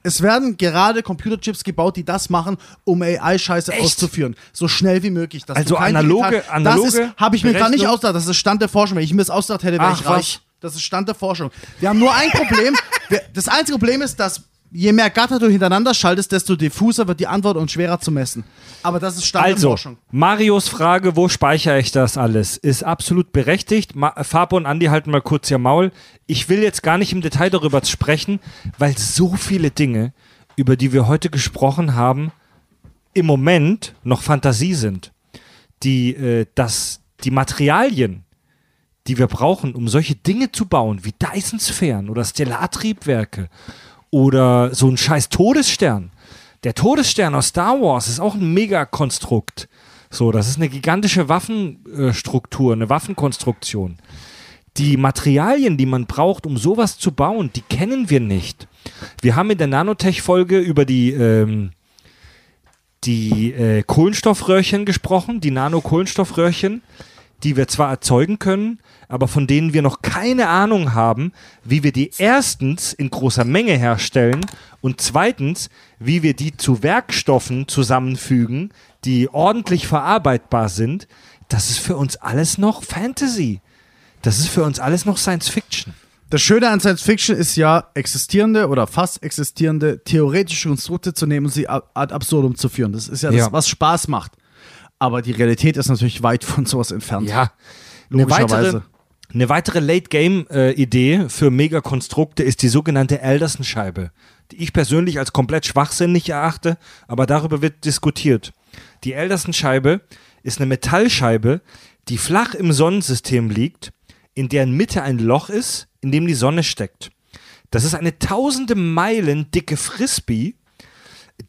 Es werden gerade Computerchips gebaut, die das machen, um AI-Scheiße auszuführen. So schnell wie möglich. Also analoge- Digital- analoge Das ist, habe ich mir gerade nicht ausgedacht. Das ist Stand der Forschung. Wenn ich mir das ausgedacht hätte, wäre ich reich. was? Das ist Stand der Forschung. Wir haben nur ein Problem. Das einzige Problem ist, dass je mehr Gatter du hintereinander schaltest, desto diffuser wird die Antwort und schwerer zu messen. Aber das ist Stand der Also, Forschung. Marios Frage, wo speichere ich das alles, ist absolut berechtigt. Ma Fabo und Andi halten mal kurz ihr Maul. Ich will jetzt gar nicht im Detail darüber sprechen, weil so viele Dinge, über die wir heute gesprochen haben, im Moment noch Fantasie sind. Die, äh, das, die Materialien, die wir brauchen, um solche Dinge zu bauen, wie Dyson-Sphären oder Stellartriebwerke oder so ein scheiß Todesstern. Der Todesstern aus Star Wars ist auch ein Megakonstrukt. So, das ist eine gigantische Waffenstruktur, eine Waffenkonstruktion. Die Materialien, die man braucht, um sowas zu bauen, die kennen wir nicht. Wir haben in der Nanotech-Folge über die, ähm, die äh, Kohlenstoffröhrchen gesprochen, die Nano-Kohlenstoffröhrchen, die wir zwar erzeugen können, aber von denen wir noch keine Ahnung haben, wie wir die erstens in großer Menge herstellen und zweitens, wie wir die zu Werkstoffen zusammenfügen, die ordentlich verarbeitbar sind. Das ist für uns alles noch Fantasy. Das ist für uns alles noch Science Fiction. Das Schöne an Science Fiction ist ja, existierende oder fast existierende theoretische Konstrukte zu nehmen und sie ad absurdum zu führen. Das ist ja, das, Ja. was Spaß macht. Aber die Realität ist natürlich weit von sowas entfernt. Ja. Eine weitere, eine weitere Late-Game-Idee für Megakonstrukte ist die sogenannte Alderson-Scheibe, die ich persönlich als komplett schwachsinnig erachte, aber darüber wird diskutiert. Die Alderson-Scheibe ist eine Metallscheibe, die flach im Sonnensystem liegt, in deren Mitte ein Loch ist, in dem die Sonne steckt. Das ist eine tausende Meilen dicke Frisbee,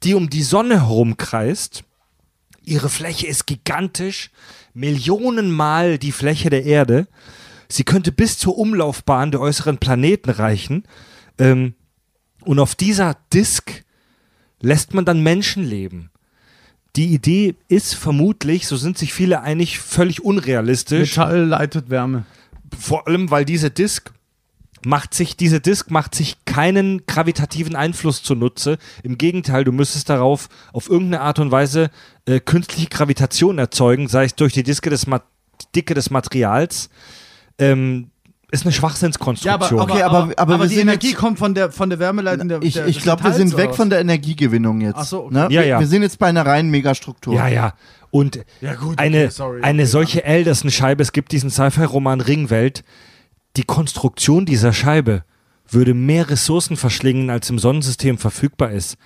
die um die Sonne herumkreist Ihre Fläche ist gigantisch, Millionenmal die Fläche der Erde. Sie könnte bis zur Umlaufbahn der äußeren Planeten reichen. Ähm, und auf dieser Disk lässt man dann Menschen leben. Die Idee ist vermutlich, so sind sich viele einig, völlig unrealistisch. Metall leitet Wärme. Vor allem, weil diese Disk macht sich, diese Disk macht sich keinen gravitativen Einfluss zunutze. Im Gegenteil, du müsstest darauf auf irgendeine Art und Weise äh, künstliche Gravitation erzeugen, sei es durch die Dicke des, Ma Dicke des Materials. Ähm, ist eine Ja, Schwachsinnskonstruktion. aber, Okay, aber, aber- aber aber wir die Energie jetzt- kommt von der, von der Wärmeleitung der Ich, der, ich glaube, wir sind weg von der Energiegewinnung jetzt. Ach so, okay. ne? Ja, wir, ja. wir sind jetzt bei einer reinen Megastruktur. Ja, ja. Und Ja, gut, okay, eine, sorry, eine okay. solche Alderson-Scheibe, es gibt diesen Sci-Fi-Roman Ringwelt, die Konstruktion dieser Scheibe würde mehr Ressourcen verschlingen, als im Sonnensystem verfügbar ist.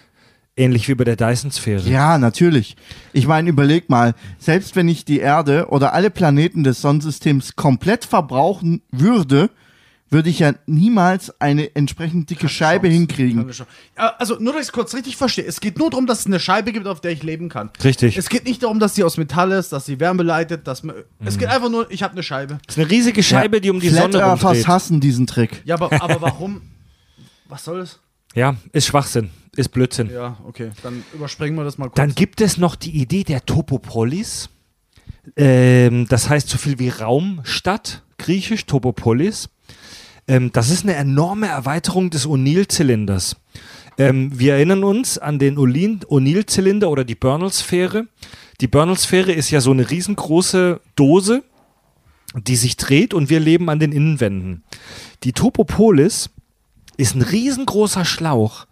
Ähnlich wie bei der Dyson-Sphäre. Ja, natürlich. Ich meine, überleg mal, selbst wenn ich die Erde oder alle Planeten des Sonnensystems komplett verbrauchen würde, würde ich ja niemals eine entsprechend dicke Scheibe hinkriegen. Keine Chance. Ja, Also, nur, dass ich es kurz richtig verstehe. Es geht nur darum, dass es eine Scheibe gibt, auf der ich leben kann. Richtig. Es geht nicht darum, dass sie aus Metall ist, dass sie Wärme leitet, dass man, Es geht einfach nur, ich habe eine Scheibe. Das ist eine riesige Scheibe, die um die Flat Sonne rumdreht. hassen diesen Trick. Ja, aber, aber warum? Was soll das? Ja, ist Schwachsinn, ist Blödsinn. Ja, okay. Dann überspringen wir das mal kurz. Dann gibt es noch die Idee der Topopolis. Ähm, das heißt so viel wie Raumstadt, griechisch Topopolis. Ähm, das ist eine enorme Erweiterung des O'Neill-Zylinders. Ähm, wir erinnern uns an den O'Neill- O'Neill-Zylinder oder die Bernal-Sphäre. Die Bernal-Sphäre ist ja so eine riesengroße Dose, die sich dreht und wir leben an den Innenwänden. Die Topopolis ist ein riesengroßer Schlauch,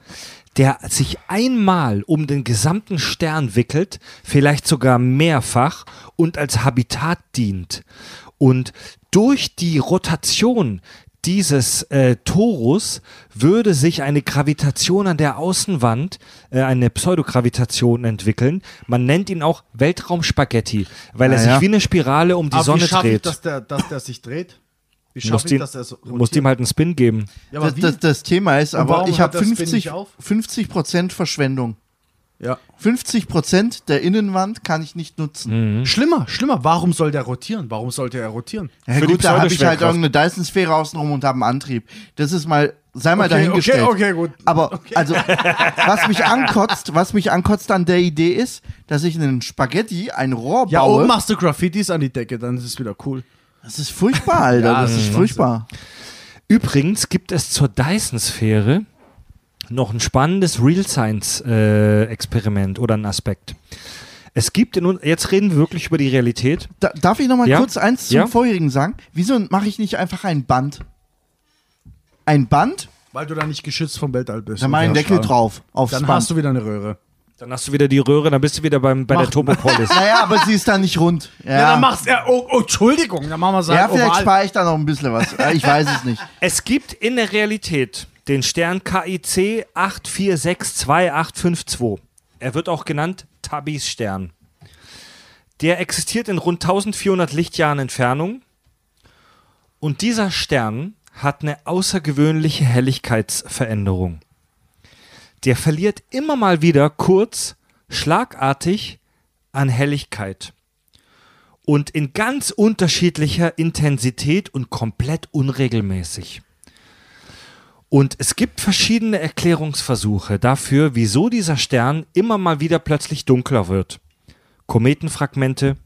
der sich einmal um den gesamten Stern wickelt, vielleicht sogar mehrfach und als Habitat dient. Und durch die Rotation dieses äh, Torus würde sich eine Gravitation an der Außenwand, äh, eine Pseudogravitation entwickeln. Man nennt ihn auch Weltraumspaghetti, weil er Ah, sich ja. wie eine Spirale um die aber Sonne wie schaffe ich, dreht. dass der, dass der sich dreht? Wie musst, schaffe ich, er musst ihm halt einen Spin geben. Ja, aber Das, das, das Thema ist aber, ich habe das Spin 50, nicht auf? 50 Prozent Verschwendung. Ja. 50 Prozent der Innenwand kann ich nicht nutzen. Schlimmer, schlimmer. Warum soll der rotieren? Warum sollte er rotieren? Ja, Für die gut, da habe ich halt irgendeine Dyson-Sphäre außenrum und habe einen Antrieb. Das ist mal, sei mal Okay, dahingestellt. okay, okay, gut. Aber also, was mich ankotzt, was mich ankotzt an der Idee ist, dass ich einen Spaghetti, ein Rohr Ja, baue. oben machst du Graffitis an die Decke, dann ist es wieder cool. das ist furchtbar, Alter. Ja, das ist furchtbar. Übrigens gibt es zur Dyson-Sphäre noch ein spannendes Real-Science-Experiment oder ein Aspekt. Es gibt in uns, jetzt reden wir wirklich über die Realität. Da, darf ich noch mal Ja? kurz eins zum Ja? vorherigen sagen? Wieso mache ich nicht einfach ein Band? Ein Band, Weil du da nicht geschützt vom Weltall bist. dann mach einen Deckel drauf aufs Dann Band. hast du wieder eine Röhre. Dann hast du wieder die Röhre, dann bist du wieder beim, bei der Mach- Topopolis. naja, aber sie ist dann nicht rund. Ja, Ja, dann machst du. Ja, oh, oh, Entschuldigung, dann machen wir es ja halt vielleicht oval. spare ich da noch ein bisschen was. Äh, Ich weiß es nicht. Es gibt in der Realität den Stern KIC 8462852. Er wird auch genannt Tabis Stern. Der existiert in rund 1400 Lichtjahren Entfernung Und dieser Stern hat eine außergewöhnliche Helligkeitsveränderung. Der verliert immer mal wieder kurz, schlagartig an Helligkeit. Und in ganz unterschiedlicher Intensität und komplett unregelmäßig. Und es gibt verschiedene Erklärungsversuche dafür, wieso dieser Stern immer mal wieder plötzlich dunkler wird. Kometenfragmente,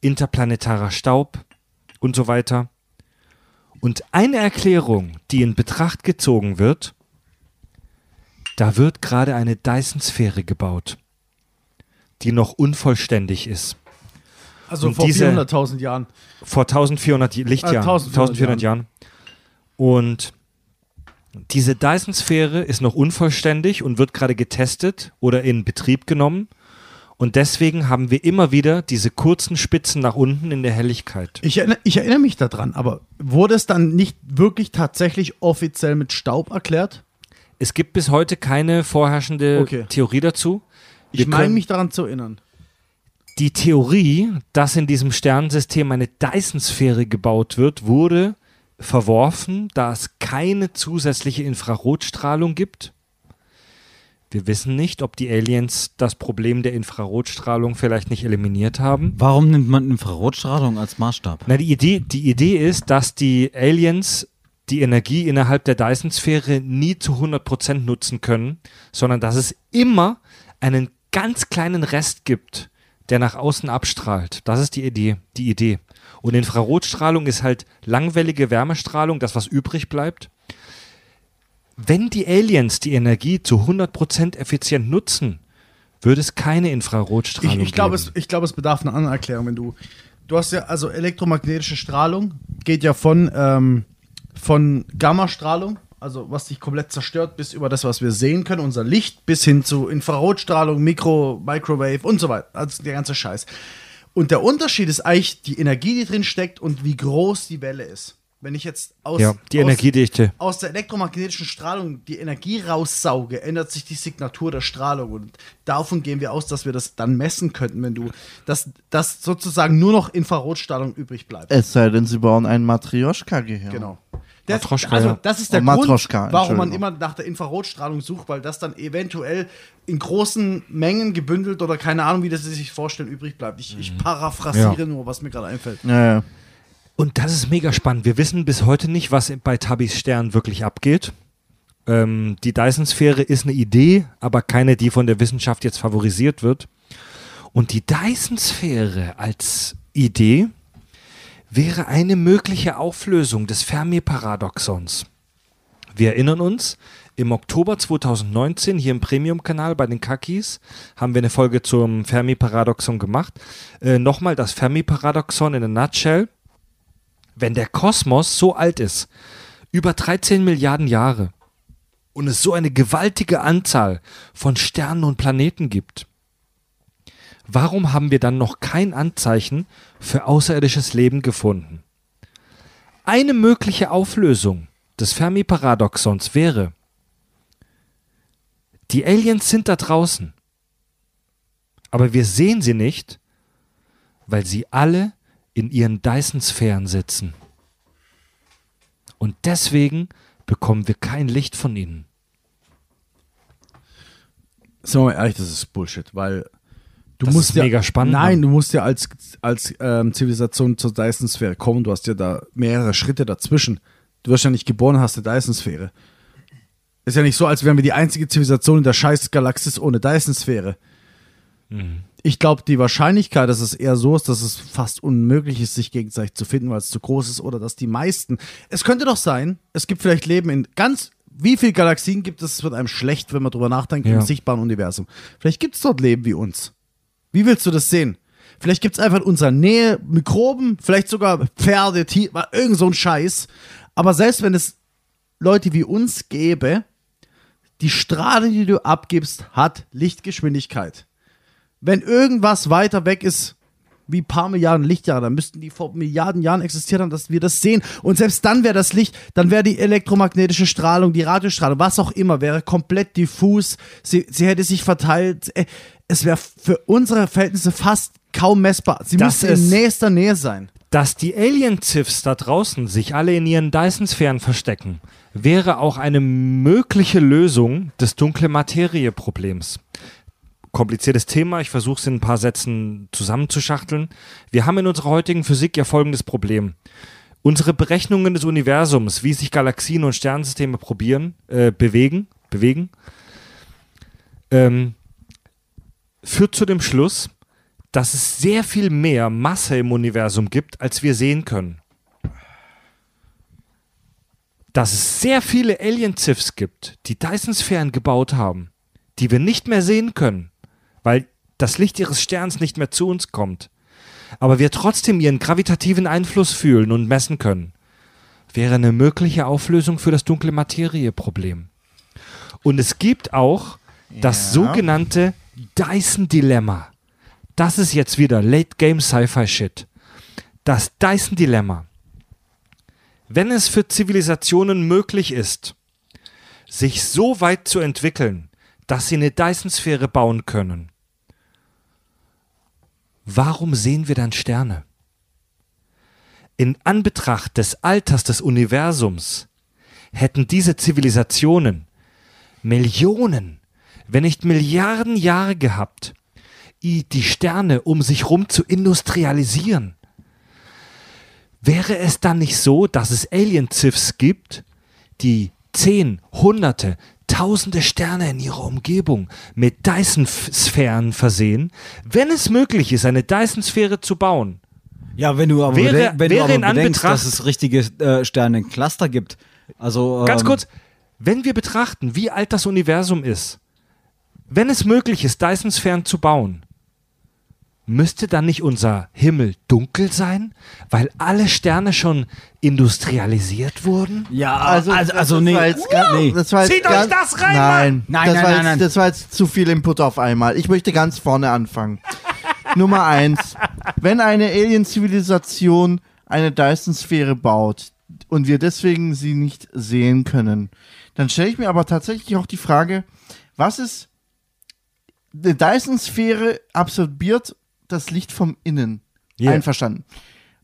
interplanetarer Staub und so weiter. Und eine Erklärung, die in Betracht gezogen wird, da wird gerade eine Dyson-Sphäre gebaut, die noch unvollständig ist. Also Und vor diese- 400.000 Jahren. Vor 1400 Lichtjahren. Ah, 1400 1400 Jahren. Und diese Dyson-Sphäre ist noch unvollständig und wird gerade getestet oder in Betrieb genommen. Und deswegen haben wir immer wieder diese kurzen Spitzen nach unten in der Helligkeit. Ich erinnere, ich erinnere mich daran, aber wurde es dann nicht wirklich tatsächlich offiziell mit Staub erklärt? Es gibt bis heute keine vorherrschende Okay. Theorie dazu. Ich Wir meine können- mich daran zu erinnern. Die Theorie, dass in diesem Sternensystem eine Dyson-Sphäre gebaut wird, wurde verworfen, da es keine zusätzliche Infrarotstrahlung gibt. Wir wissen nicht, ob die Aliens das Problem der Infrarotstrahlung vielleicht nicht eliminiert haben. Warum nimmt man Infrarotstrahlung als Maßstab? Na, die Idee, die Idee ist, dass die Aliens die Energie innerhalb der Dyson-Sphäre nie zu 100% nutzen können, sondern dass es immer einen ganz kleinen Rest gibt, der nach außen abstrahlt. Das ist die Idee, die Idee. Und Infrarotstrahlung ist halt langwellige Wärmestrahlung, das was übrig bleibt. Wenn die Aliens die Energie zu 100% effizient nutzen, würde es keine Ich, Infrarotstrahlung ich glaube, geben. es, ich glaube, es bedarf einer anderen Erklärung. Wenn du, du hast ja, also elektromagnetische Strahlung geht ja von, ähm, von Gammastrahlung, also was dich komplett zerstört, bis über das, was wir sehen können, unser Licht, bis hin zu Infrarotstrahlung, Mikro, Microwave und so weiter. Also der ganze Scheiß. Und der Unterschied ist eigentlich die Energie, die drin steckt und wie groß die Welle ist. Wenn ich jetzt aus, ja, die aus, Energiedichte. aus der elektromagnetischen Strahlung die Energie raussauge, ändert sich die Signatur der Strahlung. Und davon gehen wir aus, dass wir das dann messen könnten, wenn du, dass, dass sozusagen nur noch Infrarotstrahlung übrig bleibt. Es sei denn, sie bauen ein Matrioschka-Gehirn. Genau. Das, Matroschka, also, das ist der Oh, Grund, Matroschka, warum man immer nach der Infrarotstrahlung sucht, weil das dann eventuell in großen Mengen gebündelt oder keine Ahnung, wie das Sie sich vorstellen, übrig bleibt. Ich, ich paraphrasiere Ja. nur, was mir gerade einfällt. Ja, ja. Und das ist mega spannend. Wir wissen bis heute nicht, was bei Tabis Stern wirklich abgeht. Ähm, die Dyson-Sphäre ist eine Idee, aber keine, die von der Wissenschaft jetzt favorisiert wird. Und die Dyson-Sphäre als Idee wäre eine mögliche Auflösung des Fermi-Paradoxons. Wir erinnern uns, im Oktober 2019 hier im Premium-Kanal bei den Kakis haben wir eine Folge zum Fermi-Paradoxon gemacht. Äh, Nochmal das Fermi-Paradoxon in a nutshell. Wenn der Kosmos so alt ist, über 13 Milliarden Jahre, und es so eine gewaltige Anzahl von Sternen und Planeten gibt, warum haben wir dann noch kein Anzeichen für außerirdisches Leben gefunden? Eine mögliche Auflösung des Fermi-Paradoxons wäre, die Aliens sind da draußen, aber wir sehen sie nicht, weil sie alle in ihren Dyson-Sphären sitzen. Und deswegen bekommen wir kein Licht von ihnen. Sagen wir mal ehrlich, das ist Bullshit, weil du Das musst ist ja, mega spannend, Nein, Mann. du musst ja als, als ähm, Zivilisation zur Dyson-Sphäre kommen. Du hast ja da mehrere Schritte dazwischen. Du wirst ja nicht geboren, hast eine Dyson-Sphäre. Ist ja nicht so, als wären wir die einzige Zivilisation in der scheiß Galaxis ohne Dyson-Sphäre. Ich glaube, die Wahrscheinlichkeit, dass es eher so ist, dass es fast unmöglich ist, sich gegenseitig zu finden, weil es zu groß ist oder dass die meisten. Es könnte doch sein, es gibt vielleicht Leben in ganz. Wie viele Galaxien gibt es? Es wird einem schlecht, wenn man drüber nachdenkt, Ja. im sichtbaren Universum. Vielleicht gibt es dort Leben wie uns. Wie willst du das sehen? Vielleicht gibt es einfach in unserer Nähe Mikroben, vielleicht sogar Pferde, Tiere, irgend so ein Scheiß. Aber selbst wenn es Leute wie uns gäbe, die Strahlung, die du abgibst, hat Lichtgeschwindigkeit. Wenn irgendwas weiter weg ist, wie ein paar Milliarden Lichtjahre, dann müssten die vor Milliarden Jahren existiert haben, dass wir das sehen. Und selbst dann wäre das Licht, dann wäre die elektromagnetische Strahlung, die Radiostrahlung, was auch immer, wäre komplett diffus. Sie, sie hätte sich verteilt. Äh, Es wäre für unsere Verhältnisse fast kaum messbar. Sie Das müsste in nächster Nähe sein. Dass die Alien-Ziffs da draußen sich alle in ihren Dyson-Sphären verstecken, wäre auch eine mögliche Lösung des dunkle Materie-Problems. Kompliziertes Thema, ich versuche es in ein paar Sätzen zusammenzuschachteln. Wir haben in unserer heutigen Physik ja folgendes Problem. Unsere Berechnungen des Universums, wie sich Galaxien und Sternensysteme probieren, äh, bewegen, bewegen, ähm, führt zu dem Schluss, dass es sehr viel mehr Masse im Universum gibt, als wir sehen können. Dass es sehr viele Alien-Ziffs gibt, die Dyson-Sphären gebaut haben, die wir nicht mehr sehen können, weil das Licht ihres Sterns nicht mehr zu uns kommt, aber wir trotzdem ihren gravitativen Einfluss fühlen und messen können, wäre eine mögliche Auflösung für das dunkle Materie-Problem. Und es gibt auch das sogenannte Dyson-Dilemma. Das ist jetzt wieder Late Game Sci-Fi Shit. Das Dyson-Dilemma. Wenn es für Zivilisationen möglich ist, sich so weit zu entwickeln, dass sie eine Dyson-Sphäre bauen können, warum sehen wir dann Sterne? In Anbetracht des Alters des Universums hätten diese Zivilisationen Millionen, wenn nicht Milliarden Jahre gehabt, die Sterne um sich rum zu industrialisieren. Wäre es dann nicht so, dass es Alien-Ziffs gibt, die zehn, hunderte, tausende Sterne in ihrer Umgebung mit Dyson-Sphären versehen, wenn es möglich ist, eine Dyson-Sphäre zu bauen? Ja, wenn du aber, Wäre- bedenk, wenn wäre du aber bedenkst, Anbetracht- dass es richtige äh, Sternencluster gibt. Also Ganz ähm, kurz, wenn wir betrachten, wie alt das Universum ist, wenn es möglich ist, Dyson-Sphären zu bauen, müsste dann nicht unser Himmel dunkel sein, weil alle Sterne schon industrialisiert wurden? Ja, also, also, also das nee. war jetzt ganz, nee. das war jetzt Zieht euch ganz, das rein, Nein, Nein, das nein, war nein, jetzt, nein. Das war jetzt zu viel Input auf einmal. Ich möchte ganz vorne anfangen. Nummer eins. Wenn eine Alien-Zivilisation eine Dyson-Sphäre baut und wir deswegen sie nicht sehen können, dann stelle ich mir aber tatsächlich auch die Frage, was ist, eine Dyson-Sphäre absorbiert das Licht vom Innen. Ja. Einverstanden.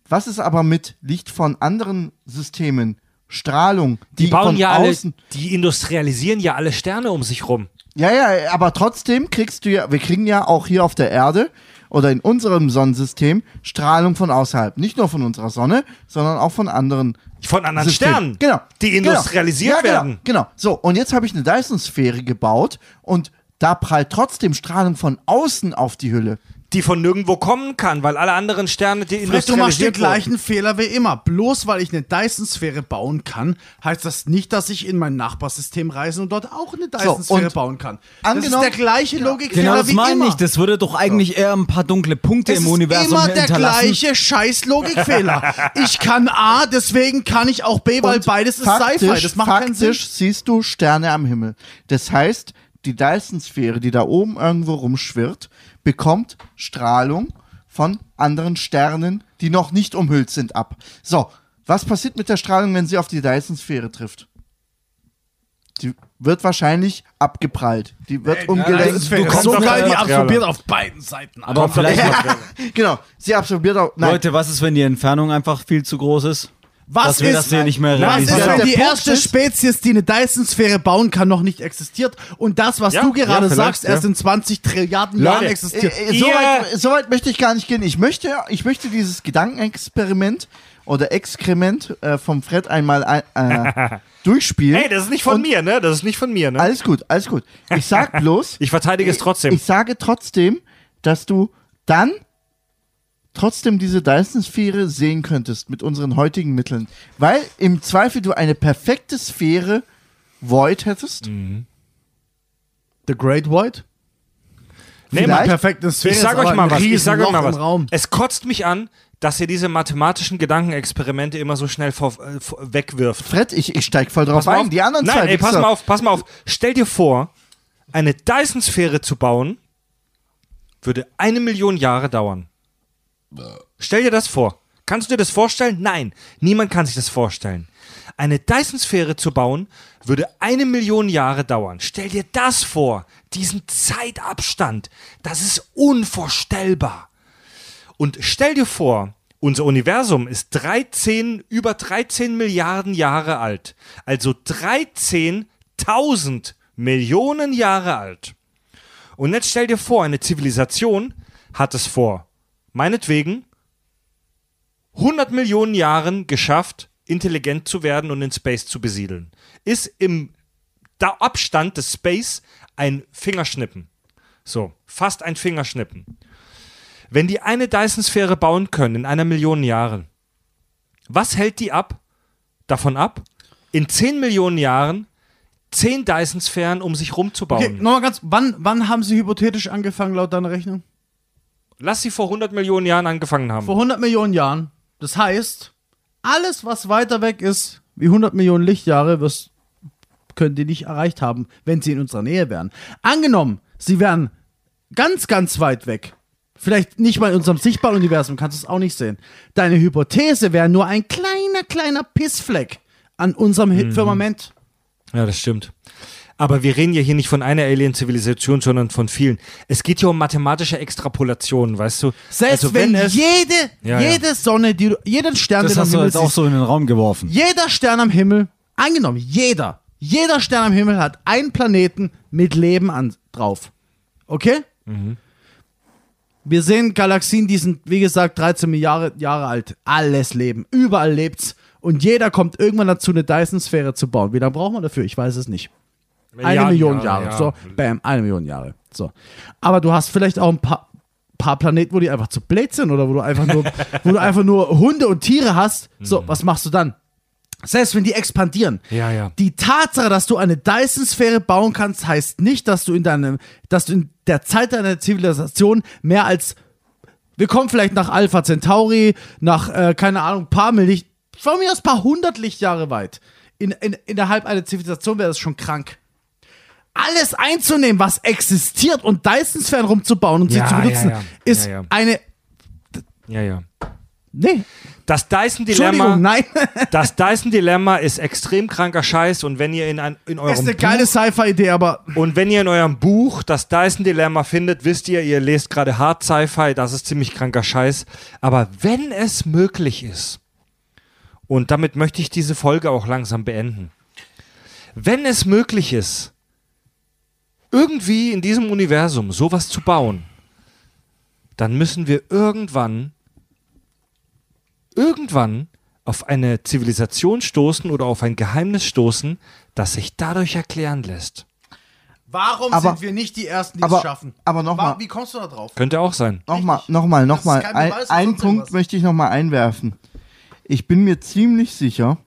Was ist aber mit Licht von anderen Systemen? Strahlung, die, Die bauen von ja alle, außen. die industrialisieren ja alle Sterne um sich rum. Ja, ja, aber trotzdem kriegst du ja, wir kriegen ja auch hier auf der Erde oder in unserem Sonnensystem Strahlung von außerhalb. Nicht nur von unserer Sonne, sondern auch von anderen Von anderen Systemen. Sternen, Genau. die Genau. industrialisiert ja, genau, werden. Genau. So, und jetzt habe ich eine Dyson-Sphäre gebaut und da prallt trotzdem Strahlung von außen auf die Hülle. Die von nirgendwo kommen kann, weil alle anderen Sterne die Fred, du machst den gleichen Fehler wie immer. Bloß weil ich eine Dyson-Sphäre bauen kann, heißt das nicht, dass ich in mein Nachbarsystem reisen und dort auch eine Dyson-Sphäre und bauen kann. Das ist angenommen- der gleiche Logikfehler Genau das meine immer. ich. Das würde doch eigentlich eher ein paar dunkle Punkte es im ist Universum immer der hinterlassen. gleiche scheiß Logikfehler. ich kann A, deswegen kann ich auch B, weil Und beides ist faktisch, Sci-Fi. Das macht keinen Sinn. faktisch siehst du Sterne am Himmel. Das heißt, die Dyson-Sphäre, die da oben irgendwo rumschwirrt, bekommt Strahlung von anderen Sternen, die noch nicht umhüllt sind, ab. So, was passiert mit der Strahlung, wenn sie auf die Dyson-Sphäre trifft? Die wird wahrscheinlich abgeprallt. Die wird umgelenkt. Du ist kommst so auf geil, die absorbiert auf beiden Seiten. Aber vielleicht, genau, sie absorbiert auch. Nein, Leute, was ist, wenn die Entfernung einfach viel zu groß ist? Was dass wir ist, das hier nicht mehr was ist, wenn die erste Spezies, die eine Dyson-Sphäre bauen kann, noch nicht existiert und das, was Ja, du gerade ja, sagst, erst in 20 Trilliarden Leute, Jahren Äh, existiert? äh, so, weit, so weit möchte ich gar nicht gehen. Ich möchte, ich möchte dieses Gedankenexperiment oder Exkrement äh, vom Fred einmal ein- äh, durchspielen. Hey, das ist nicht von Und- mir, ne? Das ist nicht von mir, ne? Alles gut, alles gut. Ich sag bloß, Ich verteidige es trotzdem. ich sage trotzdem, dass du dann trotzdem diese Dyson-Sphäre sehen könntest mit unseren heutigen Mitteln. Weil im Zweifel du eine perfekte Sphäre Void hättest. Mhm. The Great Void? Nee, Mann, perfekte Sphäre ich sag euch mal was. Ich sag euch mal im was. Raum. Es kotzt mich an, dass ihr diese mathematischen Gedankenexperimente immer so schnell vor, äh, vor, wegwirft. Fred, ich, ich steig voll drauf mal ein. auf. Die anderen Nein, zwei ey, pass mal auf, pass mal auf. Stell dir vor, eine Dyson-Sphäre zu bauen, würde eine Million Jahre dauern. Stell dir das vor. Kannst du dir das vorstellen? Nein, niemand kann sich das vorstellen. Eine Dyson-Sphäre zu bauen, würde eine Million Jahre dauern. Stell dir das vor, diesen Zeitabstand. Das ist unvorstellbar. Und stell dir vor, Unser Universum ist 13, über 13 Milliarden Jahre alt. Also 13.000 Millionen Jahre alt. Und jetzt stell dir vor, eine Zivilisation hat es vor, meinetwegen 100 Millionen Jahren geschafft, intelligent zu werden und in Space zu besiedeln. Ist im Abstand des Space ein Fingerschnippen. So, fast ein Fingerschnippen. Wenn die eine Dyson-Sphäre bauen können in einer Million Jahren, was hält die ab? Davon ab, in 10 Millionen Jahren 10 Dyson-Sphären um sich rumzubauen. Okay, nochmal ganz, wann, wann haben sie hypothetisch angefangen, laut deiner Rechnung? Lass sie vor 100 Millionen Jahren angefangen haben. Vor 100 Millionen Jahren. Das heißt, alles, was weiter weg ist, wie 100 Millionen Lichtjahre, wirst, können die nicht erreicht haben, wenn sie in unserer Nähe wären. Angenommen, sie wären ganz, ganz weit weg. Vielleicht nicht mal in unserem sichtbaren Universum, kannst du es auch nicht sehen. Deine Hypothese wäre nur ein kleiner, kleiner Pissfleck an unserem Hi- Firmament. Ja, das stimmt. Aber wir reden ja hier nicht von einer Alien-Zivilisation, sondern von vielen. Es geht ja um mathematische Extrapolationen, weißt du? Selbst also wenn, es, jede, Ja, jede Sonne, die du, jeden Stern, Das den hast du Himmel jetzt auch so in den Raum geworfen. jeder Stern am Himmel, angenommen, jeder, jeder Stern am Himmel hat einen Planeten mit Leben an, drauf. Okay? Wir sehen Galaxien, die sind, wie gesagt, 13 Milliarden Jahre alt. Alles Leben. Überall lebt's. Und jeder kommt irgendwann dazu, eine Dyson-Sphäre zu bauen. Wie lange braucht man dafür? Ich weiß es nicht. Eine Million Jahre, Jahre. ja. So, bam, eine Million Jahre. So. Aber du hast vielleicht auch ein paar, paar Planeten, wo die einfach zu blöd sind oder wo du einfach nur, wo du einfach nur Hunde und Tiere hast. So, was machst du dann? Selbst wenn die expandieren. Ja, ja. Die Tatsache, dass du eine Dyson-Sphäre bauen kannst, heißt nicht, dass du in deinem, dass du in der Zeit deiner Zivilisation mehr als wir kommen vielleicht nach Alpha Centauri, nach, äh, keine Ahnung, paar Milch, von mir aus paar hundert Lichtjahre weit. In, in, innerhalb einer Zivilisation wäre das schon krank. Alles einzunehmen, was existiert und Dyson-Sphären rumzubauen und sie Ja, zu benutzen, ja, ist eine. Ja, ja. Nee, Das Dyson-Dilemma Entschuldigung, nein. das Dyson-Dilemma ist extrem kranker Scheiß und wenn ihr in, ein, in eurem ist eine Buch, geile Sci-Fi-Idee, aber und wenn ihr in eurem Buch das Dyson-Dilemma findet, wisst ihr, ihr lest gerade Hard Sci-Fi, das ist ziemlich kranker Scheiß. Aber wenn es möglich ist, und damit möchte ich diese Folge auch langsam beenden, wenn es möglich ist, irgendwie in diesem Universum sowas zu bauen, dann müssen wir irgendwann, irgendwann auf eine Zivilisation stoßen oder auf ein Geheimnis stoßen, das sich dadurch erklären lässt. warum Aber- sind wir nicht die Ersten, die aber- es schaffen? aber noch Wa- mal- Wie kommst du da drauf? Könnte auch sein. Nochmal, nochmal, nochmal. Ein, einen Punkt irgendwas. möchte ich nochmal einwerfen. Ich bin mir ziemlich sicher,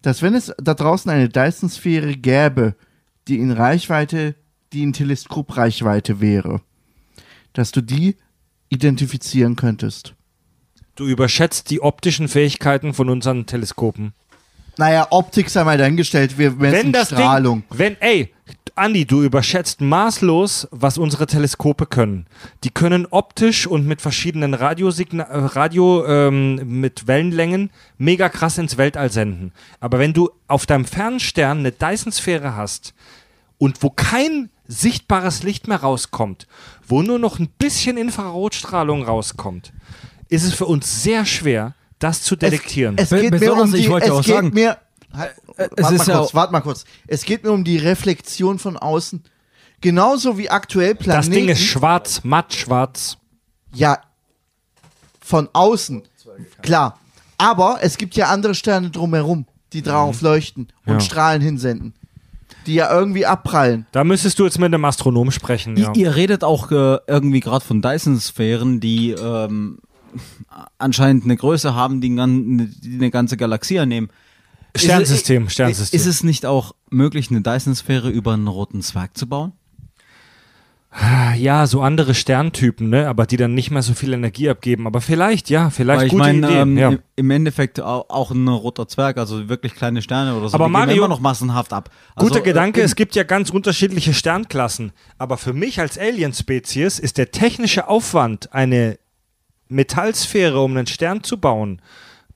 dass wenn es da draußen eine Dyson-Sphäre gäbe, die in Reichweite, die in Teleskopreichweite wäre, dass du die identifizieren könntest. Du überschätzt die optischen Fähigkeiten von unseren Teleskopen. Naja, Optik sei mal dahingestellt, wir messen Wenn das Strahlung. Ding, wenn, ey, Andi, du überschätzt maßlos, was unsere Teleskope können. Die können optisch und mit verschiedenen Radiosigna äh, Radio ähm, mit Wellenlängen mega krass ins Weltall senden. Aber wenn du auf deinem Fernstern eine Dyson-Sphäre hast und wo kein sichtbares Licht mehr rauskommt, wo nur noch ein bisschen Infrarotstrahlung rauskommt, ist es für uns sehr schwer, das zu detektieren. Es Be- geht mir um die, ich wollte es auch geht sagen, mir, halt, es warte mal ja kurz, warte mal kurz. Es geht mir um die Reflexion von außen. Genauso wie aktuell Planeten. das Ding ist schwarz, matt schwarz. Ja, von außen. Klar. Aber es gibt ja andere Sterne drumherum, die drauf leuchten und Ja. Strahlen hinsenden. Die ja irgendwie abprallen. Da müsstest du jetzt mit einem Astronom sprechen. Ja. Ihr, ihr redet auch äh, irgendwie gerade von Dyson-Sphären, die ähm, anscheinend eine Größe haben, die, gan- die eine ganze Galaxie annehmen. Ist Sternsystem, es- Sternsystem. Ist es nicht auch möglich, eine Dyson-Sphäre über einen roten Zwerg zu bauen? Ja, so andere Sterntypen, ne? aber die dann nicht mehr so viel Energie abgeben. Aber vielleicht, ja, vielleicht Weil ich gute meine, Idee. ähm, ja. im- Endeffekt au- auch ein roter Zwerg, also wirklich kleine Sterne oder so, Aber die Mario- immer noch massenhaft ab. Also, Guter Gedanke, äh, es gibt ja ganz unterschiedliche Sternklassen. Aber für mich als Alien-Spezies ist der technische Aufwand, eine Metallsphäre um einen Stern zu bauen,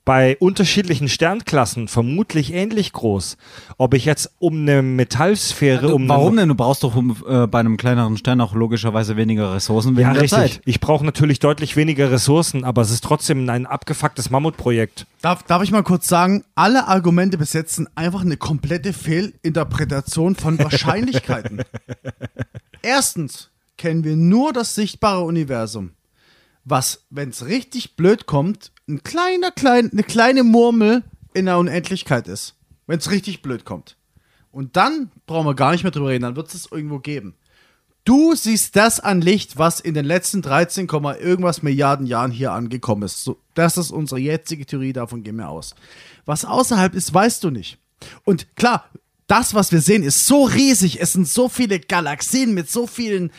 bei unterschiedlichen Sternklassen vermutlich ähnlich groß. Ob ich jetzt um eine Metallsphäre, um Warum denn? Du brauchst doch um, äh, bei einem kleineren Stern auch logischerweise weniger Ressourcen, Ja, weniger richtig. Zeit. Ich brauche natürlich deutlich weniger Ressourcen, aber es ist trotzdem ein abgefucktes Mammutprojekt. Darf, darf ich mal kurz sagen, alle Argumente besetzen einfach eine komplette Fehlinterpretation von Wahrscheinlichkeiten. Erstens kennen wir nur das sichtbare Universum, was, wenn es richtig blöd kommt, ein kleiner, klein, eine kleine Murmel in der Unendlichkeit ist. Wenn es richtig blöd kommt. Und dann brauchen wir gar nicht mehr drüber reden, dann wird es irgendwo geben. Du siehst das an Licht, was in den letzten 13, Komma irgendwas Milliarden Jahren hier angekommen ist. So, das ist unsere jetzige Theorie, davon gehen wir aus. Was außerhalb ist, weißt du nicht. Und klar, das, was wir sehen, ist so riesig. Es sind so viele Galaxien mit so vielen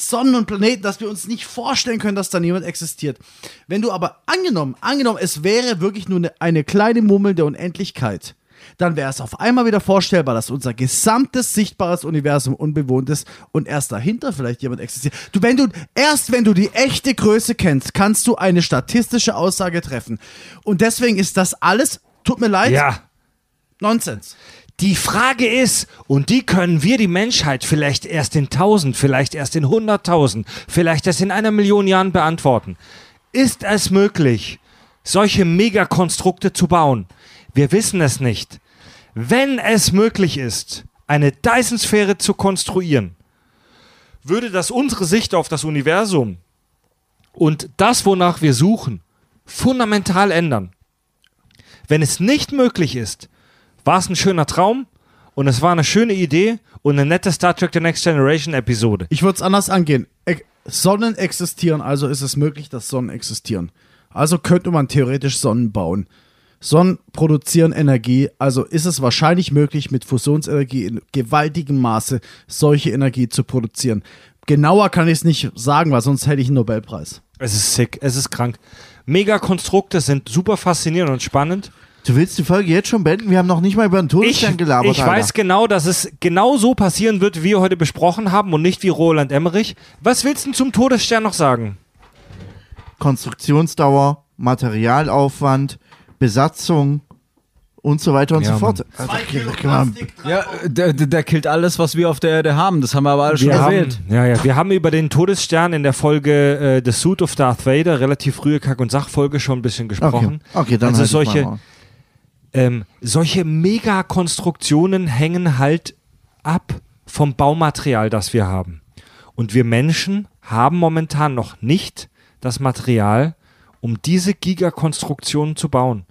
Sonnen und Planeten, dass wir uns nicht vorstellen können, dass da niemand existiert. Wenn du aber angenommen, angenommen, es wäre wirklich nur eine, eine kleine Mummel der Unendlichkeit, dann wäre es auf einmal wieder vorstellbar, dass unser gesamtes sichtbares Universum unbewohnt ist und erst dahinter vielleicht jemand existiert. Du, wenn du, erst wenn du die echte Größe kennst, kannst du eine statistische Aussage treffen. Und deswegen ist das alles, tut mir leid, Ja. Nonsens. Die Frage ist, und die können wir die Menschheit vielleicht erst in 1000, vielleicht erst in 100.000, vielleicht erst in einer Million Jahren beantworten. Ist es möglich, solche Megakonstrukte zu bauen? Wir wissen es nicht. Wenn es möglich ist, eine Dyson-Sphäre zu konstruieren, würde das unsere Sicht auf das Universum und das, wonach wir suchen, fundamental ändern. Wenn es nicht möglich ist, war es ein schöner Traum und es war eine schöne Idee und eine nette Star Trek The Next Generation Episode. Ich würde es anders angehen. E Sonnen existieren, also ist es möglich, dass Sonnen existieren. Also könnte man theoretisch Sonnen bauen. Sonnen produzieren Energie, also ist es wahrscheinlich möglich, mit Fusionsenergie in gewaltigem Maße solche Energie zu produzieren. Genauer kann ich es nicht sagen, weil sonst hätte ich einen Nobelpreis. Es ist sick, es ist krank. Megakonstrukte sind super faszinierend und spannend. Du willst die Folge jetzt schon beenden? Wir haben noch nicht mal über den Ich, Todesstern gelabert. ich Alter. weiß genau, dass es genau so passieren wird, wie wir heute besprochen haben und nicht wie Roland Emmerich. Was willst du zum Todesstern noch sagen? Konstruktionsdauer, Materialaufwand, Besatzung und so weiter und Ja, so fort. Ja, der, der, killt alles, was wir auf der Erde haben. Das haben wir aber alle schon erwähnt. ja, ja, wir haben über den Todesstern in der Folge äh, The Suit of Darth Vader, relativ frühe Kack- und Sachfolge, schon ein bisschen gesprochen. Okay, okay dann Also halt ich solche- mal. Ähm, solche Megakonstruktionen hängen halt ab vom Baumaterial, das wir haben. Und wir Menschen haben momentan noch nicht das Material, um diese Gigakonstruktionen zu bauen.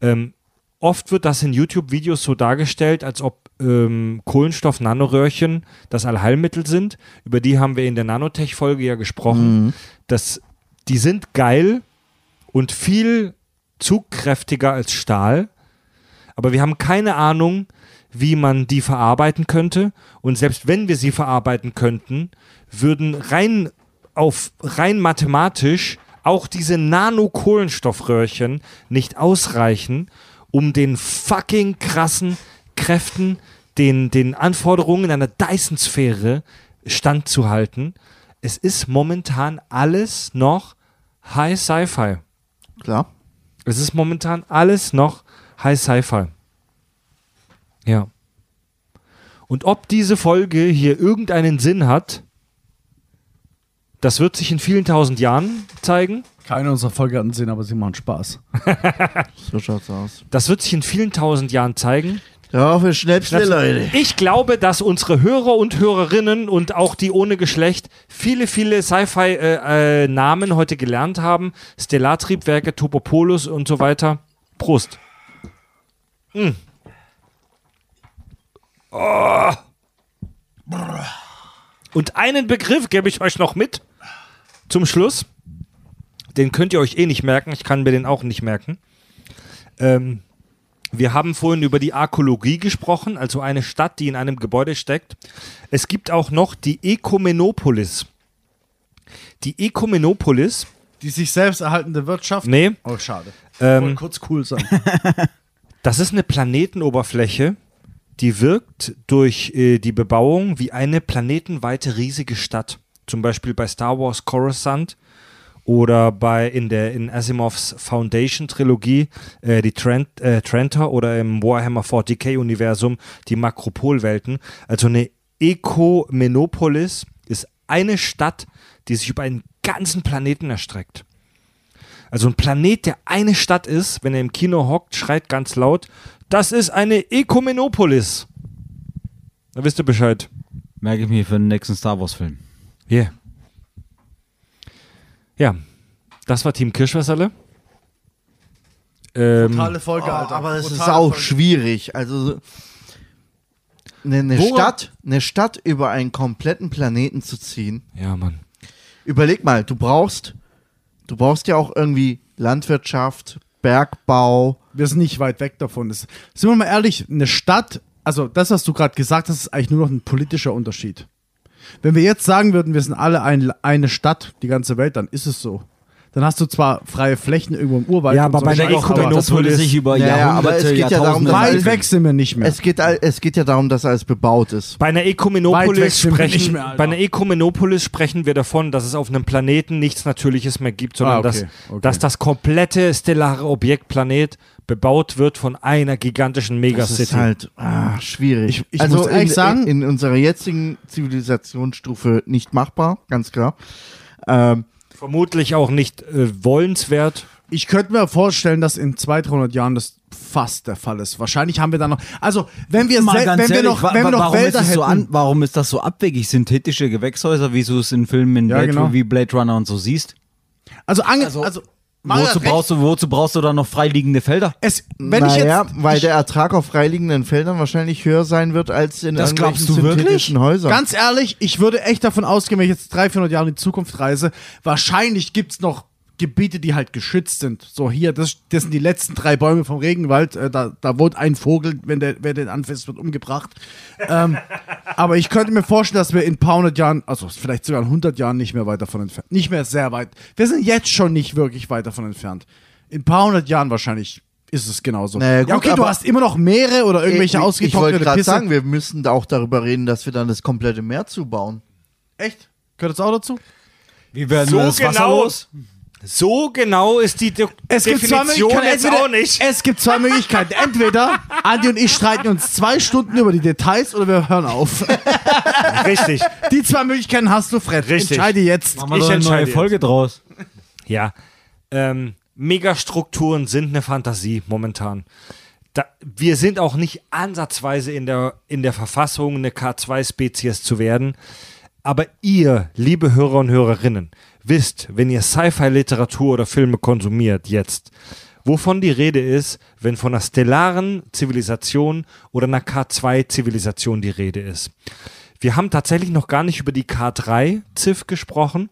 Ähm, oft wird das in YouTube-Videos so dargestellt, als ob ähm, Kohlenstoff-Nanoröhrchen das Allheilmittel sind. Über die haben wir in der Nanotech-Folge ja gesprochen. Das, die sind geil und viel zugkräftiger als Stahl. Aber wir haben keine Ahnung, wie man die verarbeiten könnte. Und selbst wenn wir sie verarbeiten könnten, würden rein auf rein mathematisch auch diese Nano-Kohlenstoffröhrchen nicht ausreichen, um den fucking krassen Kräften, den, den Anforderungen einer Dyson-Sphäre standzuhalten. Es ist momentan alles noch High Sci-Fi. Klar. Es ist momentan alles noch High Sci-Fi. Ja. Und ob diese Folge hier irgendeinen Sinn hat, das wird sich in vielen tausend Jahren zeigen. Keine unserer Folge hatten Sinn, aber sie machen Spaß. So schaut's aus. Das wird sich in vielen tausend Jahren zeigen. Darauf ist Schnäpsle, Leute. Ich glaube, dass unsere Hörer und Hörerinnen und auch die ohne Geschlecht viele, viele Sci-Fi-Namen heute gelernt haben. Stellartriebwerke, Topopolus und so weiter. Prost. Mm. Oh. Und einen Begriff gebe ich euch noch mit zum Schluss. Den könnt ihr euch eh nicht merken. Ich kann mir den auch nicht merken. Ähm, wir haben vorhin über die Arkologie gesprochen, also eine Stadt, die in einem Gebäude steckt. Es gibt auch noch die Ekomenopolis. Die Ekomenopolis, Die sich selbst erhaltende Wirtschaft. nee, Oh, schade. Wollte ähm, kurz cool sein. das ist eine Planetenoberfläche, die wirkt durch äh, die Bebauung wie eine planetenweite riesige Stadt. Zum Beispiel bei Star Wars Coruscant oder bei in der in Asimovs Foundation Trilogie äh, die Trent, äh, Trenta oder im Warhammer 40k Universum die Makropolwelten. Also eine Ekomenopolis ist eine Stadt, die sich über einen ganzen Planeten erstreckt. Also ein Planet, der eine Stadt ist, wenn er im Kino hockt, schreit ganz laut, das ist eine Ekomenopolis. Da wisst ihr Bescheid. Merke ich mir für den nächsten Star Wars-Film. Yeah. Ja, das war Team Kirschwasserle. Ähm, Totale Folge, Oh, Alter. aber es ist auch Folge. schwierig. Also eine, eine Stadt, eine Stadt über einen kompletten Planeten zu ziehen. ja, Mann. Überleg mal, du brauchst, du brauchst ja auch irgendwie Landwirtschaft, Bergbau. Wir sind nicht weit weg davon. Das, sind wir mal ehrlich, eine Stadt, also das, was du gerade gesagt hast, ist eigentlich nur noch ein politischer Unterschied. Wenn wir jetzt sagen würden, wir sind alle ein, eine Stadt, die ganze Welt, dann ist es so. Dann hast du zwar freie Flächen irgendwo im Urwald. Ja, aber so bei der Das würde sich über Ja, ja, Jahrhunderte, aber es geht ja darum, Weit weg sind wir nicht mehr. Es geht, es geht ja darum, dass alles bebaut ist. Bei einer Ekomenopolis sprechen, mehr, bei einer Ekomenopolis sprechen wir davon, dass es auf einem Planeten nichts Natürliches mehr gibt, sondern Ah, okay, dass, okay. dass das komplette stellare Objekt Planet bebaut wird von einer gigantischen Das Megacity. ist halt ah, schwierig. Ich- ich also muss ehrlich in, sagen- in, in unserer jetzigen Zivilisationsstufe nicht machbar, ganz klar. Ähm, Vermutlich auch nicht äh, wollenswert. Ich könnte mir vorstellen, dass in 200, 300 Jahren das fast der Fall ist. Wahrscheinlich haben wir dann noch. Also, wenn wir, Mal ganz wenn wir ehrlich, noch, wa- wenn wir noch warum, ist Wälder es hätten. so an, warum ist das so abwegig? Synthetische Gewächshäuser, wie du es in Filmen in Ja, Blade, genau. wie Blade Runner und so siehst? also, ange, Also, also, Wozu brauchst, du, wozu braust du dann noch freiliegende Felder? es, wenn ich naja, jetzt, weil ich, der Ertrag auf freiliegenden Feldern wahrscheinlich höher sein wird als in Das irgendwelchen glaubst du wirklich? synthetischen Häusern. Ganz ehrlich, ich würde echt davon ausgehen, wenn ich jetzt 300, 400 Jahre in die Zukunft reise, wahrscheinlich gibt es noch Gebiete, die halt geschützt sind. So hier, das, das sind die letzten drei Bäume vom Regenwald. Äh, da, da wohnt ein Vogel, wenn der, wer den anfasst, wird umgebracht. ähm, aber ich könnte mir vorstellen, dass wir in ein paar hundert Jahren, also vielleicht sogar in 100 Jahren nicht mehr weit davon entfernt. Nicht mehr sehr weit. Wir sind jetzt schon nicht wirklich weit davon entfernt. In ein paar hundert Jahren wahrscheinlich ist es genauso. Naja, gut, ja, okay, du hast immer noch Meere oder irgendwelche ich, ich wollte ausgetrocknete gerade sagen, wir müssen da auch darüber reden, dass wir dann das komplette Meer zubauen. Echt? Gehört das auch dazu? Wie werden So wir das Wasser genau. los? So genau ist die De Es gibt zwei Definition Möglichkeiten. jetzt Entweder, auch nicht. Es gibt zwei Möglichkeiten. Entweder Andi und ich streiten uns zwei Stunden über die Details oder wir hören auf. Richtig. Die zwei Möglichkeiten hast du, Fred. Richtig. Entscheide jetzt. Machen wir Ich eine neue jetzt. Folge draus. Ja. Ähm, Megastrukturen sind eine Fantasie momentan. Da, wir sind auch nicht ansatzweise in der, in der Verfassung, eine K2-Spezies zu werden. Aber ihr, liebe Hörer und Hörerinnen, wisst, wenn ihr Sci-Fi-Literatur oder Filme konsumiert jetzt, wovon die Rede ist, wenn von einer stellaren Zivilisation oder einer K2-Zivilisation die Rede ist. Wir haben tatsächlich noch gar nicht über die K3-Ziff gesprochen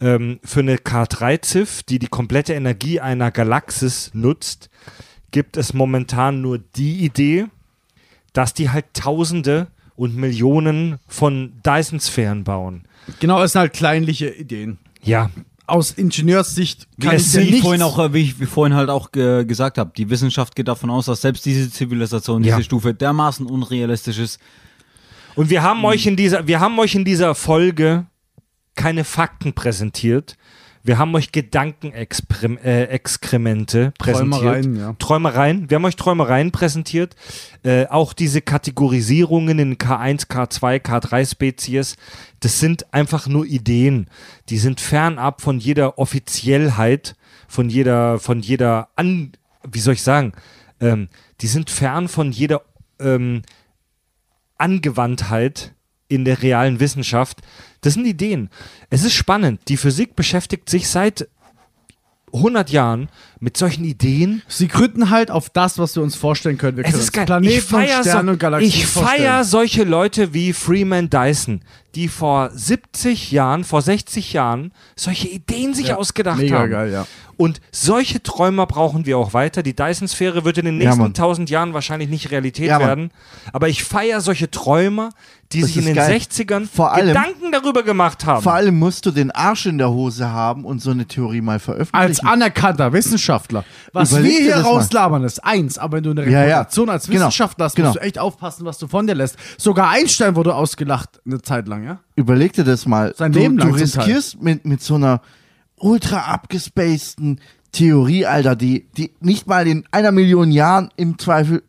ähm, für eine K3-Ziff, die die komplette Energie einer Galaxis nutzt, gibt es momentan nur die Idee, dass die halt Tausende und Millionen von Dyson-Sphären bauen. Genau, es sind halt kleinliche Ideen. Ja, Aus Ingenieurssicht Wie, kann es, ich dir wie, nichts... vorhin auch, äh, wie ich wie vorhin halt auch ge gesagt habe, die Wissenschaft geht davon aus, dass selbst diese Zivilisation, Ja. diese Stufe dermaßen unrealistisch ist. Und wir haben euch in dieser, wir haben euch in dieser Folge keine Fakten präsentiert. Wir haben euch Gedankenexkremente äh, präsentiert. Träumereien, ja. Träumereien. Wir haben euch Träumereien präsentiert. Äh, auch diese Kategorisierungen in K1, K2, K3 Spezies, das sind einfach nur Ideen. Die sind fernab von jeder Offiziellheit, von jeder, von jeder An, wie soll ich sagen, ähm, die sind fern von jeder ähm, Angewandtheit in der realen Wissenschaft. Das sind Ideen. Es ist spannend. Die Physik beschäftigt sich seit 100 Jahren mit solchen Ideen. Sie gründen halt auf das, was wir uns vorstellen können. Wir Es können ist geil. Planeten ich feiere und Sterne und so, Galaxien ich vorstellen. feier solche Leute wie Freeman Dyson, die vor 70 Jahren, vor 60 Jahren solche Ideen sich Ja, ausgedacht mega haben. geil, ja. Und solche Träumer brauchen wir auch weiter. Die Dyson-Sphäre wird in den Ja, nächsten Mann. 1000 Jahren wahrscheinlich nicht Realität Ja, werden. Aber ich feiere solche Träumer, die Das sich in den geil. 60ern Vor allem- Gedanken darüber gemacht haben. Vor allem musst du den Arsch in der Hose haben und so eine Theorie mal Als veröffentlichen. anerkannter Wissenschaftler. Was Überleg wir hier das mal. rauslabern, ist eins, aber wenn du eine Ja, ja. Reputation als Genau. Wissenschaftler hast, Genau. musst du echt aufpassen, was du von dir lässt. Sogar Einstein wurde ausgelacht eine Zeit lang, ja? Überleg dir das mal. Sein du, Leben lang du riskierst mit, mit so einer ultra abgespaceden Theorie, Alter, die, die nicht mal in einer Million Jahren im Zweifel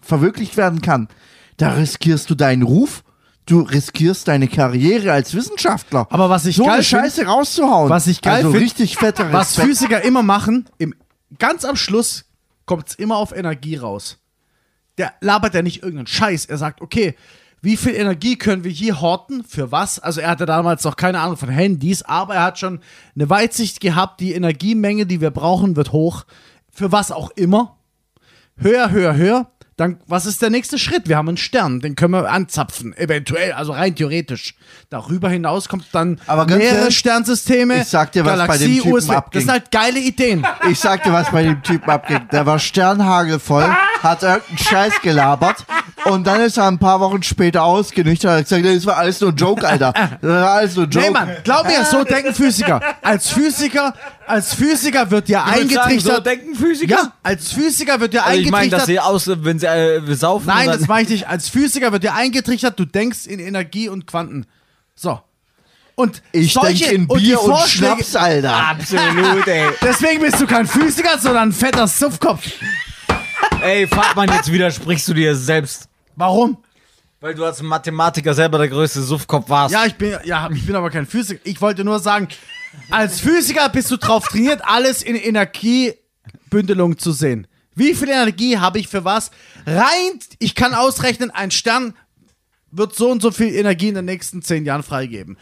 verwirklicht werden kann. Da riskierst du deinen Ruf, du riskierst deine Karriere als Wissenschaftler. Aber was ich so geil eine find- Scheiße rauszuhauen. was ich geil also find- richtig fetter Was. Physiker immer machen, im, ganz am Schluss kommt es immer auf Energie raus. Der labert ja nicht irgendeinen Scheiß. Er sagt, okay, wie viel Energie können wir hier horten? Für was? Also er hatte damals noch keine Ahnung von Handys, aber er hat schon eine Weitsicht gehabt, die Energiemenge, die wir brauchen, wird hoch. Für was auch immer. Höher, höher, höher. Dann, was ist der nächste Schritt? Wir haben einen Stern, den können wir anzapfen, eventuell, also rein theoretisch. Darüber hinaus kommt dann Aber mehrere ehrlich, Sternsysteme. ich sag dir, was bei Galaxie, dem Typen USB. Das abging. sind halt geile Ideen. Ich sag dir, was bei dem Typen abging. Der war sternhagelvoll, hat irgendeinen Scheiß gelabert und dann ist er ein paar Wochen später ausgenüchtert und hat gesagt, das war alles nur ein Joke, Alter. Das war alles nur ein Joke. Nee, Mann, glaub mir, so denken Physiker. Als Physiker, als Physiker wird dir Ich würd sagen, eingetrichtert. so denken Physiker? ja, als Physiker wird dir Also ich meine, eingetrichtert. dass sie aus, wenn sie äh, saufen. Nein, das meine ich nicht. Als Physiker wird dir eingetrichtert, du denkst in Energie und Quanten. So. Und ich denke in und Bier und Vorschläge- Schnaps, Alter. Absolut, ey. Deswegen bist du kein Physiker, sondern ein fetter Suffkopf. Ey, Fahrtmann, jetzt widersprichst du dir selbst. Warum? Weil du als Mathematiker selber der größte Suffkopf warst. Ja, ich bin, ja, ich bin aber kein Physiker. Ich wollte nur sagen, als Physiker bist du drauf trainiert, alles in Energiebündelung zu sehen. Wie viel Energie habe ich für was? Rein, ich kann ausrechnen, ein Stern wird so und so viel Energie in den nächsten zehn Jahren freigeben.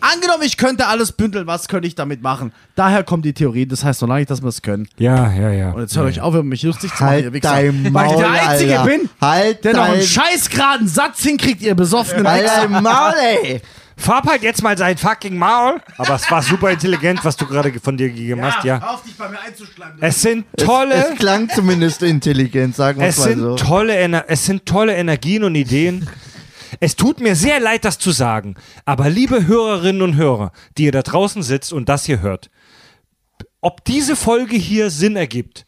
Angenommen, ich könnte alles bündeln, was könnte ich damit machen? Daher kommt die Theorie, das heißt noch lange nicht, dass wir es können. Ja, ja, ja. Und jetzt hört euch auf, über mich lustig zu machen, Halt ihr Wichser. dein Weil ich Maul, der Einzige Alter. bin, Halt der noch einen scheißgeraden Satz hinkriegt, ihr besoffenen Halt Wichser. Maul, ey. Farb halt jetzt mal sein fucking Maul. Aber es war super intelligent, was du gerade von dir gegeben hast, ja. Hör auf, dich bei mir einzuschleimen. Es sind tolle, Es klang zumindest intelligent, sagen wir es mal sind so. tolle, Ener es sind tolle Energien und Ideen. Es tut mir sehr leid, das zu sagen, aber liebe Hörerinnen und Hörer, die ihr da draußen sitzt und das hier hört, ob diese Folge hier Sinn ergibt,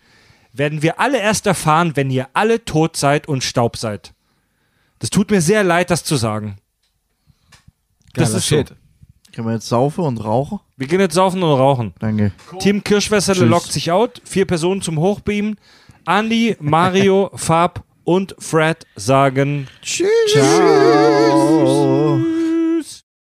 werden wir alle erst erfahren, wenn ihr alle tot seid und Staub seid. Das tut mir sehr leid, das zu sagen. Das Geiler ist so. Shit. Können wir jetzt saufen und rauchen? Wir gehen jetzt saufen und rauchen. Danke. Team Kirschwässerle lockt sich out. Vier Personen zum Hochbeamen. Andy, Mario, Fab und Fred sagen Ciao.